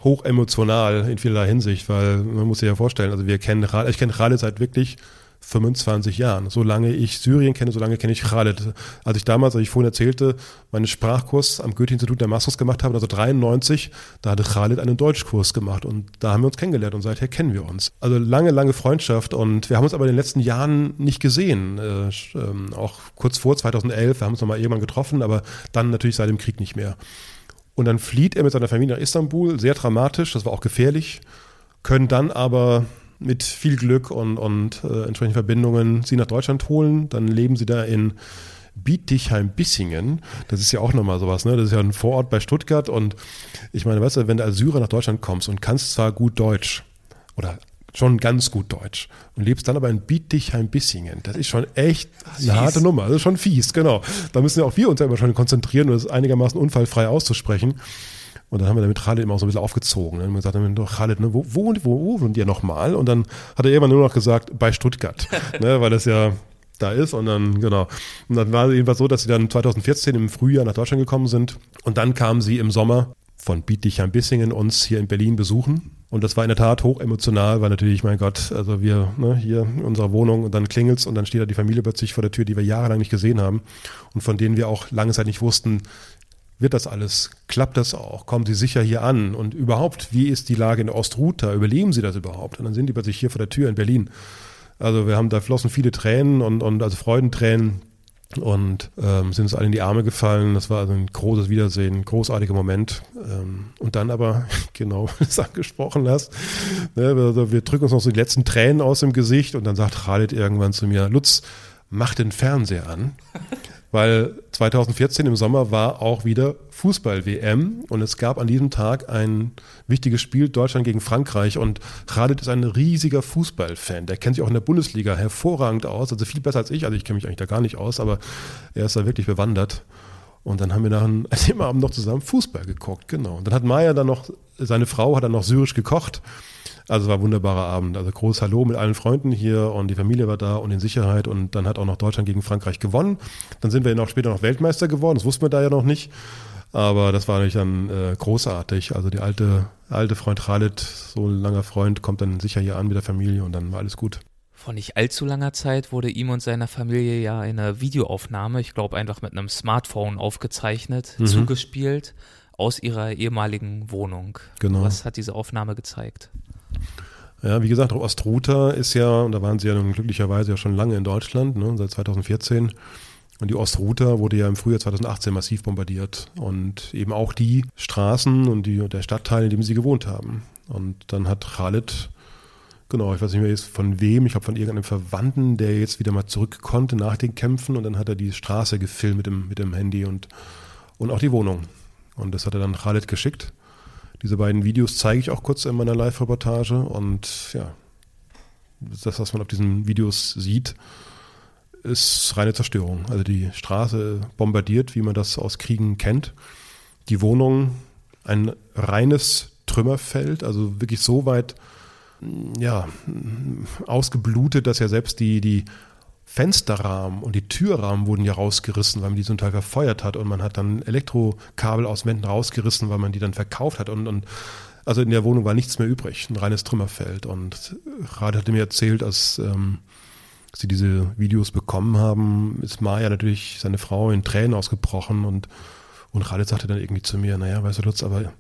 hoch emotional in vielerlei Hinsicht, weil man muss sich ja vorstellen, also wir kennen, ich kenne Khaled seit wirklich 25 Jahren. Solange ich Syrien kenne, solange kenne ich Khaled. Als ich damals, als ich vorhin erzählte, meinen Sprachkurs am Goethe-Institut Damaskus gemacht habe, also 93, da hatte Khaled einen Deutschkurs gemacht und da haben wir uns kennengelernt und seither kennen wir uns. Also lange, lange Freundschaft und wir haben uns aber in den letzten Jahren nicht gesehen. Äh, äh, auch kurz vor 2011, wir haben uns nochmal irgendwann getroffen, aber dann natürlich seit dem Krieg nicht mehr. Und dann flieht er mit seiner Familie nach Istanbul, sehr dramatisch, das war auch gefährlich, können dann aber mit viel Glück und, und äh, entsprechenden Verbindungen sie nach Deutschland holen. Dann leben sie da in Bietigheim-Bissingen. Das ist ja auch nochmal sowas, ne? Das ist ja ein Vorort bei Stuttgart. Und ich meine, weißt du, wenn du als Syrer nach Deutschland kommst und kannst zwar gut Deutsch oder schon ganz gut Deutsch und lebst dann aber in Bietigheim-Bissingen. Das ist schon echt eine harte Nummer. Das ist schon fies, genau. Da müssen ja auch wir uns ja immer schon konzentrieren, um das einigermaßen unfallfrei auszusprechen. Und dann haben wir damit Khaled immer auch so ein bisschen aufgezogen. Dann haben wir gesagt, dann doch ne, wo, wo, wo, wo wohnt ihr nochmal? Und dann hat er irgendwann nur noch gesagt, bei Stuttgart, ne, weil das ja da ist und dann, genau. Und dann war es jedenfalls so, dass sie dann 2014 im Frühjahr nach Deutschland gekommen sind und dann kamen sie im Sommer von Bietigheim-Bissingen uns hier in Berlin besuchen. Und das war in der Tat hoch emotional, weil natürlich, mein Gott, also wir ne, hier in unserer Wohnung und dann klingelt's und dann steht da die Familie plötzlich vor der Tür, die wir jahrelang nicht gesehen haben und von denen wir auch lange Zeit nicht wussten, wird das alles? Klappt das auch? Kommen Sie sicher hier an? Und überhaupt, wie ist die Lage in Ostruta? Überleben Sie das überhaupt? Und dann sind die plötzlich hier vor der Tür in Berlin. Also wir haben, da flossen viele Tränen und, und also Freudentränen und ähm, sind uns alle in die Arme gefallen. Das war also ein großes Wiedersehen, ein großartiger Moment. Ähm, und dann aber, genau, wie du es angesprochen hast, ne, also wir drücken uns noch so die letzten Tränen aus dem Gesicht und dann sagt Khalid irgendwann zu mir, Lutz, mach den Fernseher an. Weil 2014 im Sommer war auch wieder Fußball-WM und es gab an diesem Tag ein wichtiges Spiel Deutschland gegen Frankreich und Khalid ist ein riesiger Fußballfan. Der kennt sich auch in der Bundesliga hervorragend aus, also viel besser als ich. Also ich kenne mich eigentlich da gar nicht aus, aber er ist da wirklich bewandert. Und dann haben wir nach dem Abend noch zusammen Fußball geguckt, genau. Und dann hat Maya dann noch, seine Frau hat dann noch syrisch gekocht also es war ein wunderbarer Abend. Also groß Hallo mit allen Freunden hier und die Familie war da und in Sicherheit und dann hat auch noch Deutschland gegen Frankreich gewonnen. Dann sind wir noch später noch Weltmeister geworden, das wussten wir da ja noch nicht. Aber das war natürlich dann äh, großartig. Also die alte, alte Freund Khalid, so ein langer Freund, kommt dann sicher hier an mit der Familie und dann war alles gut. Vor nicht allzu langer Zeit wurde ihm und seiner Familie ja eine Videoaufnahme, ich glaube einfach mit einem Smartphone aufgezeichnet, mhm. zugespielt aus ihrer ehemaligen Wohnung. Genau. Was hat diese Aufnahme gezeigt? Ja, wie gesagt, Ostruta ist ja, und da waren sie ja nun glücklicherweise ja schon lange in Deutschland, ne, seit 2014. Und die Ostruta wurde ja im Frühjahr 2018 massiv bombardiert. Und eben auch die Straßen und die, der Stadtteil, in dem sie gewohnt haben. Und dann hat Khalid, genau, ich weiß nicht mehr jetzt von wem, ich glaube von irgendeinem Verwandten, der jetzt wieder mal zurück konnte nach den Kämpfen. Und dann hat er die Straße gefilmt mit dem, mit dem Handy und, und auch die Wohnung. Und das hat er dann Khalid geschickt. Diese beiden Videos zeige ich auch kurz in meiner Live-Reportage und ja, das, was man auf diesen Videos sieht, ist reine Zerstörung. Also die Straße bombardiert, wie man das aus Kriegen kennt. Die Wohnung ein reines Trümmerfeld, also wirklich so weit ja, ausgeblutet, dass ja selbst die, die Fensterrahmen und die Türrahmen wurden ja rausgerissen, weil man die zum Teil verfeuert hat und man hat dann Elektrokabel aus Wänden rausgerissen, weil man die dann verkauft hat und, und also in der Wohnung war nichts mehr übrig, ein reines Trümmerfeld. Und Rade hatte mir erzählt, als ähm, sie diese Videos bekommen haben, ist Maya natürlich seine Frau in Tränen ausgebrochen und, und Rade sagte dann irgendwie zu mir, naja, weißt du, Lutz, aber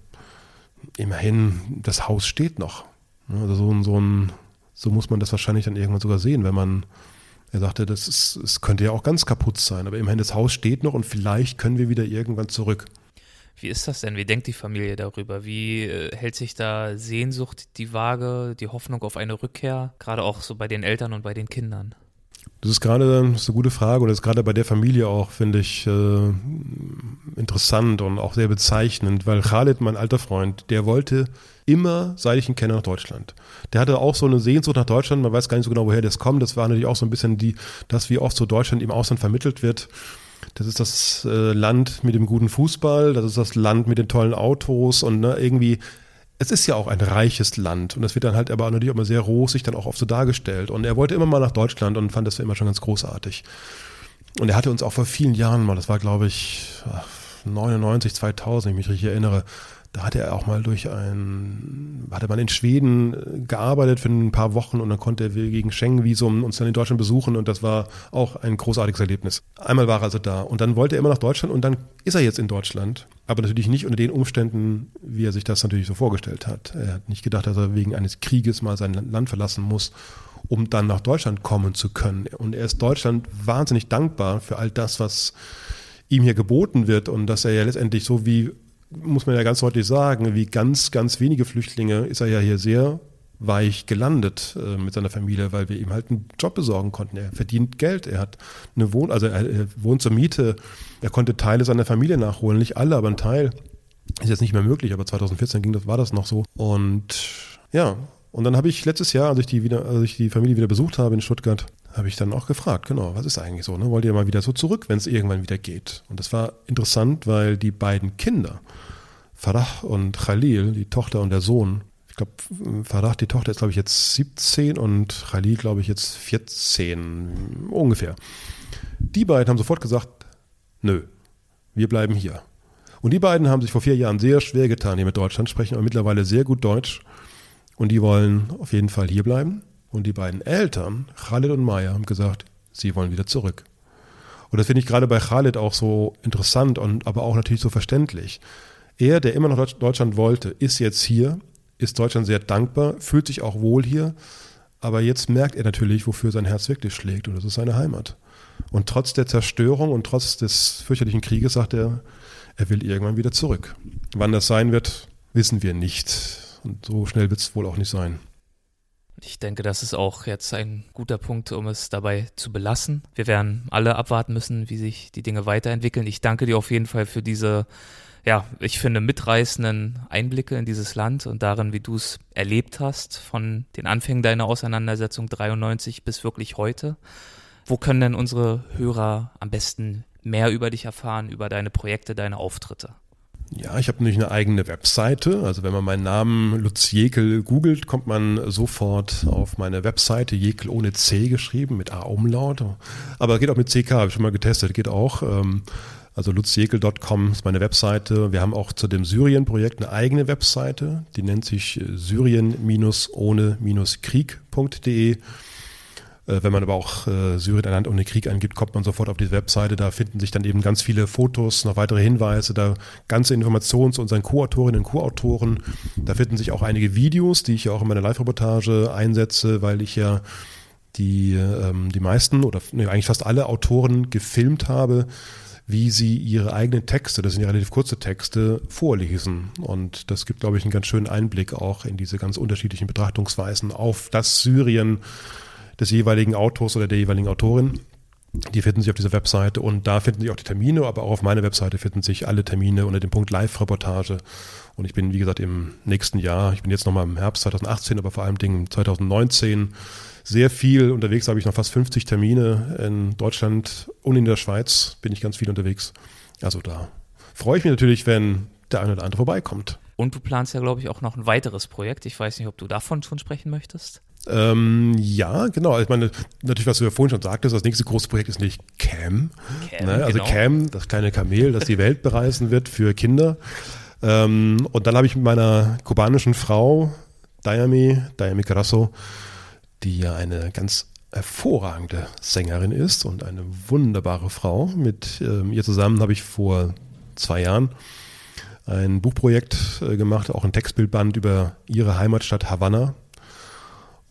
immerhin, das Haus steht noch. Also so, so, ein, so muss man das wahrscheinlich dann irgendwann sogar sehen, wenn man er sagte, das ist, es könnte ja auch ganz kaputt sein, aber immerhin das Haus steht noch und vielleicht können wir wieder irgendwann zurück. Wie ist das denn? Wie denkt die Familie darüber? Wie äh, hält sich da Sehnsucht die Waage, die Hoffnung auf eine Rückkehr, gerade auch so bei den Eltern und bei den Kindern? Das ist gerade das ist eine gute Frage und das ist gerade bei der Familie auch, finde ich, äh, interessant und auch sehr bezeichnend, weil Khalid, mein alter Freund, der wollte immer, seit ich ihn kenne, nach Deutschland. Der hatte auch so eine Sehnsucht nach Deutschland, man weiß gar nicht so genau, woher das kommt. Das war natürlich auch so ein bisschen die, das, wie oft so Deutschland im Ausland vermittelt wird. Das ist das äh, Land mit dem guten Fußball, das ist das Land mit den tollen Autos und ne, irgendwie, es ist ja auch ein reiches Land und das wird dann halt aber natürlich auch immer sehr rosig dann auch oft so dargestellt. Und er wollte immer mal nach Deutschland und fand das immer schon ganz großartig. Und er hatte uns auch vor vielen Jahren mal, das war glaube ich 99, 2000, ich mich richtig erinnere, da hatte er auch mal durch ein, hatte man in Schweden äh, gearbeitet für ein paar Wochen und dann konnte er gegen Schengen-Visum uns dann in Deutschland besuchen und das war auch ein großartiges Erlebnis. Einmal war er also da und dann wollte er immer nach Deutschland und dann ist er jetzt in Deutschland, aber natürlich nicht unter den Umständen, wie er sich das natürlich so vorgestellt hat. Er hat nicht gedacht, dass er wegen eines Krieges mal sein Land verlassen muss um dann nach Deutschland kommen zu können. Und er ist Deutschland wahnsinnig dankbar für all das, was ihm hier geboten wird und dass er ja letztendlich so wie muss man ja ganz deutlich sagen, wie ganz, ganz wenige Flüchtlinge ist er ja hier sehr weich gelandet äh, mit seiner Familie, weil wir ihm halt einen Job besorgen konnten. Er verdient Geld, er hat eine Wohn, also er, er wohnt zur Miete, er konnte Teile seiner Familie nachholen, nicht alle, aber ein Teil. Ist jetzt nicht mehr möglich, aber 2014 ging das, war das noch so. Und ja, und dann habe ich letztes Jahr, als ich die wieder, als ich die Familie wieder besucht habe in Stuttgart, habe ich dann auch gefragt, genau, was ist eigentlich so? Ne? Wollt ihr mal wieder so zurück, wenn es irgendwann wieder geht? Und das war interessant, weil die beiden Kinder, Farah und Khalil, die Tochter und der Sohn, ich glaube, Farah, die Tochter ist, glaube ich, jetzt 17 und Khalil, glaube ich, jetzt 14 ungefähr. Die beiden haben sofort gesagt, nö, wir bleiben hier. Und die beiden haben sich vor vier Jahren sehr schwer getan, hier mit Deutschland sprechen, aber mittlerweile sehr gut Deutsch. Und die wollen auf jeden Fall hier bleiben. Und die beiden Eltern, Khalid und Maya, haben gesagt, sie wollen wieder zurück. Und das finde ich gerade bei Khalid auch so interessant und aber auch natürlich so verständlich. Er, der immer nach Deutschland wollte, ist jetzt hier, ist Deutschland sehr dankbar, fühlt sich auch wohl hier, aber jetzt merkt er natürlich, wofür sein Herz wirklich schlägt und das ist seine Heimat. Und trotz der Zerstörung und trotz des fürchterlichen Krieges sagt er, er will irgendwann wieder zurück. Wann das sein wird, wissen wir nicht. Und so schnell wird es wohl auch nicht sein. Ich denke, das ist auch jetzt ein guter Punkt, um es dabei zu belassen. Wir werden alle abwarten müssen, wie sich die Dinge weiterentwickeln. Ich danke dir auf jeden Fall für diese, ja, ich finde, mitreißenden Einblicke in dieses Land und darin, wie du es erlebt hast, von den Anfängen deiner Auseinandersetzung 93 bis wirklich heute. Wo können denn unsere Hörer am besten mehr über dich erfahren, über deine Projekte, deine Auftritte? Ja, ich habe nämlich eine eigene Webseite. Also wenn man meinen Namen Lutz Jekel googelt, kommt man sofort auf meine Webseite, Jekel ohne C geschrieben, mit A-Umlaut. Aber geht auch mit CK, habe ich schon mal getestet, geht auch. Ähm, also lutzjekel.com ist meine Webseite. Wir haben auch zu dem Syrien-Projekt eine eigene Webseite, die nennt sich syrien-ohne-krieg.de. Äh, wenn man aber auch Syrien ein Land ohne Krieg angibt, kommt man sofort auf die Webseite. Da finden sich dann eben ganz viele Fotos, noch weitere Hinweise, da ganze Informationen zu unseren Co-Autorinnen und Co-Autoren. Da finden sich auch einige Videos, die ich ja auch in meiner Live-Reportage einsetze, weil ich ja die, ähm, die meisten oder nee, eigentlich fast alle Autoren gefilmt habe, wie sie ihre eigenen Texte, das sind ja relativ kurze Texte, vorlesen. Und das gibt, glaube ich, einen ganz schönen Einblick auch in diese ganz unterschiedlichen Betrachtungsweisen auf das Syrien, des jeweiligen Autors oder der jeweiligen Autorin. Die finden sich auf dieser Webseite und da finden sich auch die Termine, aber auch auf meiner Webseite finden sich alle Termine unter dem Punkt Live-Reportage. Und ich bin, wie gesagt, im nächsten Jahr, ich bin jetzt nochmal im Herbst 2018, aber vor allem Dingen 2019 sehr viel unterwegs, habe ich noch fast 50 Termine in Deutschland und in der Schweiz bin ich ganz viel unterwegs. Also da freue ich mich natürlich, wenn der eine oder andere vorbeikommt. Und du planst ja, glaube ich, auch noch ein weiteres Projekt. Ich weiß nicht, ob du davon schon sprechen möchtest. Ähm, ja, genau. Ich meine, natürlich, was du ja vorhin schon sagtest, das nächste große Projekt ist nicht Cam. Cam, ne? Also genau. Cam, das kleine Kamel, das die Welt bereisen wird für Kinder. Ähm, und dann habe ich mit meiner kubanischen Frau, Dayami, Dayami Grasso, die ja eine ganz hervorragende Sängerin ist und eine wunderbare Frau. Mit ähm, ihr zusammen habe ich vor zwei Jahren ein Buchprojekt äh, gemacht, auch ein Textbildband über ihre Heimatstadt Havanna.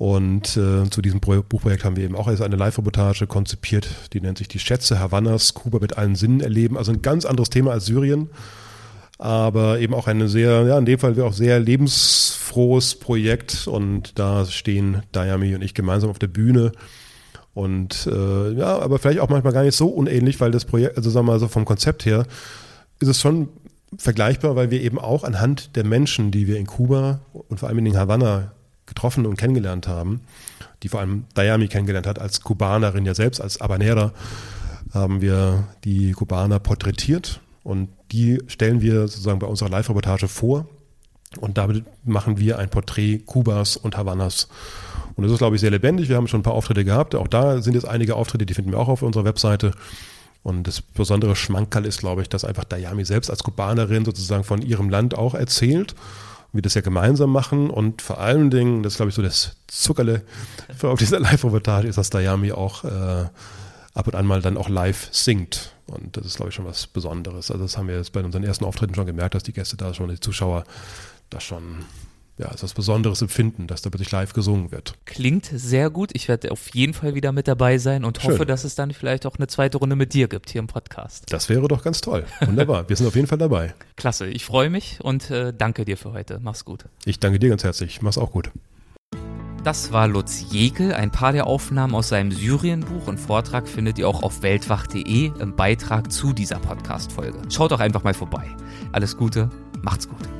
Und äh, zu diesem Pro Buchprojekt haben wir eben auch erst eine Live-Reportage konzipiert, die nennt sich Die Schätze Havannas, Kuba mit allen Sinnen erleben. Also ein ganz anderes Thema als Syrien, aber eben auch eine sehr, ja, in dem Fall auch sehr lebensfrohes Projekt. Und da stehen Dayami und ich gemeinsam auf der Bühne. Und äh, ja, aber vielleicht auch manchmal gar nicht so unähnlich, weil das Projekt, also sagen wir mal so vom Konzept her, ist es schon vergleichbar, weil wir eben auch anhand der Menschen, die wir in Kuba und vor allem in Havanna getroffen und kennengelernt haben, die vor allem Dayami kennengelernt hat als Kubanerin ja selbst, als Habanera, haben wir die Kubaner porträtiert und die stellen wir sozusagen bei unserer Live-Reportage vor und damit machen wir ein Porträt Kubas und Havannas. Und das ist, glaube ich, sehr lebendig. Wir haben schon ein paar Auftritte gehabt. Auch da sind jetzt einige Auftritte, die finden wir auch auf unserer Webseite. Und das besondere Schmankerl ist, glaube ich, dass einfach Dayami selbst als Kubanerin sozusagen von ihrem Land auch erzählt. Wir das ja gemeinsam machen und vor allen Dingen, das ist, glaube ich, so das Zuckerle auf dieser Live-Reportage ist, dass Dayami auch äh, ab und an mal dann auch live singt. Und das ist, glaube ich, schon was Besonderes. Also das haben wir jetzt bei unseren ersten Auftritten schon gemerkt, dass die Gäste da schon, die Zuschauer, da schon ja, ist was Besonderes empfinden, dass da wirklich live gesungen wird. Klingt sehr gut. Ich werde auf jeden Fall wieder mit dabei sein und Schön. hoffe, dass es dann vielleicht auch eine zweite Runde mit dir gibt hier im Podcast. Das wäre doch ganz toll. Wunderbar. Wir sind auf jeden Fall dabei. Klasse. Ich freue mich und äh, danke dir für heute. Mach's gut. Ich danke dir ganz herzlich. Mach's auch gut. Das war Lutz Jekel. Ein paar der Aufnahmen aus seinem Syrienbuch und Vortrag findet ihr auch auf weltwach.de im Beitrag zu dieser Podcast-Folge. Schaut doch einfach mal vorbei. Alles Gute, macht's gut.